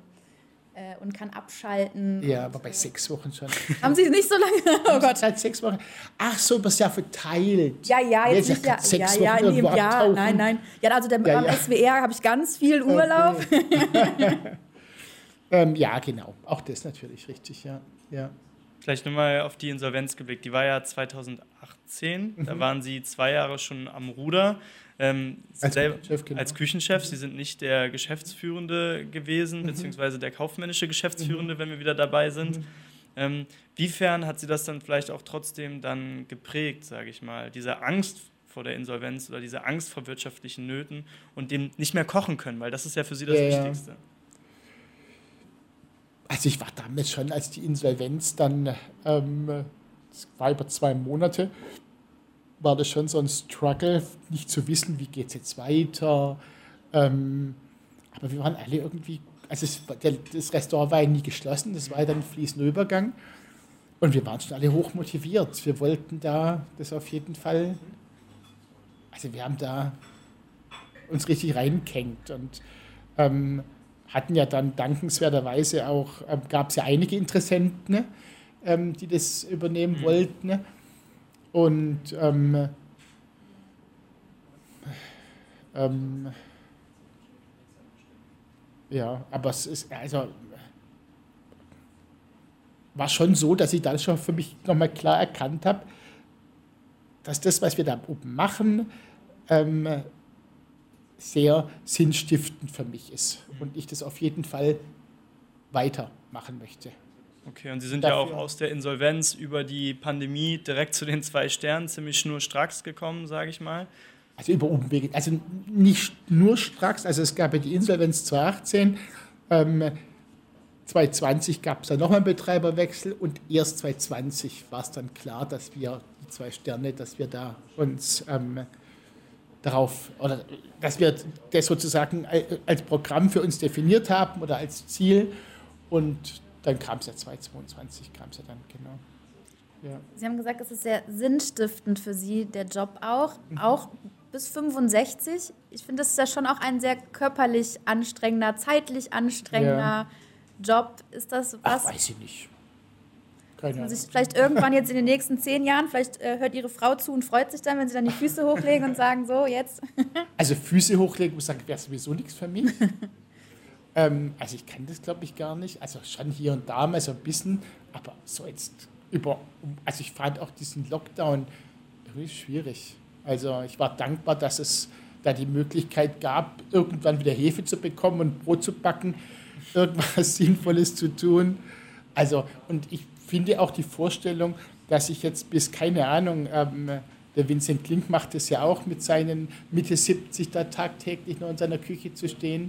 äh, und kann abschalten. Ja, aber bei sechs Wochen schon. [LAUGHS] Haben Sie nicht so lange? [LAUGHS] Oh Gott. Seit sechs Wochen. Ach so, das Jahr verteilt. Ja, ja, jetzt nicht ja, sechs ja, Wochen ja, in dem Jahr. Nein, nein. Ja, also der, ja, am ja. SWR habe ich ganz viel Urlaub. Okay. [LAUGHS] ähm, ja, genau. Auch das natürlich richtig, ja. ja. Vielleicht nochmal auf die Insolvenz geblickt. Die war ja 2018. Mhm. Da waren Sie zwei Jahre schon am Ruder. Ähm, als, Küchenchef, genau. als, Küchenchef, Sie sind nicht der Geschäftsführende gewesen, mhm. beziehungsweise der kaufmännische Geschäftsführende, mhm. wenn wir wieder dabei sind. Mhm. Ähm, wiefern hat Sie das dann vielleicht auch trotzdem dann geprägt, sage ich mal, diese Angst vor der Insolvenz oder diese Angst vor wirtschaftlichen Nöten und dem nicht mehr kochen können, weil das ist ja für Sie das ja, Wichtigste. Ja. Also ich war damals schon, als die Insolvenz dann, ähm, war über zwei Monate, war das schon so ein Struggle, nicht zu wissen, wie geht es jetzt weiter. Ähm, aber wir waren alle irgendwie, also es, der, das Restaurant war ja nie geschlossen, das war ja dann ein fließender Übergang. Und wir waren schon alle hoch motiviert. Wir wollten da das auf jeden Fall, also wir haben da uns richtig reingehängt und ähm, hatten ja dann dankenswerterweise auch, äh, gab es ja einige Interessenten, ne, ähm, die das übernehmen mhm. wollten. Ne. Und ähm, ähm, ja, aber es ist, also war schon so, dass ich dann schon für mich nochmal klar erkannt habe, dass das, was wir da oben machen, ähm, sehr sinnstiftend für mich ist und ich das auf jeden Fall weitermachen möchte. Okay, und Sie sind Dafür, ja auch aus der Insolvenz über die Pandemie direkt zu den zwei Sternen ziemlich schnurstracks gekommen, sage ich mal. Also über Umwege, also nicht nur stracks, also es gab ja die Insolvenz 2018, ähm, 2020 gab es dann nochmal einen Betreiberwechsel und erst 2020 war es dann klar, dass wir die zwei Sterne, dass wir da uns ähm, darauf, oder dass wir das sozusagen als Programm für uns definiert haben oder als Ziel. Und dann kam es ja 2022, kam es ja dann, genau. Ja. Sie haben gesagt, es ist sehr sinnstiftend für Sie, der Job auch, mhm. auch bis 65. Ich finde, das ist ja schon auch ein sehr körperlich anstrengender, zeitlich anstrengender ja. Job. Ist das was? Ach, weiß ich nicht. Keine sich vielleicht irgendwann jetzt in den nächsten zehn Jahren, vielleicht äh, hört ihre Frau zu und freut sich dann, wenn sie dann die Füße hochlegen und sagen, so, jetzt. [LAUGHS] also Füße hochlegen, muss ich sagen, wäre sowieso nichts für mich. [LAUGHS] ähm, also ich kann das, glaube ich, gar nicht. Also schon hier und da mal so ein bisschen, aber so jetzt über, also ich fand auch diesen Lockdown irgendwie schwierig. Also ich war dankbar, dass es da die Möglichkeit gab, irgendwann wieder Hefe zu bekommen und Brot zu backen, [LAUGHS] irgendwas Sinnvolles zu tun. Also, und ich finde auch die Vorstellung, dass ich jetzt bis, keine Ahnung, ähm, der Vincent Klink macht es ja auch mit seinen Mitte 70 da tagtäglich noch in seiner Küche zu stehen.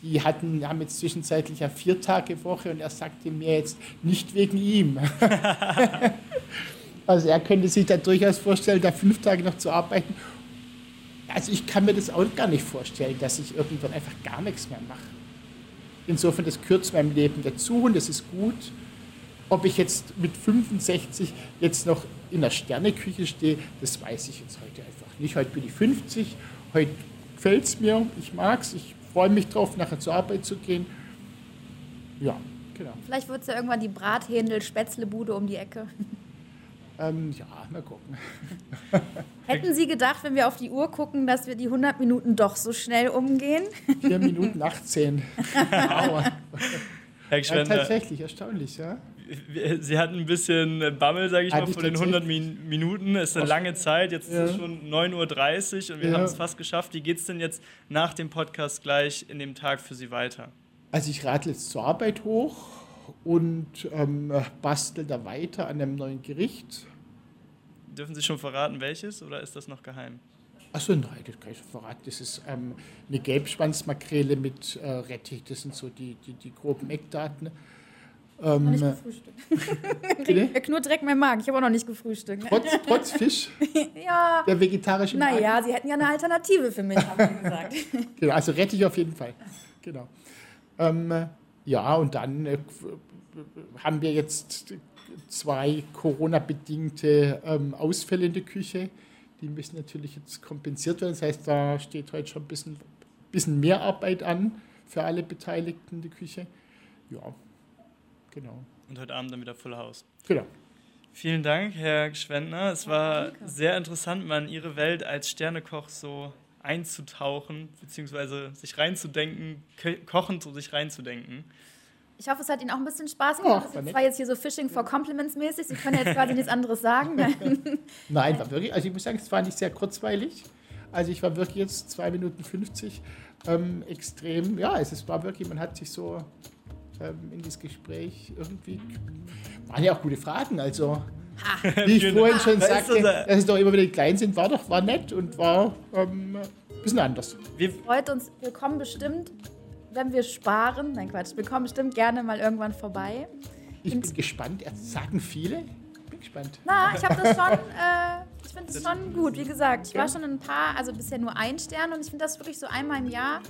Die hatten, haben jetzt zwischenzeitlich eine vier Tage Woche und er sagte mir jetzt nicht wegen ihm. [LAUGHS] also er könnte sich da durchaus vorstellen, da fünf Tage noch zu arbeiten. Also ich kann mir das auch gar nicht vorstellen, dass ich irgendwann einfach gar nichts mehr mache. Insofern, das gehört zu meinem Leben dazu und das ist gut. Ob ich jetzt mit 65 jetzt noch in der Sterneküche stehe, das weiß ich jetzt heute einfach nicht. Heute bin ich 50, heute gefällt es mir, ich mag es, ich freue mich drauf, nachher zur Arbeit zu gehen. Ja, genau. Vielleicht wird es ja irgendwann die Brathändel-Spätzlebude um die Ecke. Ähm, ja, mal gucken. [LAUGHS] Hätten Sie gedacht, wenn wir auf die Uhr gucken, dass wir die 100 Minuten doch so schnell umgehen? 4 Minuten 18. wow. [LAUGHS] Herr ja, tatsächlich, erstaunlich, ja. [LAUGHS] Sie hatten ein bisschen Bammel, sage ich mal, vor den 100 Min Minuten. Es ist eine lange Zeit, jetzt ja. ist es schon 9.30 Uhr und wir ja. haben es fast geschafft. Wie geht es denn jetzt nach dem Podcast gleich in dem Tag für Sie weiter? Also ich radle jetzt zur Arbeit hoch und ähm, bastel da weiter an einem neuen Gericht. Dürfen Sie schon verraten, welches oder ist das noch geheim? Achso, nein, das kann ich verraten. Das ist ähm, eine Gelbschwanzmakrele mit äh, Rettich. Das sind so die, die, die groben Eckdaten. Ähm, noch nicht gefrühstückt. [LAUGHS] Er knurrt direkt mein Magen. Ich habe auch noch nicht gefrühstückt. Trotz, [LAUGHS] trotz Fisch? [LAUGHS] ja. Der vegetarische Naja, Sie hätten ja eine Alternative für mich, haben Sie gesagt. genau, also Rettich auf jeden Fall. Genau. Ähm, ja, und dann äh, haben wir jetzt zwei Corona-bedingte ähm, Ausfälle in der Küche. Die müssen natürlich jetzt kompensiert werden. Das heißt, da steht heute schon ein bisschen, bisschen mehr Arbeit an für alle Beteiligten in der Küche. Ja, genau. Und heute Abend dann wieder Full House. Genau. Vielen Dank, Herr Schwendner. Es war sehr interessant, mal in Ihre Welt als Sternekoch so einzutauchen, beziehungsweise sich reinzudenken, kochend so sich reinzudenken. Ich hoffe, es hat Ihnen auch ein bisschen Spaß gemacht. Oh, das war jetzt hier so Fishing for Compliments mäßig. Sie können jetzt quasi nichts anderes sagen. [LAUGHS] Nein, war wirklich, also ich muss sagen, es war nicht sehr kurzweilig. Also ich war wirklich jetzt 2 Minuten 50 ähm, extrem, ja, es war wirklich, man hat sich so ähm, in das Gespräch irgendwie, waren ja auch gute Fragen, also ha, wie ich vorhin schon sagte, dass es doch immer wieder klein sind, war doch, war nett und war ähm, ein bisschen anders. Wir freut uns, wir kommen bestimmt wenn wir sparen, nein Quatsch, wir kommen bestimmt gerne mal irgendwann vorbei. Ich bin gespannt, sagen viele? Bin gespannt. Na, ich habe das schon, äh, ich finde das schon gut. Wie gesagt, ich war schon ein paar, also bisher nur ein Stern und ich finde das wirklich so einmal im Jahr,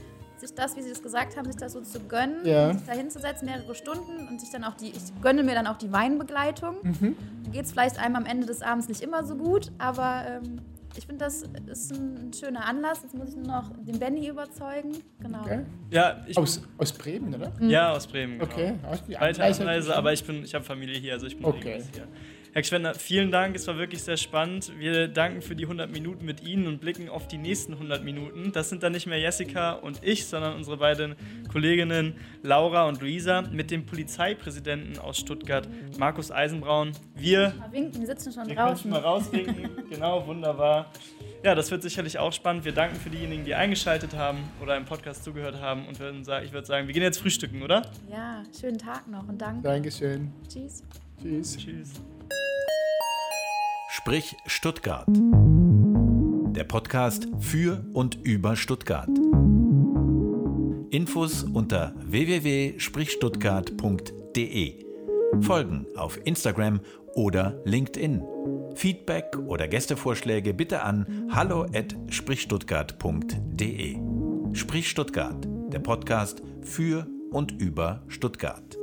sich das, wie Sie das gesagt haben, sich das so zu gönnen, ja. sich da hinzusetzen, mehrere Stunden und sich dann auch die, ich gönne mir dann auch die Weinbegleitung. Mhm. Geht es vielleicht einem am Ende des Abends nicht immer so gut, aber ähm, ich finde, das ist ein schöner Anlass. Jetzt muss ich nur noch den Benny überzeugen. Genau. Okay. Ja, aus, aus Bremen, oder? Ja, aus Bremen. Genau. Okay. Weiter Anreise, aber ich, ich habe Familie hier, also ich bin okay. hier. Herr Gschwender, vielen Dank, es war wirklich sehr spannend. Wir danken für die 100 Minuten mit Ihnen und blicken auf die nächsten 100 Minuten. Das sind dann nicht mehr Jessica und ich, sondern unsere beiden Kolleginnen Laura und Luisa mit dem Polizeipräsidenten aus Stuttgart, Markus Eisenbraun. Wir, mal winken, wir sitzen schon wir draußen. mal rauswinken, [LAUGHS] genau, wunderbar. Ja, das wird sicherlich auch spannend. Wir danken für diejenigen, die eingeschaltet haben oder im Podcast zugehört haben. Und ich würde sagen, wir gehen jetzt frühstücken, oder? Ja, schönen Tag noch und danke. Dankeschön. Tschüss. Tschüss. Tschüss. Sprich Stuttgart. Der Podcast für und über Stuttgart. Infos unter www.sprichstuttgart.de. Folgen auf Instagram oder LinkedIn. Feedback oder Gästevorschläge bitte an hallo@sprichstuttgart.de. Sprich Stuttgart, der Podcast für und über Stuttgart.